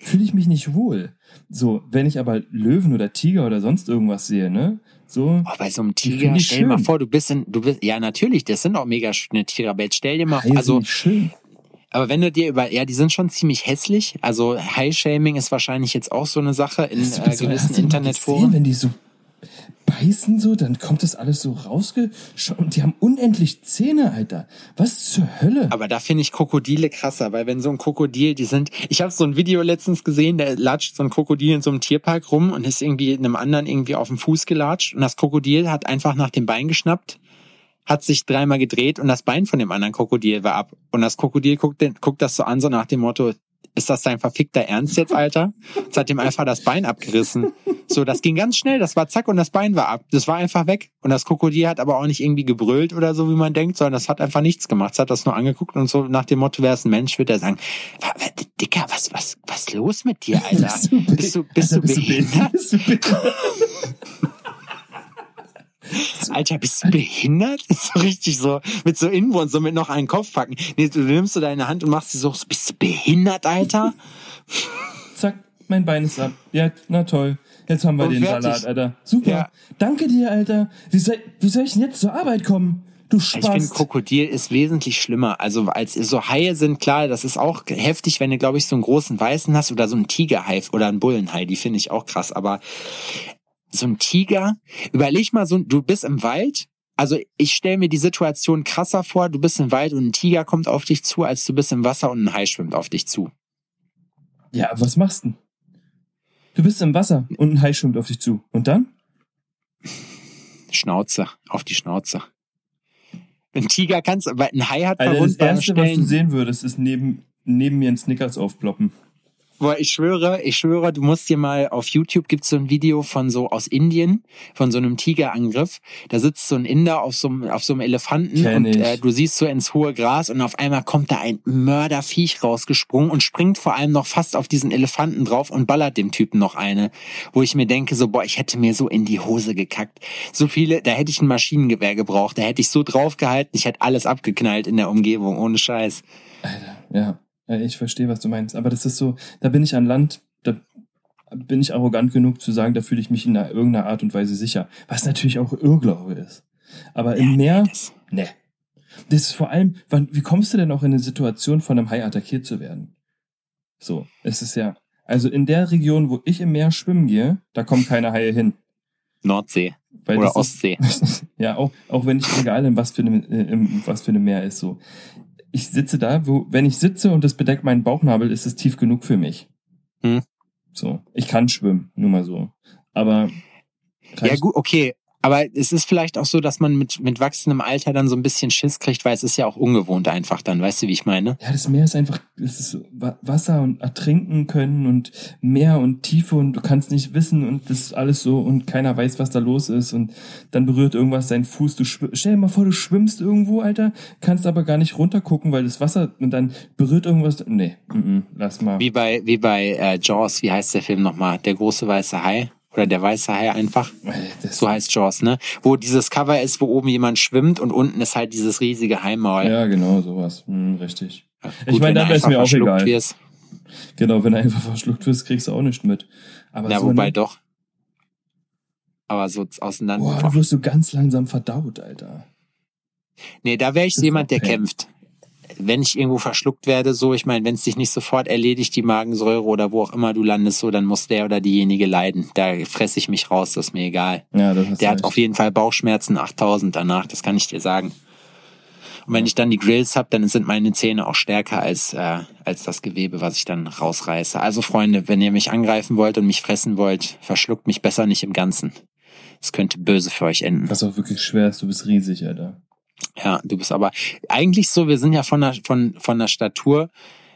[SPEAKER 2] fühle ich mich nicht wohl. So, wenn ich aber Löwen oder Tiger oder sonst irgendwas sehe, ne, so,
[SPEAKER 1] Oh, bei so einem Tiger, stell dir mal
[SPEAKER 2] schön.
[SPEAKER 1] vor, du bist in, du bist, ja natürlich, das sind auch mega schöne Tiere, aber jetzt stell dir mal,
[SPEAKER 2] Haie
[SPEAKER 1] also,
[SPEAKER 2] schön.
[SPEAKER 1] Aber wenn du dir über, ja, die sind schon ziemlich hässlich. Also High-Shaming ist wahrscheinlich jetzt auch so eine Sache in äh, gewissen Internetforen.
[SPEAKER 2] Wenn die so beißen so, dann kommt das alles so rausgeschaut und die haben unendlich Zähne, Alter. Was zur Hölle?
[SPEAKER 1] Aber da finde ich Krokodile krasser, weil wenn so ein Krokodil, die sind, ich habe so ein Video letztens gesehen, da latscht so ein Krokodil in so einem Tierpark rum und ist irgendwie einem anderen irgendwie auf den Fuß gelatscht und das Krokodil hat einfach nach dem Bein geschnappt, hat sich dreimal gedreht und das Bein von dem anderen Krokodil war ab. Und das Krokodil guckt, den, guckt das so an, so nach dem Motto, ist das dein verfickter Ernst jetzt, Alter? Es hat ihm einfach das Bein abgerissen. So, das ging ganz schnell, das war zack und das Bein war ab. Das war einfach weg. Und das Krokodil hat aber auch nicht irgendwie gebrüllt oder so, wie man denkt, sondern das hat einfach nichts gemacht. Es hat das nur angeguckt und so nach dem Motto, wäre es ein Mensch, würde er sagen, "Wa- wa- Dicker, was, was, was los mit dir, Alter? Bist du, bist du?
[SPEAKER 2] Bist du behindert?
[SPEAKER 1] Alter, bist du behindert? So richtig so, mit so Inbrunst, so mit noch einen Kopf packen. Nee, du nimmst so deine Hand und machst sie so, bist du behindert, Alter?
[SPEAKER 2] Zack, mein Bein ist ab. Ja, na toll. Jetzt haben wir
[SPEAKER 1] Und
[SPEAKER 2] den
[SPEAKER 1] fertig.
[SPEAKER 2] Salat, Alter. Super.
[SPEAKER 1] Ja.
[SPEAKER 2] Danke dir, Alter. Wie soll, wie soll ich denn jetzt zur Arbeit kommen? Du
[SPEAKER 1] Ich finde,
[SPEAKER 2] Spaß.
[SPEAKER 1] Krokodil ist wesentlich schlimmer. Also als so Haie sind klar, das ist auch heftig, wenn du, glaube ich, so einen großen Weißen hast oder so einen Tigerhai oder einen Bullenhai, die finde ich auch krass. Aber so ein Tiger, überleg mal so, du bist im Wald. Also ich stelle mir die Situation krasser vor, du bist im Wald und ein Tiger kommt auf dich zu, als du bist im Wasser und ein Hai schwimmt auf dich zu.
[SPEAKER 2] Ja, was machst du denn? Du bist im Wasser und ein Hai schwimmt auf dich zu. Und dann?
[SPEAKER 1] Schnauze, auf die Schnauze. Ein Tiger kannst, aber ein Hai hat
[SPEAKER 2] Alter, das
[SPEAKER 1] verwundbare
[SPEAKER 2] Erste, was du
[SPEAKER 1] Stellen.
[SPEAKER 2] sehen würdest, ist neben, neben mir ein Snickers aufploppen.
[SPEAKER 1] Boah, ich schwöre, ich schwöre, du musst dir mal auf YouTube gibt's so ein Video von so aus Indien, von so einem Tigerangriff. Da sitzt so ein Inder auf so einem, auf so einem Elefanten
[SPEAKER 2] Kenn
[SPEAKER 1] und äh, du siehst so ins hohe Gras und auf einmal kommt da ein Mörderviech rausgesprungen und springt vor allem noch fast auf diesen Elefanten drauf und ballert dem Typen noch eine. Wo ich mir denke, so, boah, ich hätte mir so in die Hose gekackt. So viele, da hätte ich ein Maschinengewehr gebraucht, da hätte ich so draufgehalten, ich hätte alles abgeknallt in der Umgebung, ohne Scheiß.
[SPEAKER 2] Alter, ja. Ja, Ich verstehe, was du meinst. Aber das ist so, da bin ich an Land, da bin ich arrogant genug zu sagen, da fühle ich mich in einer, irgendeiner Art und Weise sicher. Was natürlich auch Irrglaube ist. Aber im Meer,
[SPEAKER 1] Das,
[SPEAKER 2] ne. Das ist vor allem, wann, wie kommst du denn auch in eine Situation, von einem Hai attackiert zu werden? So, es ist ja, also in der Region, wo ich im Meer schwimmen gehe, da kommen keine Haie hin.
[SPEAKER 1] Nordsee
[SPEAKER 2] Weil
[SPEAKER 1] oder Ostsee.
[SPEAKER 2] Ist, ja, auch, auch wenn ich, egal in was für einem, äh, im, was für einem Meer ist, so. Ich sitze da, wo, wenn ich sitze und das bedeckt meinen Bauchnabel, ist es tief genug für mich.
[SPEAKER 1] Hm.
[SPEAKER 2] So. Ich kann schwimmen, nur mal so. Aber,
[SPEAKER 1] Ja gut, okay. Aber es ist vielleicht auch so, dass man mit, mit wachsendem Alter dann so ein bisschen Schiss kriegt, weil es ist ja auch ungewohnt einfach dann. Weißt du, wie ich meine?
[SPEAKER 2] Ja, das Meer ist einfach, es ist Wasser und ertrinken können und Meer und Tiefe und du kannst nicht wissen und das ist alles so und keiner weiß, was da los ist und dann berührt irgendwas deinen Fuß. Du stell dir mal vor, du schwimmst irgendwo, Alter, kannst aber gar nicht runtergucken, weil das Wasser und dann berührt irgendwas. Nee, mm -mm, lass mal.
[SPEAKER 1] Wie bei, wie bei äh, Jaws, wie heißt der Film nochmal? Der große weiße Hai? Oder der weiße Hai einfach?
[SPEAKER 2] Das,
[SPEAKER 1] So heißt Jaws, ne? Wo dieses Cover ist, wo oben jemand schwimmt und unten ist halt dieses riesige Haimaul.
[SPEAKER 2] ja, genau, sowas. Hm, richtig.
[SPEAKER 1] Gut,
[SPEAKER 2] Ich meine,
[SPEAKER 1] wenn
[SPEAKER 2] dann
[SPEAKER 1] du
[SPEAKER 2] ist
[SPEAKER 1] einfach
[SPEAKER 2] mir auch
[SPEAKER 1] verschluckt
[SPEAKER 2] egal.
[SPEAKER 1] Wirst.
[SPEAKER 2] Genau, wenn du einfach verschluckt wirst, kriegst du auch nichts mit. Aber
[SPEAKER 1] Ja,
[SPEAKER 2] so
[SPEAKER 1] wobei
[SPEAKER 2] eine-
[SPEAKER 1] doch. Aber so auseinander.
[SPEAKER 2] Boah, da wirst du ganz langsam verdaut, Alter.
[SPEAKER 1] Nee, da wäre ich jemand, der kämpft. Wenn ich irgendwo verschluckt werde, so, ich meine, wenn es dich nicht sofort erledigt, die Magensäure oder wo auch immer du landest, so, dann muss der oder diejenige leiden. Da fresse ich mich raus, das ist mir egal.
[SPEAKER 2] Ja, das ist
[SPEAKER 1] Der hat auf jeden Fall Bauchschmerzen 8000 danach, das kann ich dir sagen. Und wenn ich dann die Grills hab, dann sind meine Zähne auch stärker als, äh, als das Gewebe, was ich dann rausreiße. Also Freunde, wenn ihr mich angreifen wollt und mich fressen wollt, verschluckt mich besser nicht im Ganzen. Es könnte böse für euch enden.
[SPEAKER 2] Was auch wirklich schwer ist, du bist riesig, Alter.
[SPEAKER 1] Ja, du bist aber eigentlich so, wir sind ja von der, von, von der Statur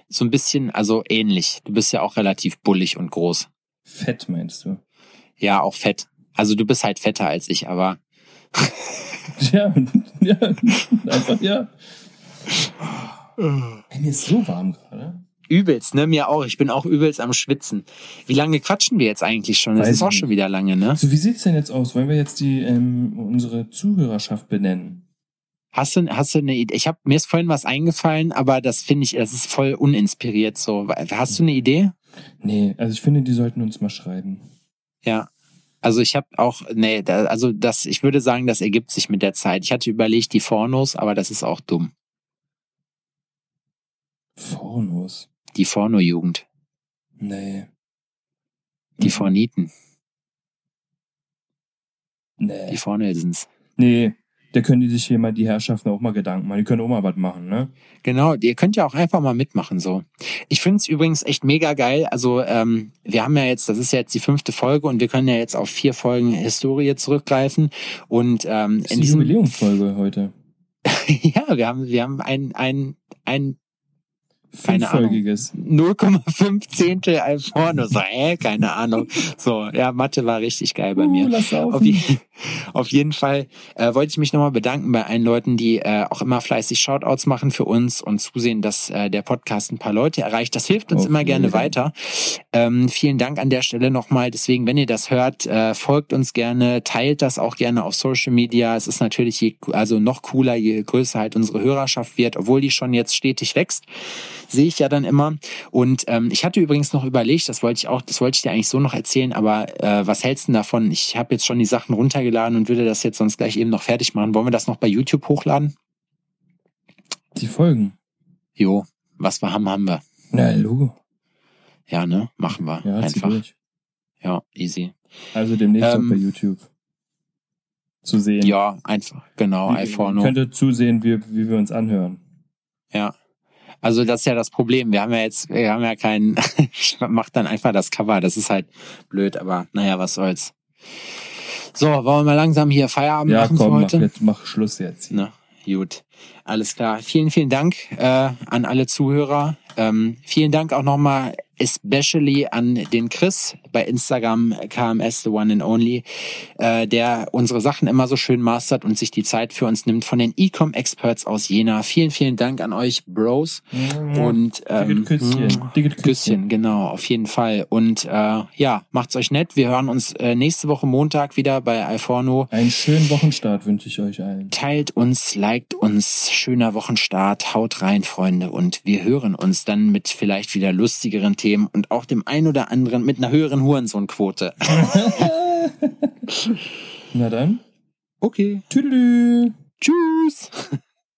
[SPEAKER 1] so ein bisschen, also ähnlich. Du bist ja auch relativ bullig und groß.
[SPEAKER 2] Fett meinst du?
[SPEAKER 1] Ja, auch fett. Also du bist halt fetter als ich, aber
[SPEAKER 2] Ja, ja, einfach ja. Ey, mir ist so warm gerade.
[SPEAKER 1] übelst, ne? Mir auch. Ich bin auch übelst am Schwitzen. Wie lange quatschen wir jetzt eigentlich schon? Das
[SPEAKER 2] Weiß
[SPEAKER 1] ist auch schon wieder lange, ne?
[SPEAKER 2] So, wie sieht's denn jetzt aus? Wollen wir jetzt die ähm, unsere Zuhörerschaft benennen?
[SPEAKER 1] Hast du, hast du eine Idee? Ich habe mir ist vorhin was eingefallen, aber das finde ich, das ist voll uninspiriert so. Hast du eine Idee?
[SPEAKER 2] Nee, also ich finde, die sollten uns mal schreiben.
[SPEAKER 1] Ja. Also ich habe auch, nee, da, also das, ich würde sagen, das ergibt sich mit der Zeit. Ich hatte überlegt, die Fornos, aber das ist auch dumm.
[SPEAKER 2] Pornos.
[SPEAKER 1] Die Forno-Jugend,
[SPEAKER 2] Nee.
[SPEAKER 1] die. Forniten, die
[SPEAKER 2] Nee.
[SPEAKER 1] Fornelsens.
[SPEAKER 2] Nee. Da können die sich hier mal, die Herrschaften auch mal Gedanken machen. Die können auch mal was machen, ne?
[SPEAKER 1] Genau, ihr könnt ja auch einfach mal mitmachen so. Ich find's übrigens echt mega geil. Also ähm, wir haben ja jetzt, das ist ja jetzt die fünfte Folge und wir können ja jetzt auf vier Folgen Historie zurückgreifen. Und ähm,
[SPEAKER 2] Das ist
[SPEAKER 1] in
[SPEAKER 2] die
[SPEAKER 1] diesem
[SPEAKER 2] Jubiläumsfolge heute.
[SPEAKER 1] ja, wir haben wir haben ein ein ein Keine Ahnung.
[SPEAKER 2] Fünffolgiges.
[SPEAKER 1] 0,5 Zehntel ein Porno. So, äh, keine Ahnung. So, ja, Mathe war richtig geil bei mir.
[SPEAKER 2] Uh,
[SPEAKER 1] Auf, je Auf jeden Fall äh, wollte ich mich nochmal bedanken bei allen Leuten, die äh, auch immer fleißig Shoutouts machen für uns und zusehen, dass äh, der Podcast ein paar Leute erreicht. Das hilft uns
[SPEAKER 2] Auf
[SPEAKER 1] immer gerne weiter. Ähm, vielen Dank an der Stelle nochmal. Deswegen, wenn ihr das hört, äh, folgt uns gerne, teilt das auch gerne auf Social Media. Es ist natürlich je, also noch cooler, je größer halt unsere Hörerschaft wird, obwohl die schon jetzt stetig wächst. Sehe ich ja dann immer. Und ähm, ich hatte übrigens noch überlegt, das wollte ich auch, das wollte ich dir eigentlich so noch erzählen, aber äh, was hältst du denn davon? Ich habe jetzt schon die Sachen runtergeladen und würde das jetzt sonst gleich eben noch fertig machen. Wollen wir das noch bei YouTube hochladen?
[SPEAKER 2] Die Folgen.
[SPEAKER 1] Jo, was wir haben, haben wir.
[SPEAKER 2] Na, Logo.
[SPEAKER 1] Ja, ne? Machen wir.
[SPEAKER 2] Ja,
[SPEAKER 1] Einfach. Ja, easy.
[SPEAKER 2] Also demnächst
[SPEAKER 1] Ähm,
[SPEAKER 2] auch bei YouTube zu sehen.
[SPEAKER 1] Ja, einfach. Genau,
[SPEAKER 2] Wie-
[SPEAKER 1] iPhone.
[SPEAKER 2] Ihr zusehen, wie, wie wir uns anhören.
[SPEAKER 1] Ja. Also das ist ja das Problem. Wir haben ja jetzt, wir haben ja keinen, ich mach dann einfach das Cover. Das ist halt blöd, aber naja, was soll's. So, wollen wir mal langsam hier Feierabend
[SPEAKER 2] Ja,
[SPEAKER 1] machen
[SPEAKER 2] komm,
[SPEAKER 1] für
[SPEAKER 2] mach,
[SPEAKER 1] heute?
[SPEAKER 2] jetzt, mach Schluss jetzt.
[SPEAKER 1] Na, gut. Alles klar. Vielen, vielen Dank äh, an alle Zuhörer. Ähm, vielen Dank auch nochmal especially an den Chris bei Instagram KMS The One and Only, äh, der unsere Sachen immer so schön mastert und sich die Zeit für uns nimmt von den Ecom Experts aus Jena. Vielen, vielen Dank an euch Bros und ähm.
[SPEAKER 2] Dicket Küsschen.
[SPEAKER 1] Küsschen, genau, auf jeden Fall. Und äh, ja, macht's euch nett. Wir hören uns äh, nächste Woche Montag wieder bei Alforno.
[SPEAKER 2] Einen schönen Wochenstart wünsche ich euch allen.
[SPEAKER 1] Teilt uns, liked uns, schöner Wochenstart, haut rein, Freunde. Und wir hören uns dann mit vielleicht wieder lustigeren Themen und auch dem ein oder anderen mit einer höheren Hurensohnquote.
[SPEAKER 2] Na dann.
[SPEAKER 1] Okay.
[SPEAKER 2] Tüdelü.
[SPEAKER 1] Tschüss.